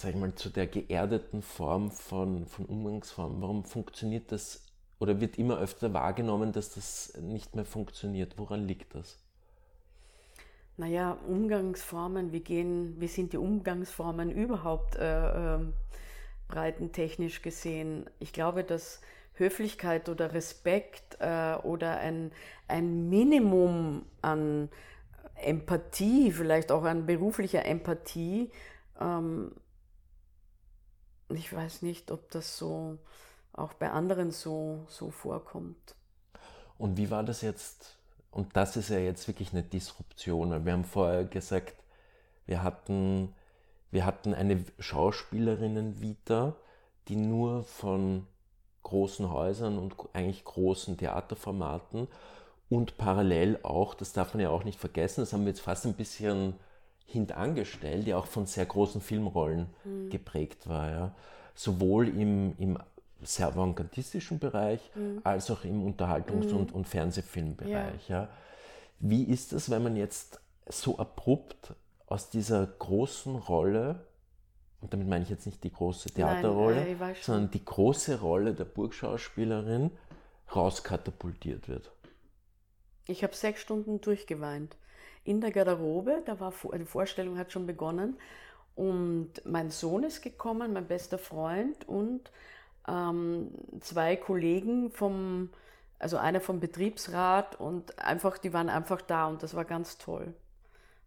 sag ich mal, zu der geerdeten Form von, von Umgangsform? Warum funktioniert das oder wird immer öfter wahrgenommen, dass das nicht mehr funktioniert. Woran liegt das? Naja, Umgangsformen, wie, gehen, wie sind die Umgangsformen überhaupt äh, äh, breitentechnisch gesehen? Ich glaube, dass Höflichkeit oder Respekt äh, oder ein, ein Minimum an Empathie, vielleicht auch an beruflicher Empathie, ähm, ich weiß nicht, ob das so auch bei anderen so, so vorkommt. Und wie war das jetzt? Und das ist ja jetzt wirklich eine Disruption. Wir haben vorher gesagt, wir hatten, wir hatten eine Schauspielerinnen-Vita, die nur von großen Häusern und eigentlich großen Theaterformaten und parallel auch, das darf man ja auch nicht vergessen, das haben wir jetzt fast ein bisschen hintangestellt, die auch von sehr großen Filmrollen mhm. geprägt war. Ja. Sowohl im, im sehr avantgardistischen Bereich mhm. als auch im Unterhaltungs- mhm. und, und, Fernsehfilmbereich. Ja. ja. Wie ist es, wenn man jetzt so abrupt aus dieser großen Rolle, und damit meine ich jetzt nicht die große Theaterrolle, Nein, äh, sondern die große Rolle der Burgschauspielerin rauskatapultiert wird? Ich habe sechs Stunden durchgeweint. In der Garderobe, da war die Vorstellung hat schon begonnen und mein Sohn ist gekommen, mein bester Freund und ähm, zwei Kollegen vom, also einer vom Betriebsrat und einfach, die waren einfach da und das war ganz toll.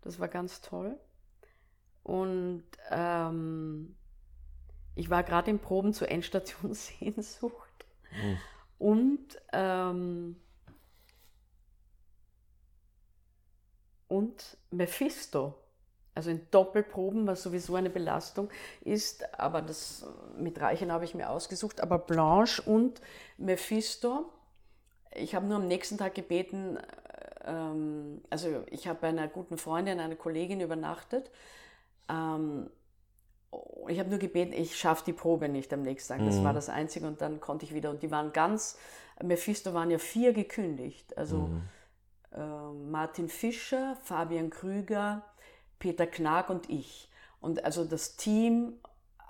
Das war ganz toll. Und ähm, ich war gerade in Proben zur Endstation Sehnsucht. Mhm. Und, ähm, und Mephisto also in Doppelproben, was sowieso eine Belastung ist, aber das mit Reichen habe ich mir ausgesucht, aber Blanche und Mephisto. Ich habe nur am nächsten Tag gebeten, ähm, also ich habe bei einer guten Freundin, einer Kollegin übernachtet. Ähm, ich habe nur gebeten, ich schaffe die Probe nicht am nächsten Tag. Das mhm. war das Einzige und dann konnte ich wieder. Und die waren ganz, Mephisto waren ja vier gekündigt. Also mhm. Äh, Martin Fischer, Fabian Krüger, Peter Knag und ich. Und also das Team,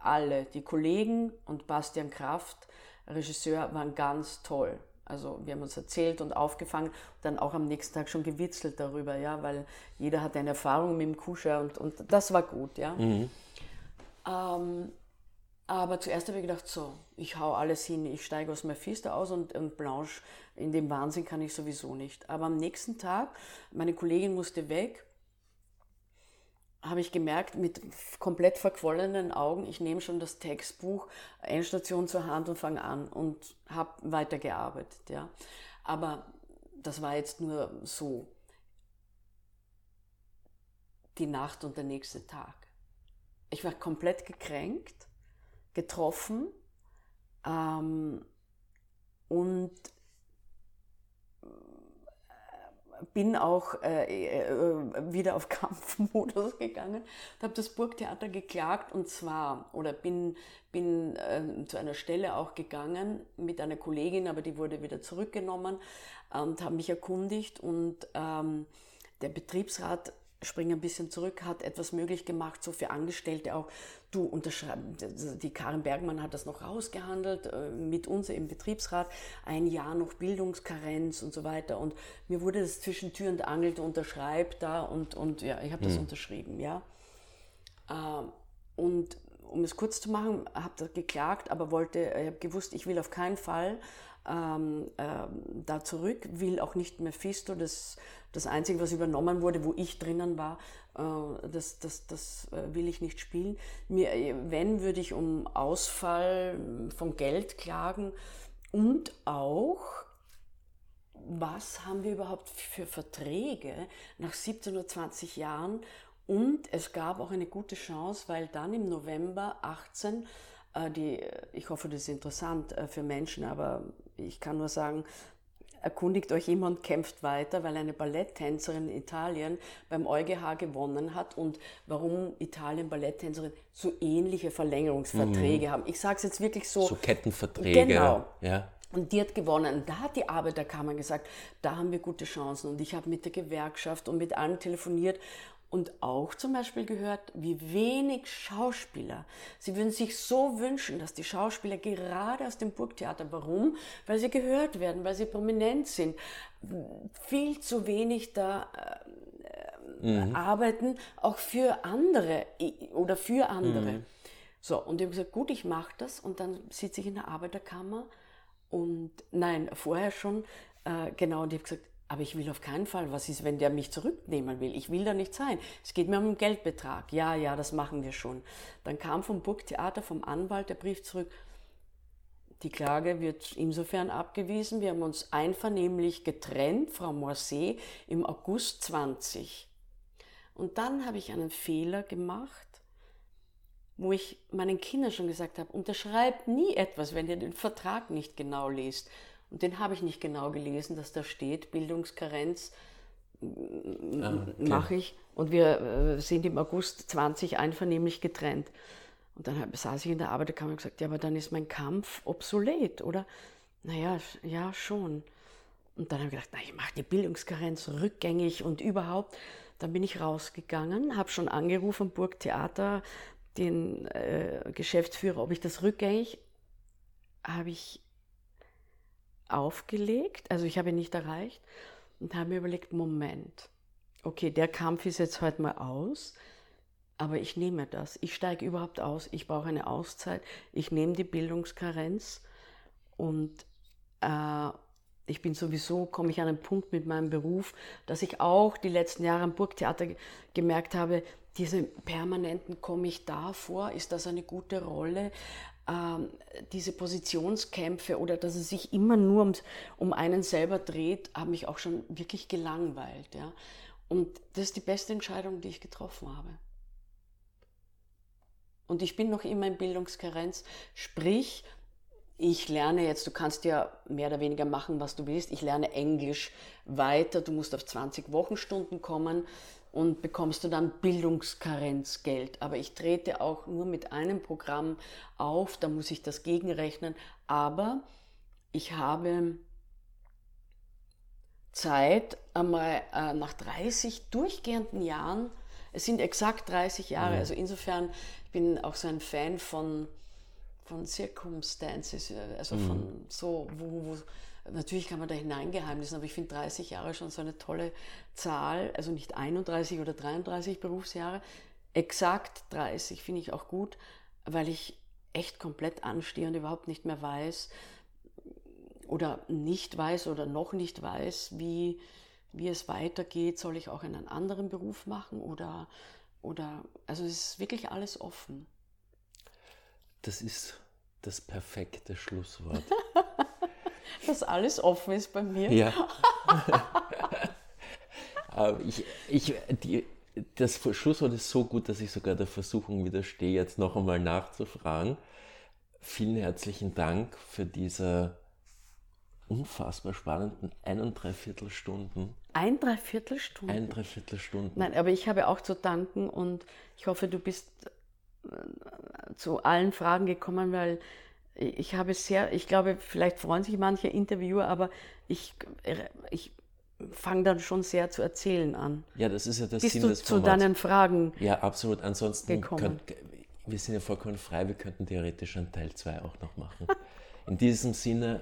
alle, die Kollegen und Bastian Kraft, Regisseur, waren ganz toll. Also wir haben uns erzählt und aufgefangen, dann auch am nächsten Tag schon gewitzelt darüber, ja, weil jeder hat eine Erfahrung mit dem Kuscher und, und das war gut, ja. Mhm. Ähm, aber zuerst habe ich gedacht, so, ich hau alles hin, ich steige aus Mephisto aus und, und Blanche, in dem Wahnsinn kann ich sowieso nicht. Aber am nächsten Tag, meine Kollegin musste weg habe ich gemerkt, mit komplett verquollenen Augen, ich nehme schon das Textbuch Endstation zur Hand und fange an und habe weitergearbeitet. Ja. Aber das war jetzt nur so die Nacht und der nächste Tag. Ich war komplett gekränkt, getroffen. Ähm, und bin auch äh, äh, wieder auf Kampfmodus gegangen und habe das Burgtheater geklagt und zwar, oder bin, bin äh, zu einer Stelle auch gegangen mit einer Kollegin, aber die wurde wieder zurückgenommen und habe mich erkundigt und ähm, der Betriebsrat springe ein bisschen zurück, hat etwas möglich gemacht, so für Angestellte auch. Du unterschreiben, die Karin Bergmann hat das noch rausgehandelt, äh, mit uns im Betriebsrat, ein Jahr noch Bildungskarenz und so weiter. Und mir wurde das zwischen Tür und Angel, du unterschreib da und, und ja, ich habe das mhm. unterschrieben, ja. Ähm, und um es kurz zu machen, habe das geklagt, aber wollte, ich habe gewusst, ich will auf keinen Fall ähm, äh, da zurück, will auch nicht Mephisto, das, das Einzige, was übernommen wurde, wo ich drinnen war, äh, das, das, das äh, will ich nicht spielen. Mir, wenn, würde ich um Ausfall von Geld klagen und auch, was haben wir überhaupt für Verträge nach 17 oder 20 Jahren und es gab auch eine gute Chance, weil dann im November 18 äh, die, ich hoffe, das ist interessant äh, für Menschen, aber ich kann nur sagen, erkundigt euch immer und kämpft weiter, weil eine Balletttänzerin in Italien beim EuGH gewonnen hat und warum Italien Balletttänzerin so ähnliche Verlängerungsverträge mhm. haben. Ich sage es jetzt wirklich so. So Kettenverträge. Genau. Ja. Und die hat gewonnen. Da hat die Arbeiterkammer gesagt, da haben wir gute Chancen. Und ich habe mit der Gewerkschaft und mit allen telefoniert und auch zum Beispiel gehört, wie wenig Schauspieler. Sie würden sich so wünschen, dass die Schauspieler gerade aus dem Burgtheater, warum? Weil sie gehört werden, weil sie prominent sind, viel zu wenig da äh, mhm. arbeiten, auch für andere oder für andere. Mhm. So, und ich habe gesagt, gut, ich mache das und dann sitze ich in der Arbeiterkammer und nein, vorher schon, äh, genau, und ich habe gesagt, aber ich will auf keinen Fall, was ist, wenn der mich zurücknehmen will? Ich will da nicht sein. Es geht mir um den Geldbetrag. Ja, ja, das machen wir schon. Dann kam vom Burgtheater, vom Anwalt der Brief zurück. Die Klage wird insofern abgewiesen. Wir haben uns einvernehmlich getrennt, Frau Morset, im August 20. Und dann habe ich einen Fehler gemacht, wo ich meinen Kindern schon gesagt habe, unterschreibt nie etwas, wenn ihr den Vertrag nicht genau liest. Und den habe ich nicht genau gelesen, dass da steht, Bildungskarenz ah, okay. mache ich. Und wir äh, sind im August 20 einvernehmlich getrennt. Und dann saß ich in der Arbeiterkammer und gesagt, ja, aber dann ist mein Kampf obsolet, oder? Naja, ja, schon. Und dann habe ich gedacht, na, ich mache die Bildungskarenz rückgängig und überhaupt. Dann bin ich rausgegangen, habe schon angerufen, Burgtheater, den äh, Geschäftsführer, ob ich das rückgängig, habe ich aufgelegt, also ich habe ihn nicht erreicht und habe mir überlegt, Moment, okay, der Kampf ist jetzt heute mal aus, aber ich nehme das. Ich steige überhaupt aus, ich brauche eine Auszeit, ich nehme die Bildungskarenz und äh, ich bin sowieso, komme ich an einen Punkt mit meinem Beruf, dass ich auch die letzten Jahre am Burgtheater gemerkt habe, diese permanenten komme ich da vor, ist das eine gute Rolle? Ähm, diese Positionskämpfe oder dass es sich immer nur um, um einen selber dreht, haben mich auch schon wirklich gelangweilt. Ja? Und das ist die beste Entscheidung, die ich getroffen habe. Und ich bin noch immer in Bildungskarenz, sprich, ich lerne jetzt, du kannst ja mehr oder weniger machen, was du willst. Ich lerne Englisch weiter, du musst auf 20 Wochenstunden kommen und bekommst du dann Bildungskarenzgeld. Aber ich trete auch nur mit einem Programm auf, da muss ich das gegenrechnen. Aber ich habe Zeit, einmal äh, nach 30 durchgehenden Jahren, es sind exakt 30 Jahre, mhm. also insofern, ich bin auch so ein Fan von, von Circumstances, also mhm. von so, wo, wo Natürlich kann man da hineingeheimnissen, aber ich finde 30 Jahre schon so eine tolle Zahl, also nicht 31 oder 33 Berufsjahre, exakt 30 finde ich auch gut, weil ich echt komplett anstehe und überhaupt nicht mehr weiß oder nicht weiß oder noch nicht weiß, wie, wie es weitergeht. Soll ich auch einen anderen Beruf machen oder, oder, also es ist wirklich alles offen. Das ist das perfekte Schlusswort. dass alles offen ist bei mir. Ja. ich, ich, die, das Schlusswort ist so gut, dass ich sogar der Versuchung widerstehe, jetzt noch einmal nachzufragen. Vielen herzlichen Dank für diese unfassbar spannenden ein Stunden. Ein Dreiviertelstunden? Ein Dreiviertelstunden. Nein, aber ich habe auch zu danken und ich hoffe, du bist äh, zu allen Fragen gekommen, weil ich habe sehr, ich glaube, vielleicht freuen sich manche Interviewer, aber ich, ich fange dann schon sehr zu erzählen an. Ja, das ist ja das Bist Sinn du des Formats. zu deinen Fragen. Ja, absolut. Ansonsten, könnt, wir sind ja vollkommen frei, wir könnten theoretisch einen Teil 2 auch noch machen. In diesem Sinne,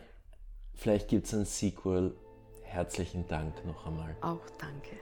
vielleicht gibt es ein Sequel. Herzlichen Dank noch einmal. Auch danke.